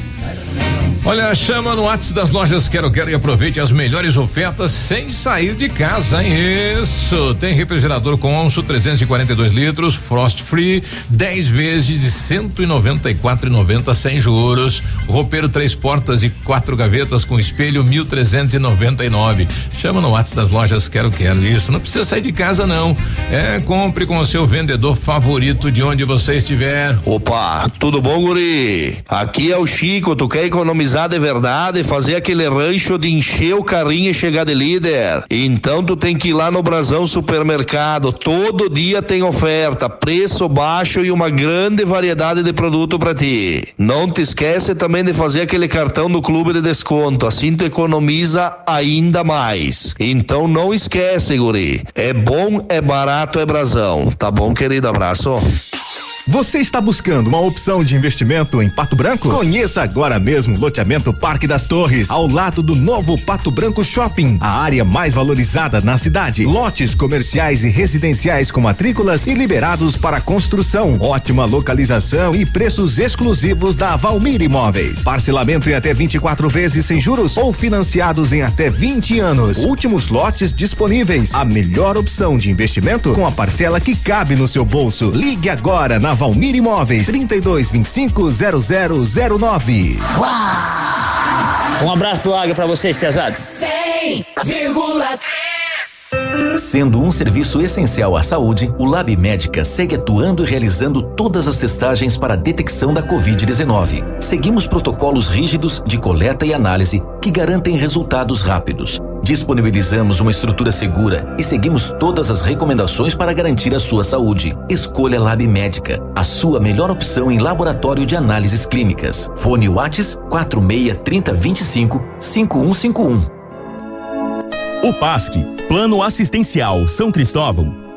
Olha, chama no WhatsApp das lojas Quero Quero e aproveite as melhores ofertas sem sair de casa, hein? Isso. Tem refrigerador Consul 342 litros, Frost Free, 10 vezes de 194,90 sem juros. Roupeiro três portas e quatro gavetas com espelho 1.399. Chama no WhatsApp das lojas Quero Quero. Isso. Não precisa sair de casa, não. É, compre com o seu vendedor favorito de onde você estiver. Opa, tudo bom, guri? Aqui é o Chico. Tu quer economizar? Economizar de verdade, fazer aquele rancho de encher o carrinho e chegar de líder. Então tu tem que ir lá no Brasão Supermercado. Todo dia tem oferta, preço baixo e uma grande variedade de produto para ti. Não te esquece também de fazer aquele cartão do clube de desconto. Assim tu economiza ainda mais. Então não esquece, guri. É bom, é barato, é brasão. Tá bom, querido? Abraço. Você está buscando uma opção de investimento em Pato Branco? Conheça agora mesmo o loteamento Parque das Torres, ao lado do novo Pato Branco Shopping, a área mais valorizada na cidade. Lotes comerciais e residenciais com matrículas e liberados para construção. Ótima localização e preços exclusivos da Valmir Imóveis. Parcelamento em até 24 vezes sem juros ou financiados em até 20 anos. Últimos lotes disponíveis. A melhor opção de investimento com a parcela que cabe no seu bolso. Ligue agora na Valmir Imóveis 32 25 0009. Um abraço do Águia pra vocês, pesados. 100,3 Sendo um serviço essencial à saúde, o Lab Médica segue atuando e realizando todas as testagens para a detecção da Covid-19. Seguimos protocolos rígidos de coleta e análise que garantem resultados rápidos. Disponibilizamos uma estrutura segura e seguimos todas as recomendações para garantir a sua saúde. Escolha Lab Médica, a sua melhor opção em laboratório de análises clínicas. Fone Whats 46 30 25 5151. O PASC, Plano Assistencial São Cristóvão,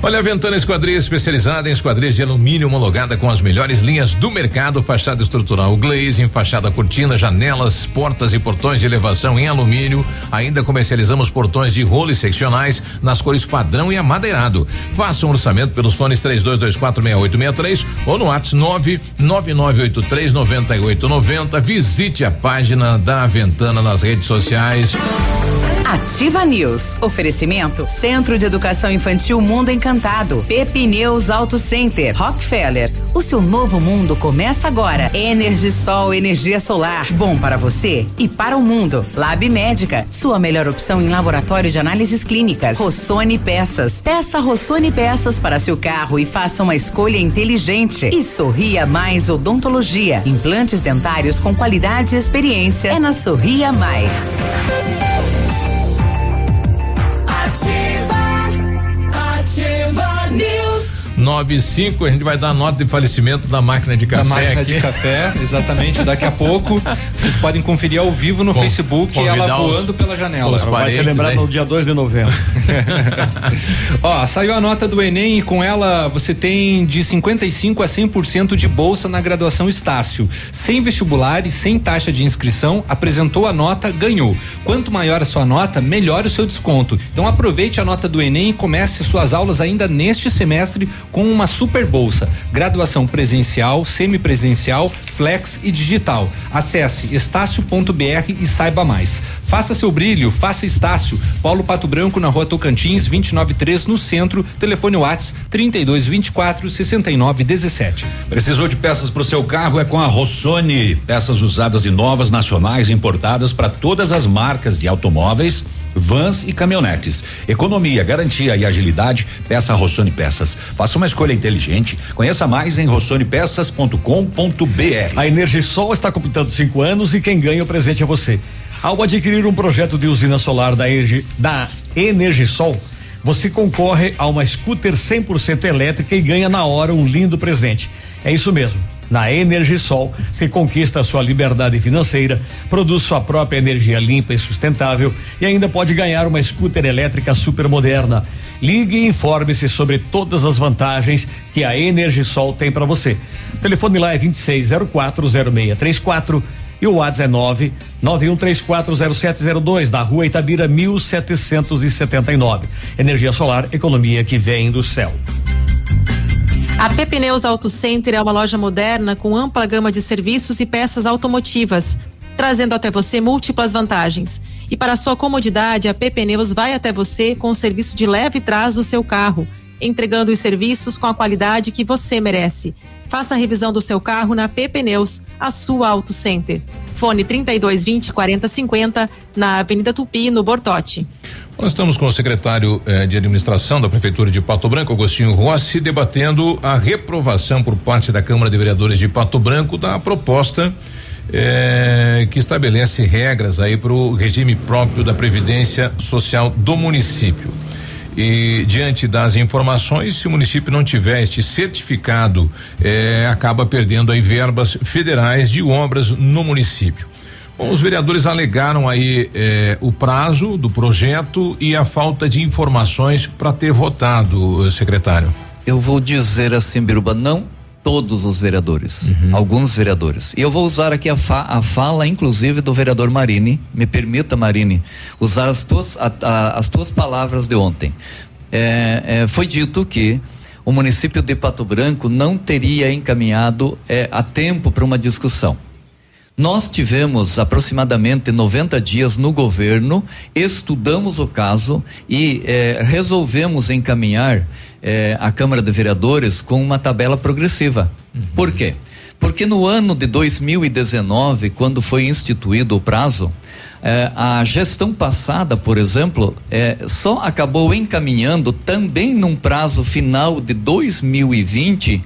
Olha, a Ventana Esquadria especializada em esquadrias de alumínio homologada com as melhores linhas do mercado, fachada estrutural glazing, fachada cortina, janelas, portas e portões de elevação em alumínio. Ainda comercializamos portões de rolo seccionais nas cores padrão e amadeirado. Faça um orçamento pelos fones 32246863 ou no WhatsApp 999839890. Visite a página da Ventana nas redes sociais. Ativa News. Oferecimento Centro de Educação Infantil Mundo Encantado. Pepineus Auto Center. Rockefeller. O seu novo mundo começa agora. Energisol, energia solar. Bom para você e para o mundo. Lab Médica. Sua melhor opção em laboratório de análises clínicas. Rossoni Peças. Peça Rossoni Peças para seu carro e faça uma escolha inteligente. E Sorria Mais Odontologia. Implantes dentários com qualidade e experiência. É na Sorria Mais. 995. A gente vai dar a nota de falecimento da máquina de café. Da máquina aqui. de café, exatamente. Daqui a pouco. Vocês podem conferir ao vivo no Com, Facebook ela voando pela janela. Os vai ser lembrado no dia 2 de novembro. Ó, saiu a nota do Enem e com ela você tem de 55 a 100% de bolsa na graduação Estácio. Sem vestibular e sem taxa de inscrição, apresentou a nota, ganhou. Quanto maior a sua nota, melhor o seu desconto. Então aproveite a nota do Enem e comece suas aulas ainda neste semestre com uma super bolsa. Graduação presencial, semipresencial, flex e digital. Acesse estácio.br e saiba mais. Faça seu brilho, faça Estácio. Paulo Pato Branco na rua Tocantins, 293 no centro. Telefone Whats 3224 6917. Precisou de peças para o seu carro? É com a Rossoni. Peças usadas e novas, nacionais, importadas para todas as marcas de automóveis, vans e caminhonetes. Economia, garantia e agilidade. Peça Rossoni Peças. Faça uma escolha inteligente. Conheça mais em rossonepeças.com.br. A Energisol está completando cinco anos e quem ganha o presente é você. Ao adquirir um projeto de usina solar da, Energi, da Energisol, você concorre a uma scooter 100% elétrica e ganha na hora um lindo presente. É isso mesmo. Na Energisol, você conquista sua liberdade financeira, produz sua própria energia limpa e sustentável e ainda pode ganhar uma scooter elétrica super moderna. Ligue e informe-se sobre todas as vantagens que a Energisol tem para você. O telefone lá é 26040634 e o WhatsApp é 9 91340702 da Rua Itabira 1779. Energia solar, economia que vem do céu. A Pepineus Auto Center é uma loja moderna com ampla gama de serviços e peças automotivas, trazendo até você múltiplas vantagens. E para sua comodidade, a Pepineus vai até você com o serviço de leve trás do seu carro. Entregando os serviços com a qualidade que você merece. Faça a revisão do seu carro na P Pneus, a sua Auto Center. Fone 3220 4050 na Avenida Tupi, no Bortote. Nós estamos com o secretário eh, de administração da Prefeitura de Pato Branco, Agostinho Rossi, debatendo a reprovação por parte da Câmara de Vereadores de Pato Branco da proposta eh, que estabelece regras aí para o regime próprio da Previdência Social do município. E diante das informações, se o município não tiver este certificado, eh, acaba perdendo aí verbas federais de obras no município. Bom, os vereadores alegaram aí eh, o prazo do projeto e a falta de informações para ter votado, eh, secretário. Eu vou dizer assim, Biruba, não todos os vereadores, alguns vereadores. E eu vou usar aqui a, fa a fala, inclusive, do vereador Marini. Me permita, Marini, usar as tuas, a, a, as tuas palavras de ontem. É, é, foi dito que o município de Pato Branco não teria encaminhado é, a tempo para uma discussão. Nós tivemos aproximadamente 90 dias no governo, estudamos o caso e eh, resolvemos encaminhar eh, a Câmara de Vereadores com uma tabela progressiva. Por quê? Porque no ano de 2019, quando foi instituído o prazo, eh, a gestão passada, por exemplo, eh, só acabou encaminhando também num prazo final de 2020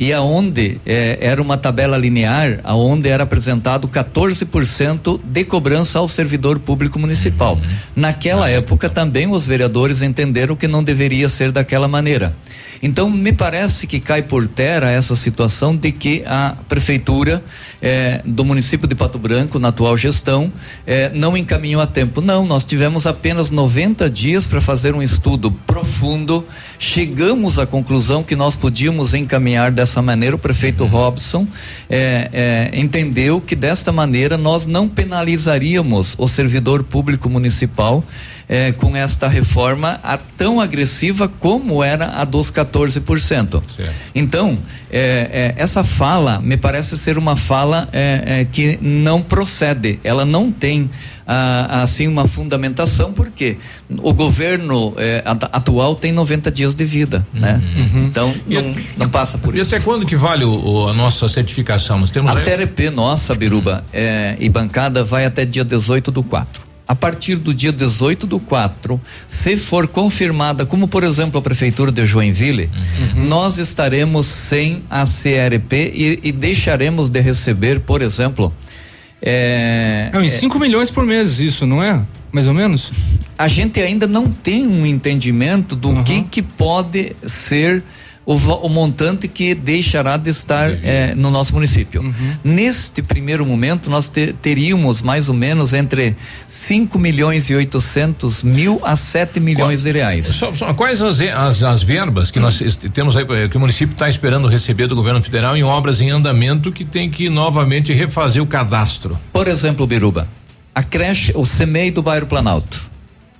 e aonde eh, era uma tabela linear, aonde era apresentado 14% de cobrança ao servidor público municipal. Naquela época também os vereadores entenderam que não deveria ser daquela maneira. Então me parece que cai por terra essa situação de que a prefeitura eh, do município de Pato Branco, na atual gestão, eh, não encaminhou a tempo. Não, nós tivemos apenas 90 dias para fazer um estudo profundo. Chegamos à conclusão que nós podíamos encaminhar dessa maneira. O prefeito Robson eh, eh, entendeu que desta maneira nós não penalizaríamos o servidor público municipal eh, com esta reforma a, tão agressiva como era a dos 14%. Então, eh, eh, essa fala me parece ser uma fala eh, eh, que não procede, ela não tem ah, assim uma fundamentação, porque o governo at- atual tem 90 dias de vida, né? Então, não, não passa por E isso. até quando que vale o, o- a nossa certificação? Nós temos A aí- CRP nossa, Biruba, é, e bancada vai até dia 18 do 4. A partir do dia 18 do 4, se for confirmada, como por exemplo a Prefeitura de Joinville, nós estaremos sem a CRP e, e deixaremos de receber, por exemplo. É, É uns 5 milhões por mês, isso, não é? Mais ou menos? a gente ainda não tem um entendimento do que que pode ser o, o montante que deixará de estar eh, no nosso município. Neste primeiro momento, nós te- teríamos mais ou menos entre 5 milhões e 800 mil a 7 milhões de reais. Só- só- quais as, as, as verbas que nós est- temos aí, eh, que o município está esperando receber do governo federal em obras em andamento que tem que novamente refazer o cadastro? Por exemplo, Biruba, a creche, o CEMEI do bairro Planalto.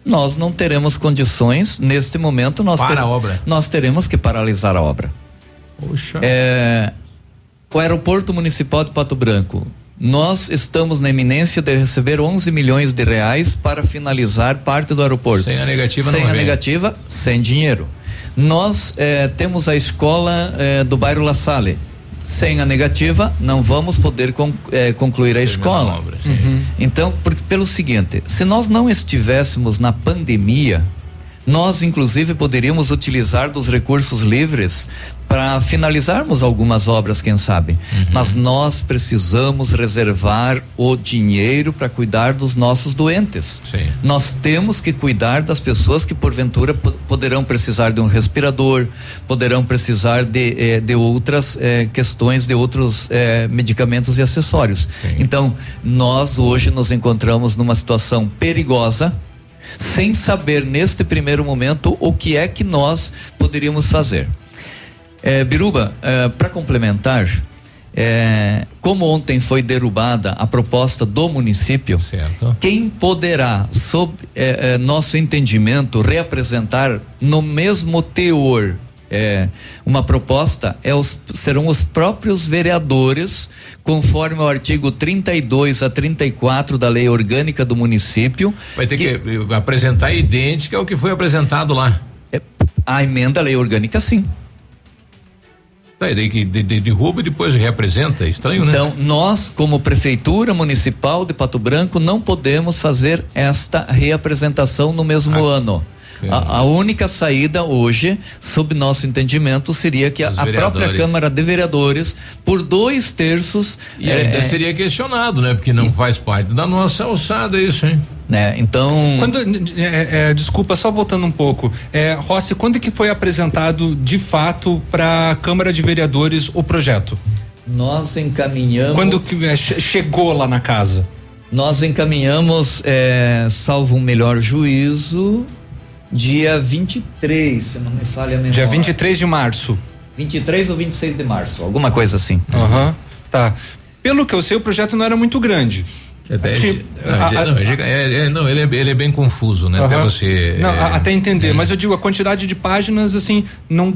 Nós não teremos condições, neste momento, nós, Para a obra. nós teremos que paralisar a obra. Poxa. É, o aeroporto municipal de Pato Branco. Nós estamos na iminência de receber 11 milhões de reais para finalizar parte do aeroporto. Sem a negativa Sem não a vem. negativa, sem dinheiro. Nós eh, temos a escola eh, do bairro La Salle. Sem a negativa, não vamos poder con- eh, concluir a escola. Então, por- pelo seguinte, se nós não estivéssemos na pandemia, nós inclusive poderíamos utilizar dos recursos livres para finalizarmos algumas obras, quem sabe. Mas nós precisamos reservar o dinheiro para cuidar dos nossos doentes. Nós temos que cuidar das pessoas que porventura po- poderão precisar de um respirador, poderão precisar de, eh, de outras eh, questões, de outros eh, medicamentos e acessórios. Então, nós hoje nos encontramos numa situação perigosa, sem saber neste primeiro momento o que é que nós poderíamos fazer. Eh, Biruba, para complementar, eh, como ontem foi derrubada a proposta do município, quem poderá, sob eh, eh, nosso entendimento, reapresentar no mesmo teor eh, uma proposta é os- serão os próprios vereadores, conforme o artigo 32 a 34 da lei orgânica do município. Vai ter que, eh, apresentar idêntica ao que foi apresentado lá. A emenda à lei orgânica, sim. Tá, daí que de, de, derruba e depois reapresenta, é estranho, né? Então, nós, como Prefeitura Municipal de Pato Branco, não podemos fazer esta reapresentação no mesmo Ah, ano. A, a única saída hoje, sob nosso entendimento, seria que a, a própria. Câmara de Vereadores, por dois terços. E é, ainda é, seria questionado, né? Porque não faz parte da nossa alçada isso, hein? né? Então. Quando, é, é, desculpa, só voltando um pouco. É, Rossi, quando que foi apresentado de fato para a Câmara de Vereadores o projeto? Nós encaminhamos. Quando que é, che- chegou lá na casa? Nós encaminhamos, é, salvo um melhor juízo, dia 23, se não me falha a memória. Dia 23 de março. 23 ou 26 de março, alguma coisa assim. Aham. Tá. Pelo que eu sei, o projeto não era muito grande. É, não, a- a- não, é- é- não, ele é, ele é bem confuso, né? Até Aham. você. Não, é, até entender, mas eu digo, a quantidade de páginas, assim, não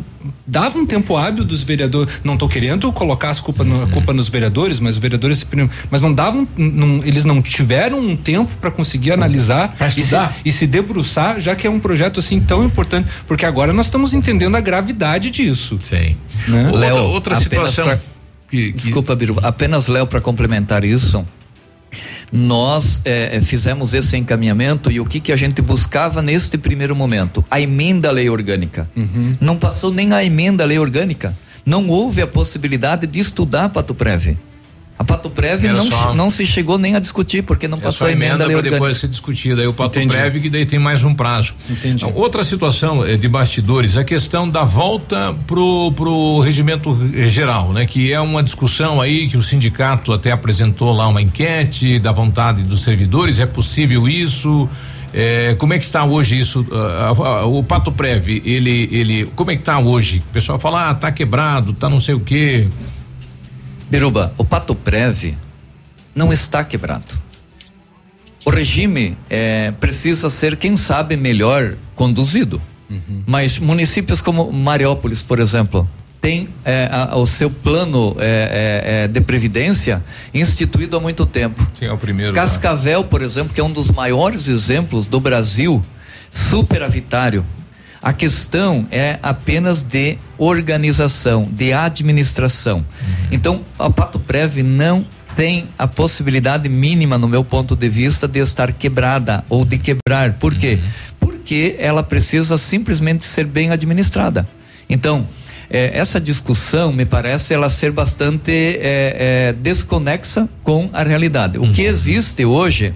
dava um tempo hábil dos vereadores. Não tô querendo colocar as culpa, no- a culpa nos vereadores, mas os vereadores mas não davam, não- eles não tiveram um tempo para conseguir analisar e se, e se debruçar, já que é um projeto assim tão importante, porque agora nós estamos entendendo a gravidade disso. Sim. Né? Léo, outra apenas situação pra- que- que- Desculpa, Biru, apenas Léo para complementar isso. Nós eh, eh, fizemos esse encaminhamento e o que que a gente buscava neste primeiro momento? A emenda à lei orgânica. Uhum. Não passou nem a emenda à lei orgânica. Não houve a possibilidade de estudar Pato Prévio. A Pato Prévio não, só- não se chegou nem a discutir porque não É passou só a emenda, emenda para depois ser discutida. Aí o Pato Entendi. Prévio que daí tem mais um prazo. Entendi. Então, outra situação eh, de bastidores, a questão da volta pro pro regimento eh, geral, né? Que é uma discussão aí que o sindicato até apresentou lá uma enquete da vontade dos servidores. É possível isso? Eh, como é que está hoje isso? Ah, ah, ah, o Pato Prévio, ele ele como é que está hoje? O pessoal fala, ah, tá quebrado, tá não sei o quê. Biruba, o Pato Preve não está quebrado. O regime eh, precisa ser, quem sabe, melhor conduzido. Mas municípios como Mariópolis, por exemplo, tem eh, a- o seu plano eh, eh, eh, de previdência instituído há muito tempo. Sim, é o primeiro. lá. Cascavel, por exemplo, que é um dos maiores exemplos do Brasil, superavitário. A questão é apenas de organização, de administração. Então, a Pato Prev não tem a possibilidade mínima, no meu ponto de vista, de estar quebrada ou de quebrar. Por quê? Porque ela precisa simplesmente ser bem administrada. Então, eh, essa discussão me parece ela ser bastante eh, eh, desconexa com a realidade. O que existe hoje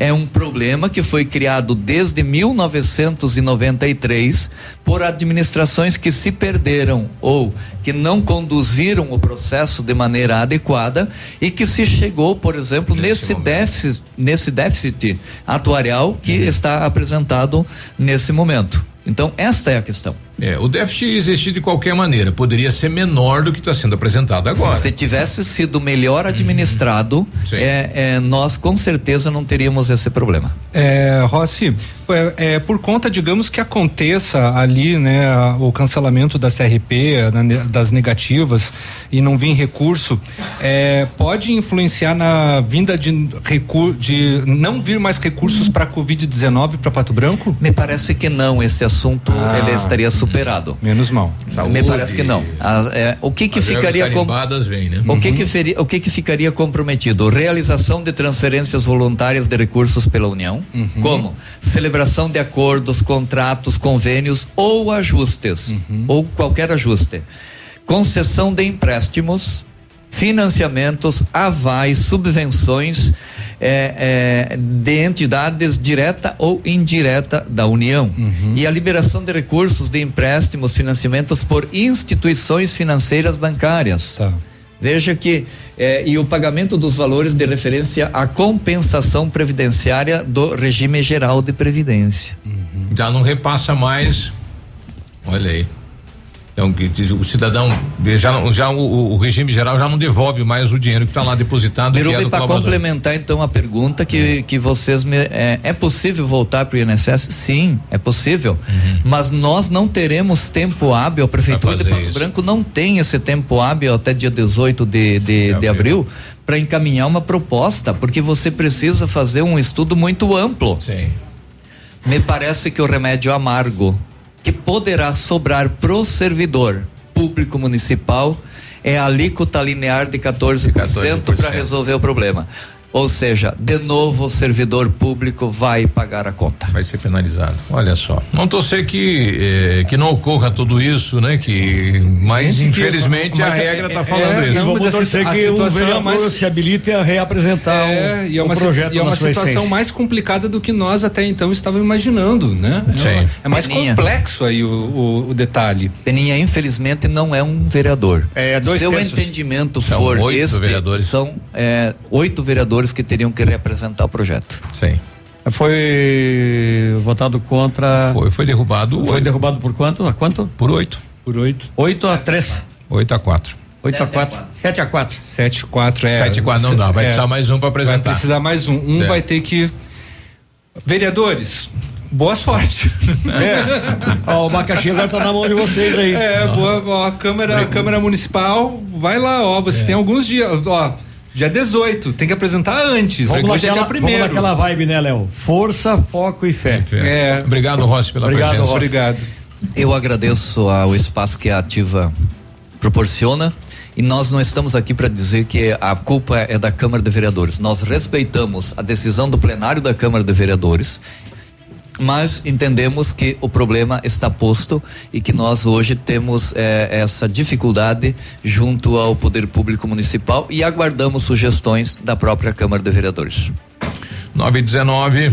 é um problema que foi criado desde 1993 por administrações que se perderam ou que não conduziram o processo de maneira adequada e que se chegou, por exemplo, nesse déficit, nesse déficit atuarial que está apresentado nesse momento. Então, esta é a questão. É, o déficit existe de qualquer maneira, poderia ser menor do que está sendo apresentado agora. Se tivesse sido melhor administrado, Sim. é, é, nós com certeza não teríamos esse problema. É, Rossi, é, é, por conta, digamos que aconteça ali, né, a- o cancelamento da CRP, na das negativas e não vir recurso, é, pode influenciar na vinda de recurso, de não vir mais recursos para Covid-19 para Pato Branco? Me parece que não, esse assunto Ah. ele estaria superado. Menos mal. Me parece que não. As- é, o que que As ficaria com, vêm, né? o que que feria- o que que ficaria comprometido? Realização de transferências voluntárias de recursos pela União, como celebração de acordos, contratos, convênios ou ajustes, ou qualquer ajuste. Concessão de empréstimos, financiamentos, avais, subvenções é, é, de entidades direta ou indireta da União e a liberação de recursos de empréstimos, financiamentos por instituições financeiras bancárias. Veja que eh, e o pagamento dos valores de referência à compensação previdenciária do regime geral de previdência. Já não repassa mais. Olha aí. Então, o cidadão já, já o, o- regime geral já não devolve mais o dinheiro que está lá depositado. é do para complementar então a pergunta que, que vocês me. É, é possível voltar para o INSS? Sim, é possível. Mas nós não teremos tempo hábil, a Prefeitura de Pato isso. Branco não tem esse tempo hábil até dia 18 de, de, de abril para encaminhar uma proposta, porque você precisa fazer um estudo muito amplo. Sim. Me parece que o remédio amargo que poderá sobrar pro servidor público municipal é a alíquota linear de 14%, 14%. para resolver o problema. Ou seja, de novo o servidor público vai pagar a conta. Vai ser penalizado. Olha só. Não torcer que eh, que não ocorra tudo isso, né? Que mas Gente, infelizmente que, mas a é, regra está é, falando é, isso. Vamos torcer que o vereador mais, se habilite a reapresentar é, o, e é uma, o projeto. E é uma situação essência. mais complicada do que nós até então estávamos imaginando, né? Sim. É mais Peninha. complexo aí o, o, o, detalhe. Peninha, infelizmente não é um vereador. É dois Seu terços. entendimento são for oito este, vereadores. são é, oito vereadores vereadores que teriam que representar o projeto. Sim. Foi votado contra. Foi, foi derrubado. Foi derrubado por quanto? A quanto? Por oito. Por oito. Oito a três. Oito a quatro. 8 a 4. 7 a 4. 7 a 4 é. 7 a 4 não dá, vai é, precisar mais um para apresentar. Vai precisar mais um. Um é. vai ter que. Vereadores, boa sorte. É. Ó, o abacaxi agora tá na mão de vocês aí. É, boa, ó, a Câmara, a Câmara Municipal, vai lá, ó. Você é. tem alguns dias, ó Dia 18, tem que apresentar antes. Vamos Hoje naquela, é dia primeiro. Vamos naquela vibe, né, Léo? Força, foco e fé. É. Obrigado, Rossi, pela Obrigado, presença. Rossi. Obrigado. Eu agradeço ao espaço que a Ativa proporciona. E nós não estamos aqui para dizer que a culpa é da Câmara de Vereadores. Nós respeitamos a decisão do plenário da Câmara de Vereadores mas entendemos que o problema está posto e que nós hoje temos eh, essa dificuldade junto ao Poder Público Municipal e aguardamos sugestões da própria Câmara de Vereadores. 919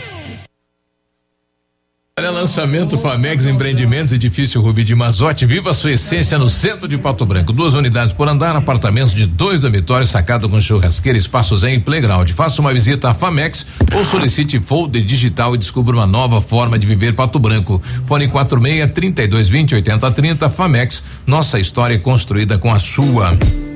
Olha, lançamento Famex Empreendimentos, edifício Rubi de Mazote, viva a sua essência no centro de Pato Branco. Duas unidades por andar, apartamentos de dois dormitórios, sacado com churrasqueira, espaços em playground. Faça uma visita à Famex ou solicite folder digital e descubra uma nova forma de viver Pato Branco. Fone 46 32 20 80 30 Famex, nossa história construída com a sua.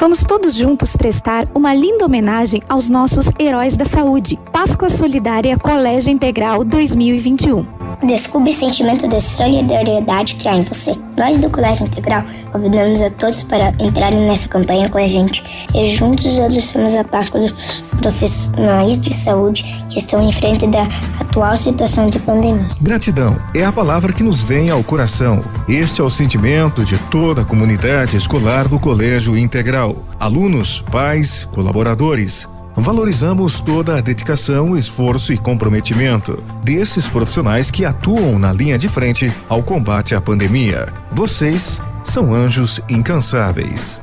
Vamos todos juntos prestar uma linda homenagem aos nossos heróis da saúde. Páscoa Solidária Colégio Integral 2021. Descubra o sentimento de solidariedade que há em você. Nós do Colégio Integral convidamos a todos para entrarem nessa campanha com a gente e juntos adoçamos a Páscoa dos profissionais de saúde que estão em frente da atual situação de pandemia. Gratidão é a palavra que nos vem ao coração. Este é o sentimento de toda a comunidade escolar do Colégio Integral. Alunos, pais, colaboradores, Valorizamos toda a dedicação, esforço e comprometimento desses profissionais que atuam na linha de frente ao combate à pandemia. Vocês são anjos incansáveis.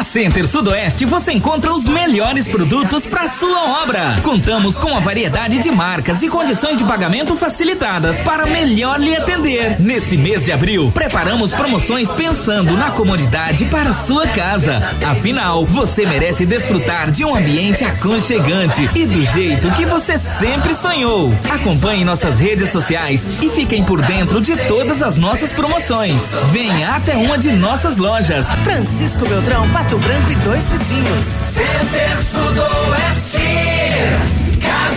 Na Center Sudoeste você encontra os melhores produtos para sua obra. Contamos com a variedade de marcas e condições de pagamento facilitadas para melhor lhe atender. Nesse mês de abril, preparamos promoções pensando na comodidade para sua casa. Afinal, você merece desfrutar de um ambiente aconchegante e do jeito que você sempre sonhou. Acompanhe nossas redes sociais e fiquem por dentro de todas as nossas promoções. Venha até uma de nossas lojas. Francisco Beltrão, Pato Branco e dois vizinhos. Center Sudoeste.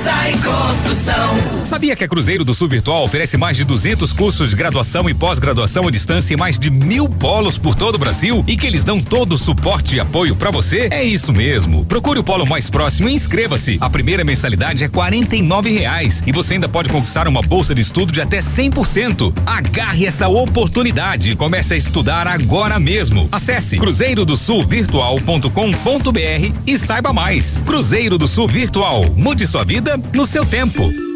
Casa e Construção. Sabia que a Cruzeiro do Sul Virtual oferece mais de 200 cursos de graduação e pós-graduação à distância em mais de mil polos por todo o Brasil e que eles dão todo o suporte e apoio para você? É isso mesmo. Procure o polo mais próximo e inscreva-se. A primeira mensalidade é R$ reais e você ainda pode conquistar uma bolsa de estudo de até 100%. Agarre essa oportunidade e comece a estudar agora mesmo. Acesse cruzeiro do sul virtual.com.br e saiba mais. Cruzeiro do Sul Virtual. Mude sua vida no seu tempo.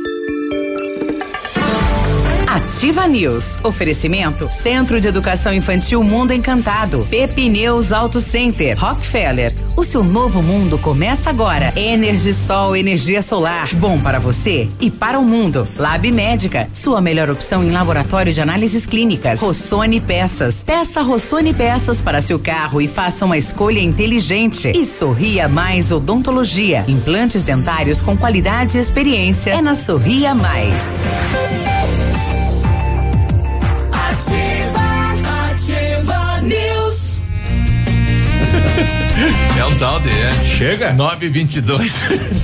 Ativa News. Oferecimento Centro de Educação Infantil Mundo Encantado. Pepineus Auto Center. Rockefeller. O seu novo mundo começa agora. Energisol, energia solar. Bom para você e para o mundo. Lab Médica. Sua melhor opção em laboratório de análises clínicas. Rossoni Peças. Peça Rossoni Peças para seu carro e faça uma escolha inteligente. E Sorria Mais Odontologia. Implantes dentários com qualidade e experiência. É na Sorria Mais. É um tal de. É. Chega? 922.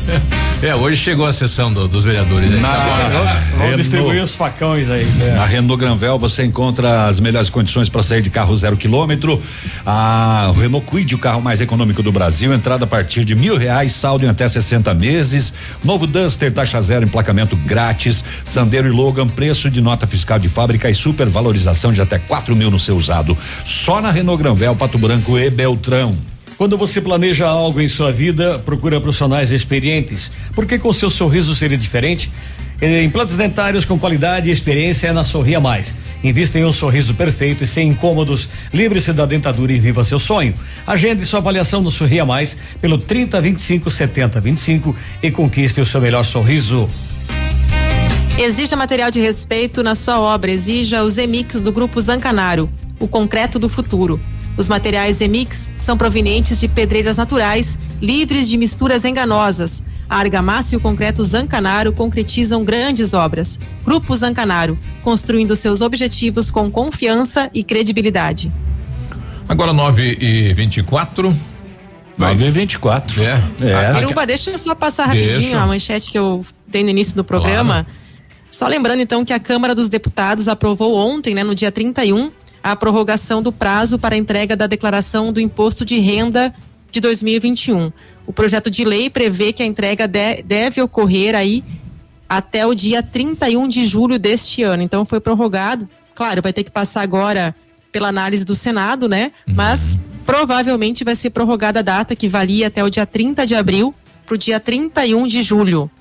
é, hoje chegou a sessão do- dos vereadores. aí. Na- Tá bom. Vamos distribuir os facões aí. Na Renault Granvel você encontra as melhores condições para sair de carro zero quilômetro. A Renault Quid, o carro mais econômico do Brasil, entrada a partir de mil reais, saldo em até 60 meses. Novo Duster, taxa zero, emplacamento grátis. Sandero e Logan, preço de nota fiscal de fábrica e supervalorização de até 4 mil no seu usado. Só na Renault Granvel, Pato Branco e Beltrão. Quando você planeja algo em sua vida, procura profissionais experientes, porque com seu sorriso seria diferente. Eh, Implantes dentários com qualidade e experiência é na Sorria Mais. Invista em um sorriso perfeito e sem incômodos. Livre-se da dentadura e viva seu sonho. Agende sua avaliação no Sorria Mais pelo 30 25 70 25 e conquiste o seu melhor sorriso. Exija material de respeito na sua obra. Exija os Emix do Grupo Zancanaro, o concreto do futuro. Os materiais Emix são provenientes de pedreiras naturais, livres de misturas enganosas. A argamassa e o concreto Zancanaro concretizam grandes obras. Grupo Zancanaro, construindo seus objetivos com confiança e credibilidade. Agora 9 e 24 9 e 24 É. É. Biruba, deixa eu só passar rapidinho Deixa. a manchete que eu dei no início do programa. Só lembrando então que a Câmara dos Deputados aprovou ontem, né, no dia 31, a prorrogação do prazo para a entrega da declaração do imposto de renda de 2021. O projeto de lei prevê que a entrega de- deve ocorrer aí até o dia 31 de julho deste ano. Então foi prorrogado. Claro, vai ter que passar agora pela análise do Senado, né? Mas provavelmente vai ser prorrogada a data que valia até o dia 30 de abril para o dia 31 de julho.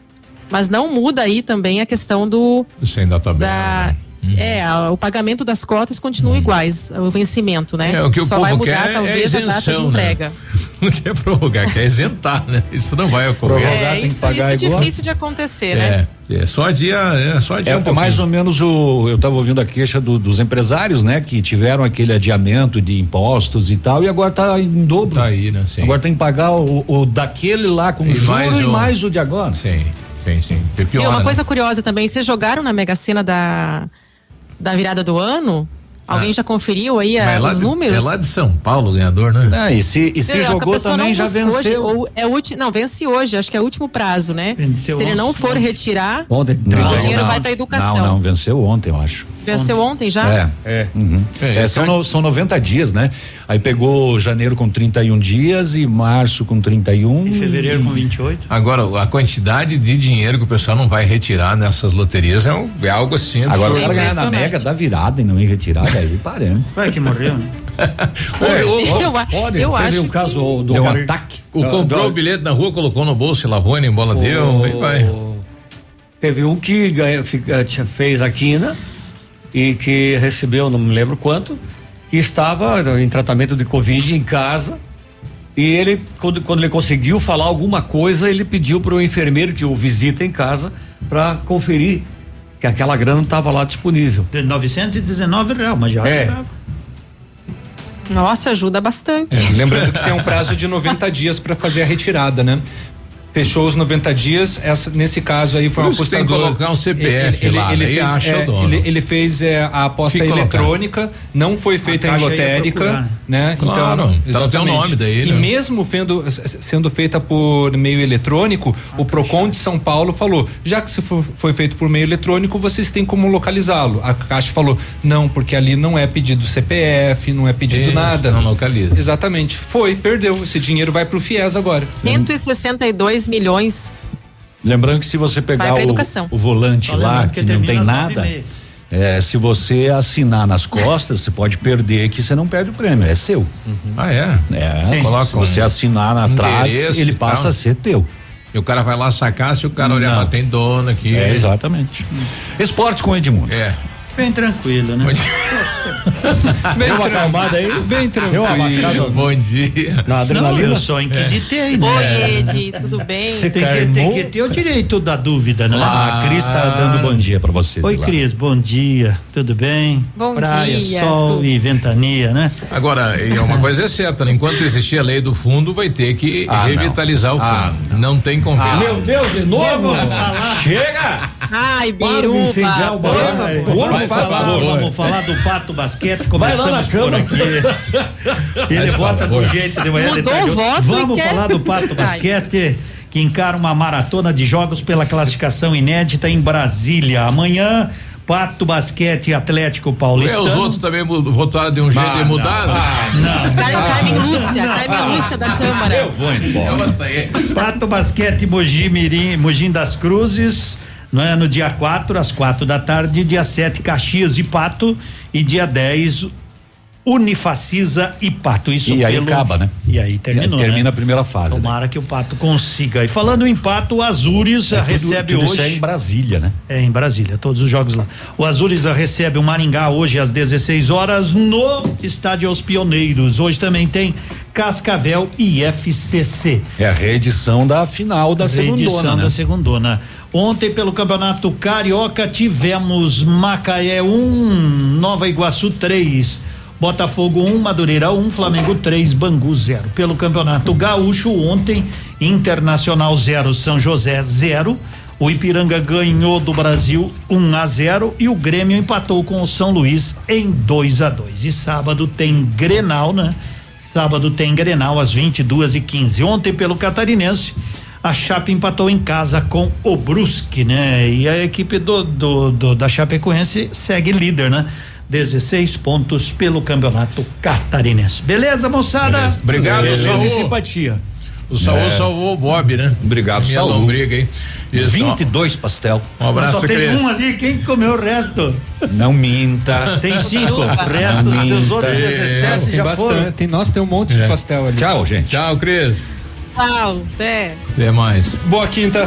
Mas não muda aí também a questão do Sem data da é, o pagamento das cotas continua iguais, o vencimento, né? É, o que o Só povo vai mudar quer é talvez a data de isenção, né? entrega. Não quer prorrogar, quer isentar, né? Isso não vai ocorrer. É, isso, isso é difícil de acontecer, né? É, é só dia, é só dia É, um é mais ou menos o. Eu estava ouvindo a queixa do- dos empresários, né? Que tiveram aquele adiamento de impostos e tal, e agora tá em dobro. Tá aí, né? Sim. Agora tem que pagar o, o daquele lá com E juro mais e o- mais o de agora. Sim, sim, sim. E uma né? coisa curiosa também, vocês jogaram na Mega Sena da, da virada do ano? Alguém Ah. já conferiu aí ah, é lá os de- números? É lá de São Paulo o ganhador, né? É, e se, e se a jogou também não já hoje, venceu. ou é ulti, não, vence hoje, acho que é o último prazo, né? Venceu Se ele não ontem. for retirar, Ontem, o dinheiro vai para educação. Não, não, venceu ontem, eu acho. Venceu ontem já? É. É. Uhum. É, É, esse são, é- no- são 90 dias, né? Aí pegou janeiro com 31 dias e março com 31. Em fevereiro com 28. Agora, a quantidade de dinheiro que o pessoal não vai retirar nessas loterias é, um- é algo assim Agora o cara ganhar na mega da virada e não ir retirar, daí paramos. Vai que morreu, né? Oi, Eu, a- Pode, eu teve acho um caso do Deu um ataque. O comprou do- o bilhete na rua, colocou no bolso e lavou, nem bola deu, aí vai. Teve um que ganha, fez a quina e que recebeu, não me lembro quanto, e estava em tratamento de Covid em casa. E ele, quando, quando ele conseguiu falar alguma coisa, ele pediu para o enfermeiro que o visita em casa para conferir que aquela grana estava lá disponível. De 919 reais, mas já É. ajudava. Nossa, ajuda bastante. É, lembrando que tem um prazo de 90 dias para fazer a retirada, né? Fechou os 90 dias, essa, nesse caso aí foi Por um isso que tem que colocar um CPF lá, aí fez, acha o é, dono. ele, ele fez é, a aposta eletrônica, não foi feita em ia lotérica, procurar, né? Claro, então, tá no teu exatamente. nome daí, E né? mesmo sendo, sendo feita por meio eletrônico, o Procon de São Paulo falou, já que se for- foi feito por meio eletrônico, vocês têm como localizá-lo. A Caixa falou, não, porque ali não é pedido CPF, não é pedido Isso, nada. não localiza. Exatamente. Foi, perdeu. Esse dinheiro vai pro FIES agora. 162 milhões. Lembrando que se você pegar o, educação. o volante lá, que, que não tem nada, é, se você assinar nas costas, você pode perder que você não perde o prêmio, é seu. Ah, é? É, Sim. coloca, se você assinar atrás, Endereço ele passa tal. a ser teu. E o cara vai lá sacar, se o cara olhar, Não. mas tem dono aqui. É, exatamente. Esportes com Edmundo. É. Bem tranquilo, né? Bem Deu uma acalmada aí? Bem Deu uma tranquilo. Bom dia. na Não, adrenalina? eu só inquisitei, né? Oi, Ed, tudo bem? Você tem que, tem que ter o direito da dúvida, né? Ah, a Cris tá dando bom dia pra você. Oi. Cris, bom dia. Tudo bem? Bom Praia, dia, sol tudo. e ventania, né? Agora, e uma coisa é certa, né? enquanto existir a lei do fundo, vai ter que Ah, não. revitalizar o fundo. Ah, não. tem conversa. Meu Deus, de novo? Chega! Ai, Para de vamos, falar, vamos falar do Pato Basquete, Vai lá começamos na por cama. aqui. Ele vota do jeito de manhã, Mudou tá o junto. voto Vamos quer- falar do Pato. Basquete, que encara uma maratona de jogos pela classificação inédita em Brasília. Amanhã, Pato Basquete Atlético Paulistano. os outros também votaram de um jeito Ah, e mudaram. Time Lúcia, time Lúcia da Câmara. Eu vou embora. Nossa, aí. Pato Basquete Mogi Mirim, Mogim das Cruzes, não é? no dia 4, às quatro da tarde, dia 7, Caxias e Pato, e dia 10, Unifacisa e Pato. Isso E aí pelo- acaba, né? E aí terminou. Termina né? a primeira fase. né? Tomara que o Pato consiga. E falando em Pato, o Azures É tudo- recebe tudo hoje. Isso é em Brasília, né? É, em Brasília, todos os jogos lá. O Azures recebe o Maringá hoje às 16 horas no Estádio Aos Pioneiros. Hoje também tem Cascavel e FCC. É a reedição da final da Reedição segundona, né? da segundona. Ontem, pelo Campeonato Carioca, tivemos Macaé 1, Nova Iguaçu 3. Botafogo 1, Madureira 1, Flamengo 3, Bangu 0. Pelo Campeonato Gaúcho, ontem, Internacional 0, São José 0. O Ipiranga ganhou do Brasil 1 a 0 e o Grêmio empatou com o São Luís em 2 a 2. E sábado tem Grenal, né? Sábado tem Grenal às 22 e 15 Ontem, pelo Catarinense, a Chape empatou em casa com o Brusque, né? E a equipe do, do, do- da Chapecoense segue líder, né? 16 pontos pelo campeonato catarinense. Beleza, moçada? Beleza. Obrigado, Beleza Saul. e simpatia. O Saul É. salvou o Bob, né? Obrigado, Minha Saul. lombriga, hein? Isso, 22 pastel. ó, Um abraço, Só tem um ali, quem comeu o resto? Não minta. Tem cinco. O Biruba. resto dos outros É, 17 Tem já bastante. foram. Tem, nossa, tem um monte de pastel ali. Tchau, gente. Tchau, Cris. Tchau, até. Até mais. Boa quinta.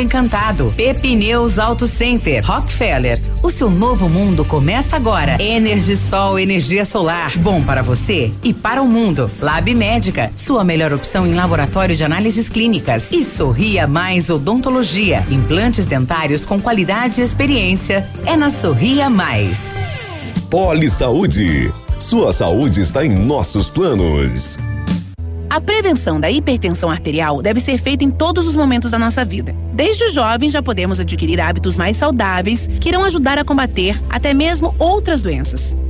Encantado. Pepineus Auto Center. Rockefeller. O seu novo mundo começa agora. Energisol energia solar. Bom para você e para o mundo. Lab Médica. Sua melhor opção em laboratório de análises clínicas. E Sorria Mais Odontologia. Implantes dentários com qualidade e experiência. É na Sorria Mais. Poli Saúde. Sua saúde está em nossos planos. A prevenção da hipertensão arterial deve ser feita em todos os momentos da nossa vida. Desde os jovens já podemos adquirir hábitos mais saudáveis que irão ajudar a combater até mesmo outras doenças.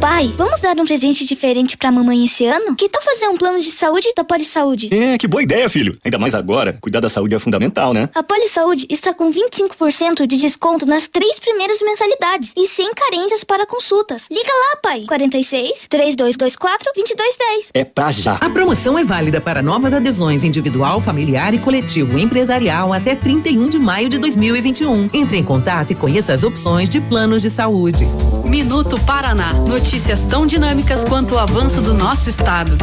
Pai, vamos dar um presente diferente pra mamãe esse ano? Que tal fazer um plano de saúde da Poli Saúde? É, que boa ideia, filho. Ainda mais agora, cuidar da saúde é fundamental, né? A Poli Saúde está com 25% de desconto nas três primeiras mensalidades e sem carências para consultas. Liga lá, pai. 46 3224 2210. É pra já. A promoção é válida para novas adesões individual, familiar e coletivo empresarial até 31 de maio de 2021. Entre em contato e conheça as opções de planos de saúde. Minuto Paraná. Notícias tão dinâmicas quanto o avanço do nosso estado.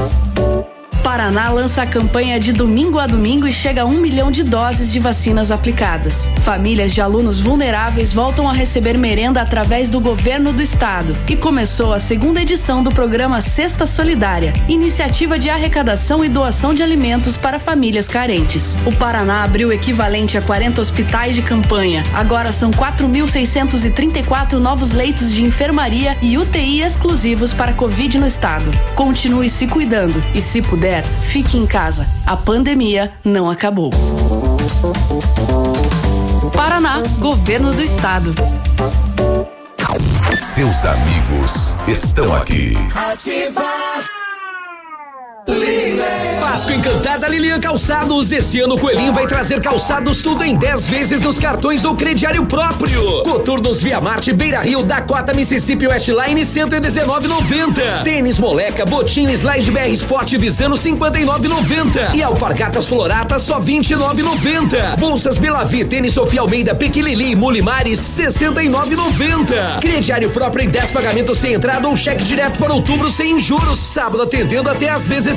Paraná lança a campanha de domingo a domingo e chega a um milhão de doses de vacinas aplicadas. Famílias de alunos vulneráveis voltam a receber merenda através do governo do estado. E começou a segunda edição do programa Cesta Solidária, iniciativa de arrecadação e doação de alimentos para famílias carentes. O Paraná abriu equivalente a 40 hospitais de campanha. Agora são 4.634 novos leitos de enfermaria e UTI exclusivos para Covid no estado. Continue se cuidando e, se puder, fique em casa. A pandemia não acabou. Paraná, Governo do Estado. Seus amigos estão aqui. Páscoa Encantada Lilian Calçados. Esse ano o Coelhinho vai trazer calçados tudo em 10 vezes nos cartões ou crediário próprio. Coturnos Via Marte, Beira Rio, Dakota, Mississippi Westline 119,90. Tênis Moleca, Botinho Slide BR Sport Visano 59,90. E Alpargatas Floratas só 29,90. Bolsas Belavi, Tênis Sofia Almeida, Pequilili, Mulimares 69,90. Crediário próprio em 10 pagamentos sem entrada ou cheque direto para outubro sem juros. Sábado atendendo até às 16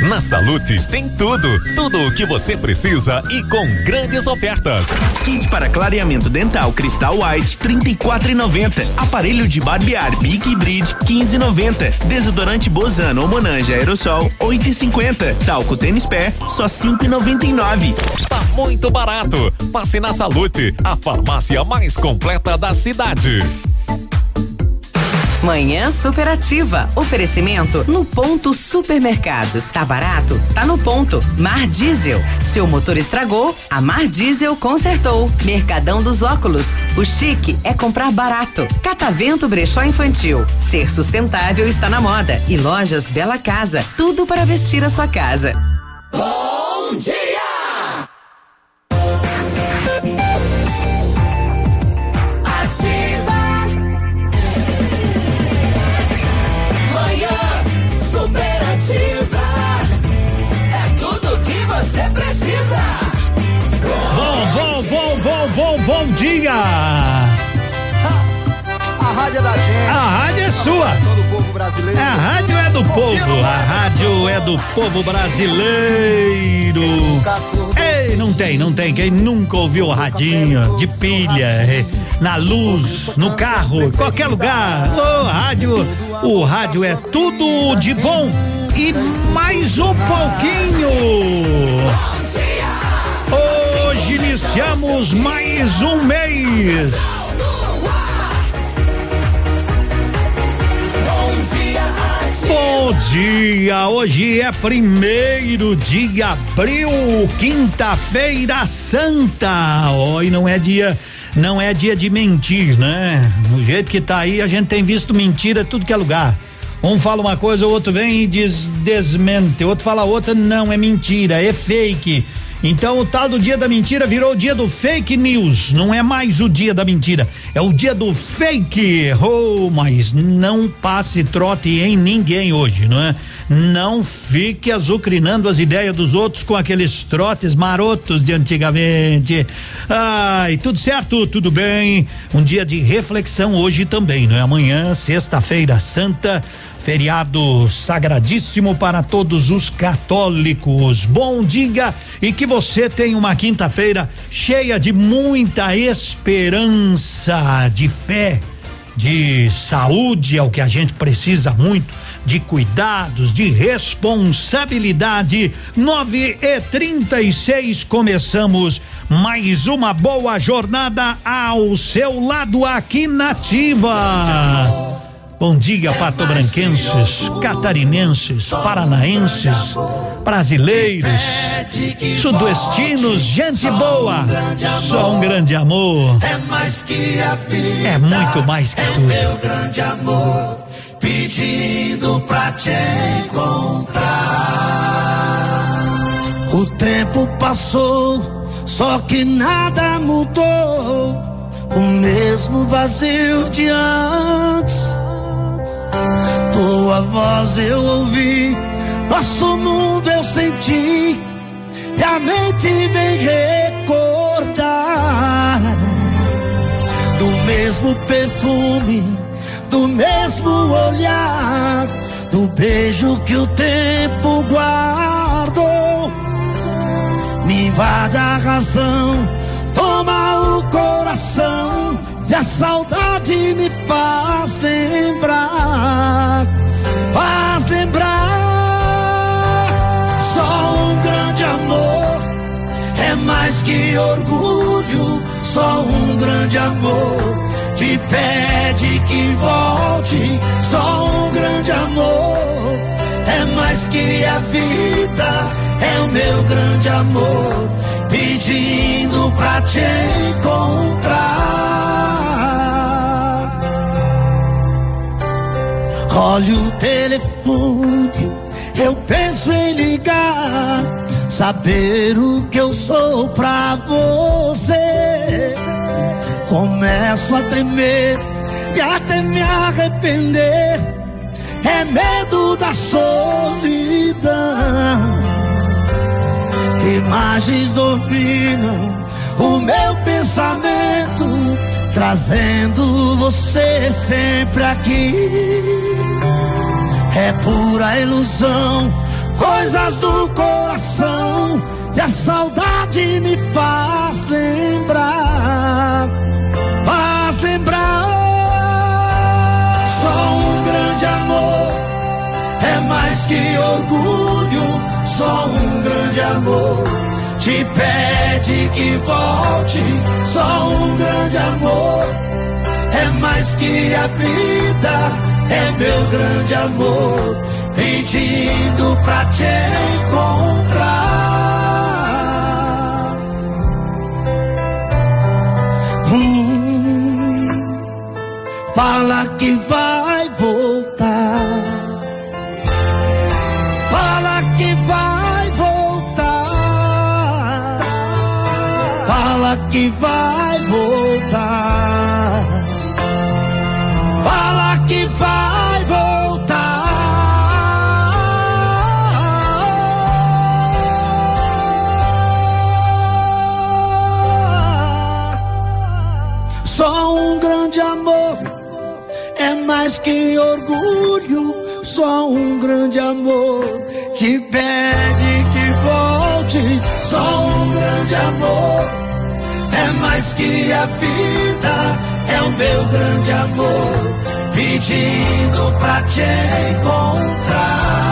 Na Salute tem tudo, tudo o que você precisa e com grandes ofertas. Kit para clareamento dental Cristal White 34,90. Aparelho de barbear Big Bridge 15,90. Desodorante Bozano ou Monange Aerosol 8,50. Talco Tênis Pé só 5,99. Tá muito barato. Passe na Salute, a farmácia mais completa da cidade. Manhã Superativa. Oferecimento no ponto supermercados. Tá barato? Tá no ponto. Mar Diesel. Seu motor estragou? A Mar Diesel consertou. Mercadão dos óculos. O chique é comprar barato. Catavento Brechó Infantil. Ser sustentável está na moda. E lojas Bela Casa. Tudo para vestir a sua casa. Bom dia! Bom, dia! A rádio é da gente. A rádio é sua. do povo brasileiro. A rádio é do povo, a rádio é do povo brasileiro. Ei, não tem, não tem. Quem nunca ouviu o radinho de pilha, na luz, no carro, em qualquer lugar. O rádio, o rádio é tudo de bom e mais um pouquinho. Iniciamos mais um mês. Bom dia, hoje é primeiro de abril, quinta-feira santa. Oi, não é dia, não é dia de mentir, né? Do jeito que tá aí, a gente tem visto mentira tudo que é lugar. Um fala uma coisa, o outro vem e diz desmente, outro fala outra, não é mentira, é fake. Então o tal do dia da mentira virou o dia do fake news. Não é mais o dia da mentira, é o dia do fake. Oh, mas não passe trote em ninguém hoje, não é? Não fique azucrinando as ideias dos outros com aqueles trotes marotos de antigamente. Ai, tudo certo, tudo bem. Um dia de reflexão hoje também, não é? Amanhã, sexta-feira santa feriado sagradíssimo para todos os católicos. Bom dia e que você tenha uma quinta-feira cheia de muita esperança, de fé, de saúde, é o que a gente precisa muito, de cuidados, de responsabilidade. Nove e trinta e seis começamos mais uma boa jornada ao seu lado aqui nativa. Bom dia, patobranquenses, catarinenses, paranaenses, brasileiros, sudoestinos, gente boa. Só um grande amor. É. É muito mais que é tudo. meu grande amor. Pedindo pra te encontrar. O tempo passou, só que nada mudou. O mesmo vazio de antes. Tua voz eu ouvi, nosso mundo eu senti, e a mente vem recordar do mesmo perfume, do mesmo olhar, do beijo que o tempo guardou. Me invade a razão, toma o coração, e a saudade me faz lembrar, faz lembrar. Só um grande amor é mais que orgulho, só um grande amor te pede que volte. Só um grande amor é mais que a vida, é o meu grande amor pedindo pra te encontrar. Olha o telefone, eu penso em ligar, saber o que eu sou pra você. Começo a tremer e até me arrepender. É medo da solidão. Imagens dominam o meu pensamento, trazendo você sempre aqui. É pura ilusão, coisas do coração, e a saudade me faz lembrar. Faz lembrar. Só um grande amor é mais que orgulho, só um grande amor te pede que volte. Só um grande amor é mais que a vida, é meu grande amor pedindo pra te encontrar. Hum, fala que vai voltar. Que vai voltar. Fala que vai voltar. Só um grande amor é mais que orgulho. Só um grande amor te pede que volte. Só um grande amor é mais que a vida. É o meu grande amor pedindo pra te encontrar.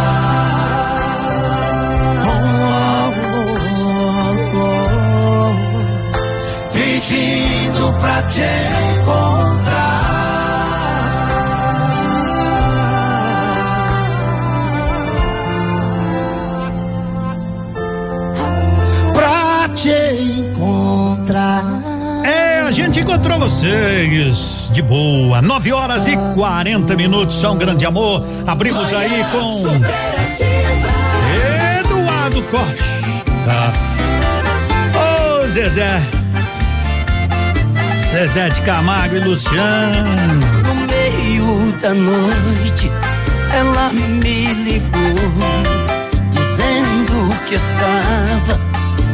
Pedindo pra te encontrar. Encontrou vocês de boa. 9 horas e 40 minutos, são um grande amor. Abrimos aí com Eduardo Costa. Ô Zezé. Zezé de Camargo e Luciano. No meio da noite, ela me ligou, dizendo que estava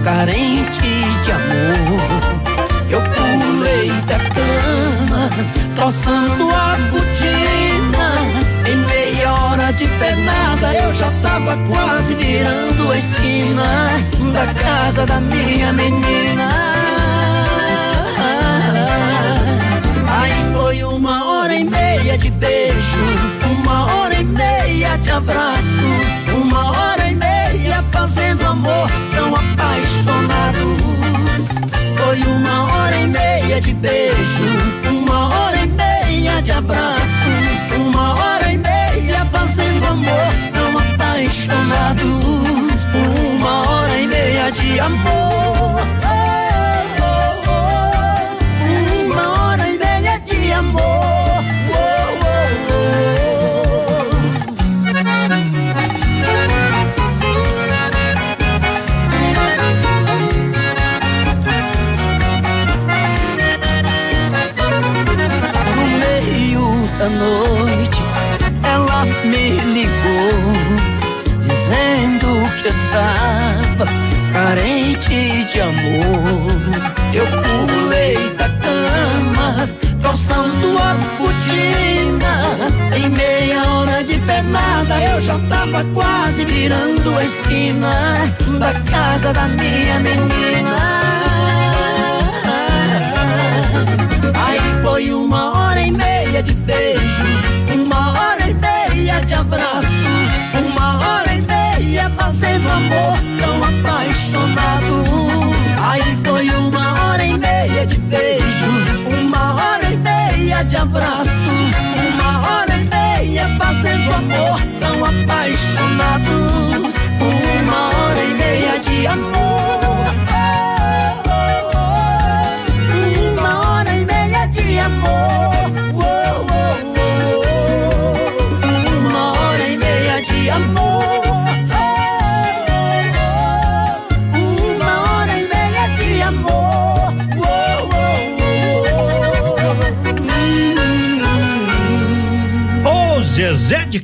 carente de amor. Eu pulei da cama, troçando a botina. Em meia hora de pernada, eu já tava quase virando a esquina da casa da minha menina. Aí foi uma hora e meia de beijo, uma hora e meia de abraço, uma hora e meia fazendo amor tão apaixonados. Foi uma hora e meia de beijo, uma hora e meia de abraços, uma hora e meia fazendo amor tão apaixonados. Uma hora e meia de amor. Uma hora e meia de amor. Pernada, eu já tava quase virando a esquina da casa da minha menina. Aí foi uma hora e meia de beijo, uma hora e meia de abraço, uma hora e meia fazendo amor tão apaixonado. Aí foi uma hora e meia de beijo, uma hora e meia de abraço, amor tão apaixonados. Uma hora e meia de amor.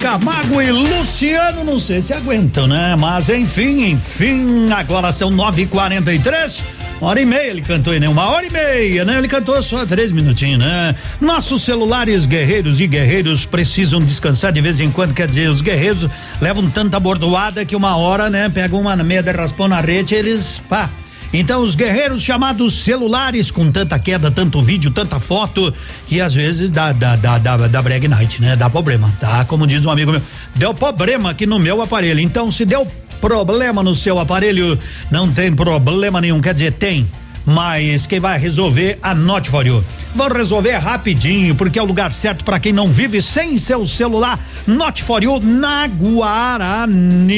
Camargo e Luciano, não sei se aguentam, né? Mas enfim, enfim, agora são nove e quarenta e três. Hora e meia ele cantou, né? Uma hora e meia, né? Ele cantou só três minutinhos, né? Nossos celulares guerreiros e guerreiros precisam descansar de vez em quando, quer dizer, os guerreiros levam tanta bordoada que uma hora, né? Pegam uma meia de raspão na rede, eles, pá, então, os guerreiros chamados celulares, com tanta queda, tanto vídeo, tanta foto, que às vezes dá, dá, dá, dá, dá night, né? Dá problema, tá? Como diz um amigo meu, deu problema aqui no meu aparelho. Então, se deu problema no seu aparelho, não tem problema nenhum, quer dizer, tem. Mas quem vai resolver, anote for you. Vão resolver rapidinho, porque é o lugar certo para quem não vive sem seu celular. You na Guarani.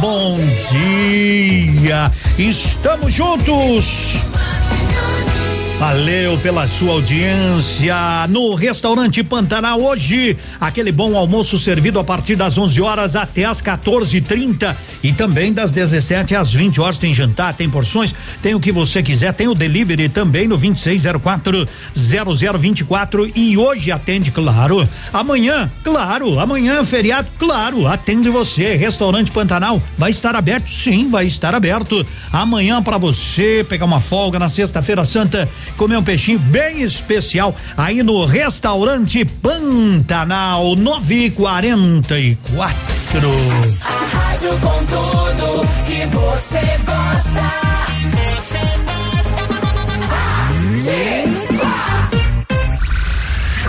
Bom dia. Estamos juntos. Valeu pela sua audiência no restaurante Pantanal hoje. Aquele bom almoço servido a partir das 11 horas até as 14:30 e também das 17 às 20 horas tem jantar, tem porções, tem o que você quiser, tem o delivery também no 2604 0024 e hoje atende, claro. Amanhã, claro, amanhã feriado, claro, atende você. Restaurante Pantanal vai estar aberto? Sim, vai estar aberto. Amanhã para você pegar uma folga na sexta-feira santa comer um peixinho bem especial aí no restaurante Pantanal 944. Rádio com tudo que você gosta.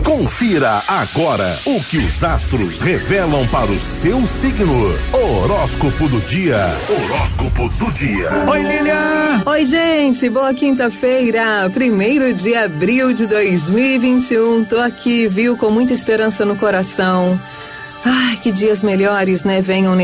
Confira agora o que os astros revelam para o seu signo. Horóscopo do dia. Horóscopo do dia. Oi, Lilian! Oi, gente, boa quinta-feira, primeiro de abril de 2021. Tô aqui, viu, com muita esperança no coração. Ai, que dias melhores, né? Venham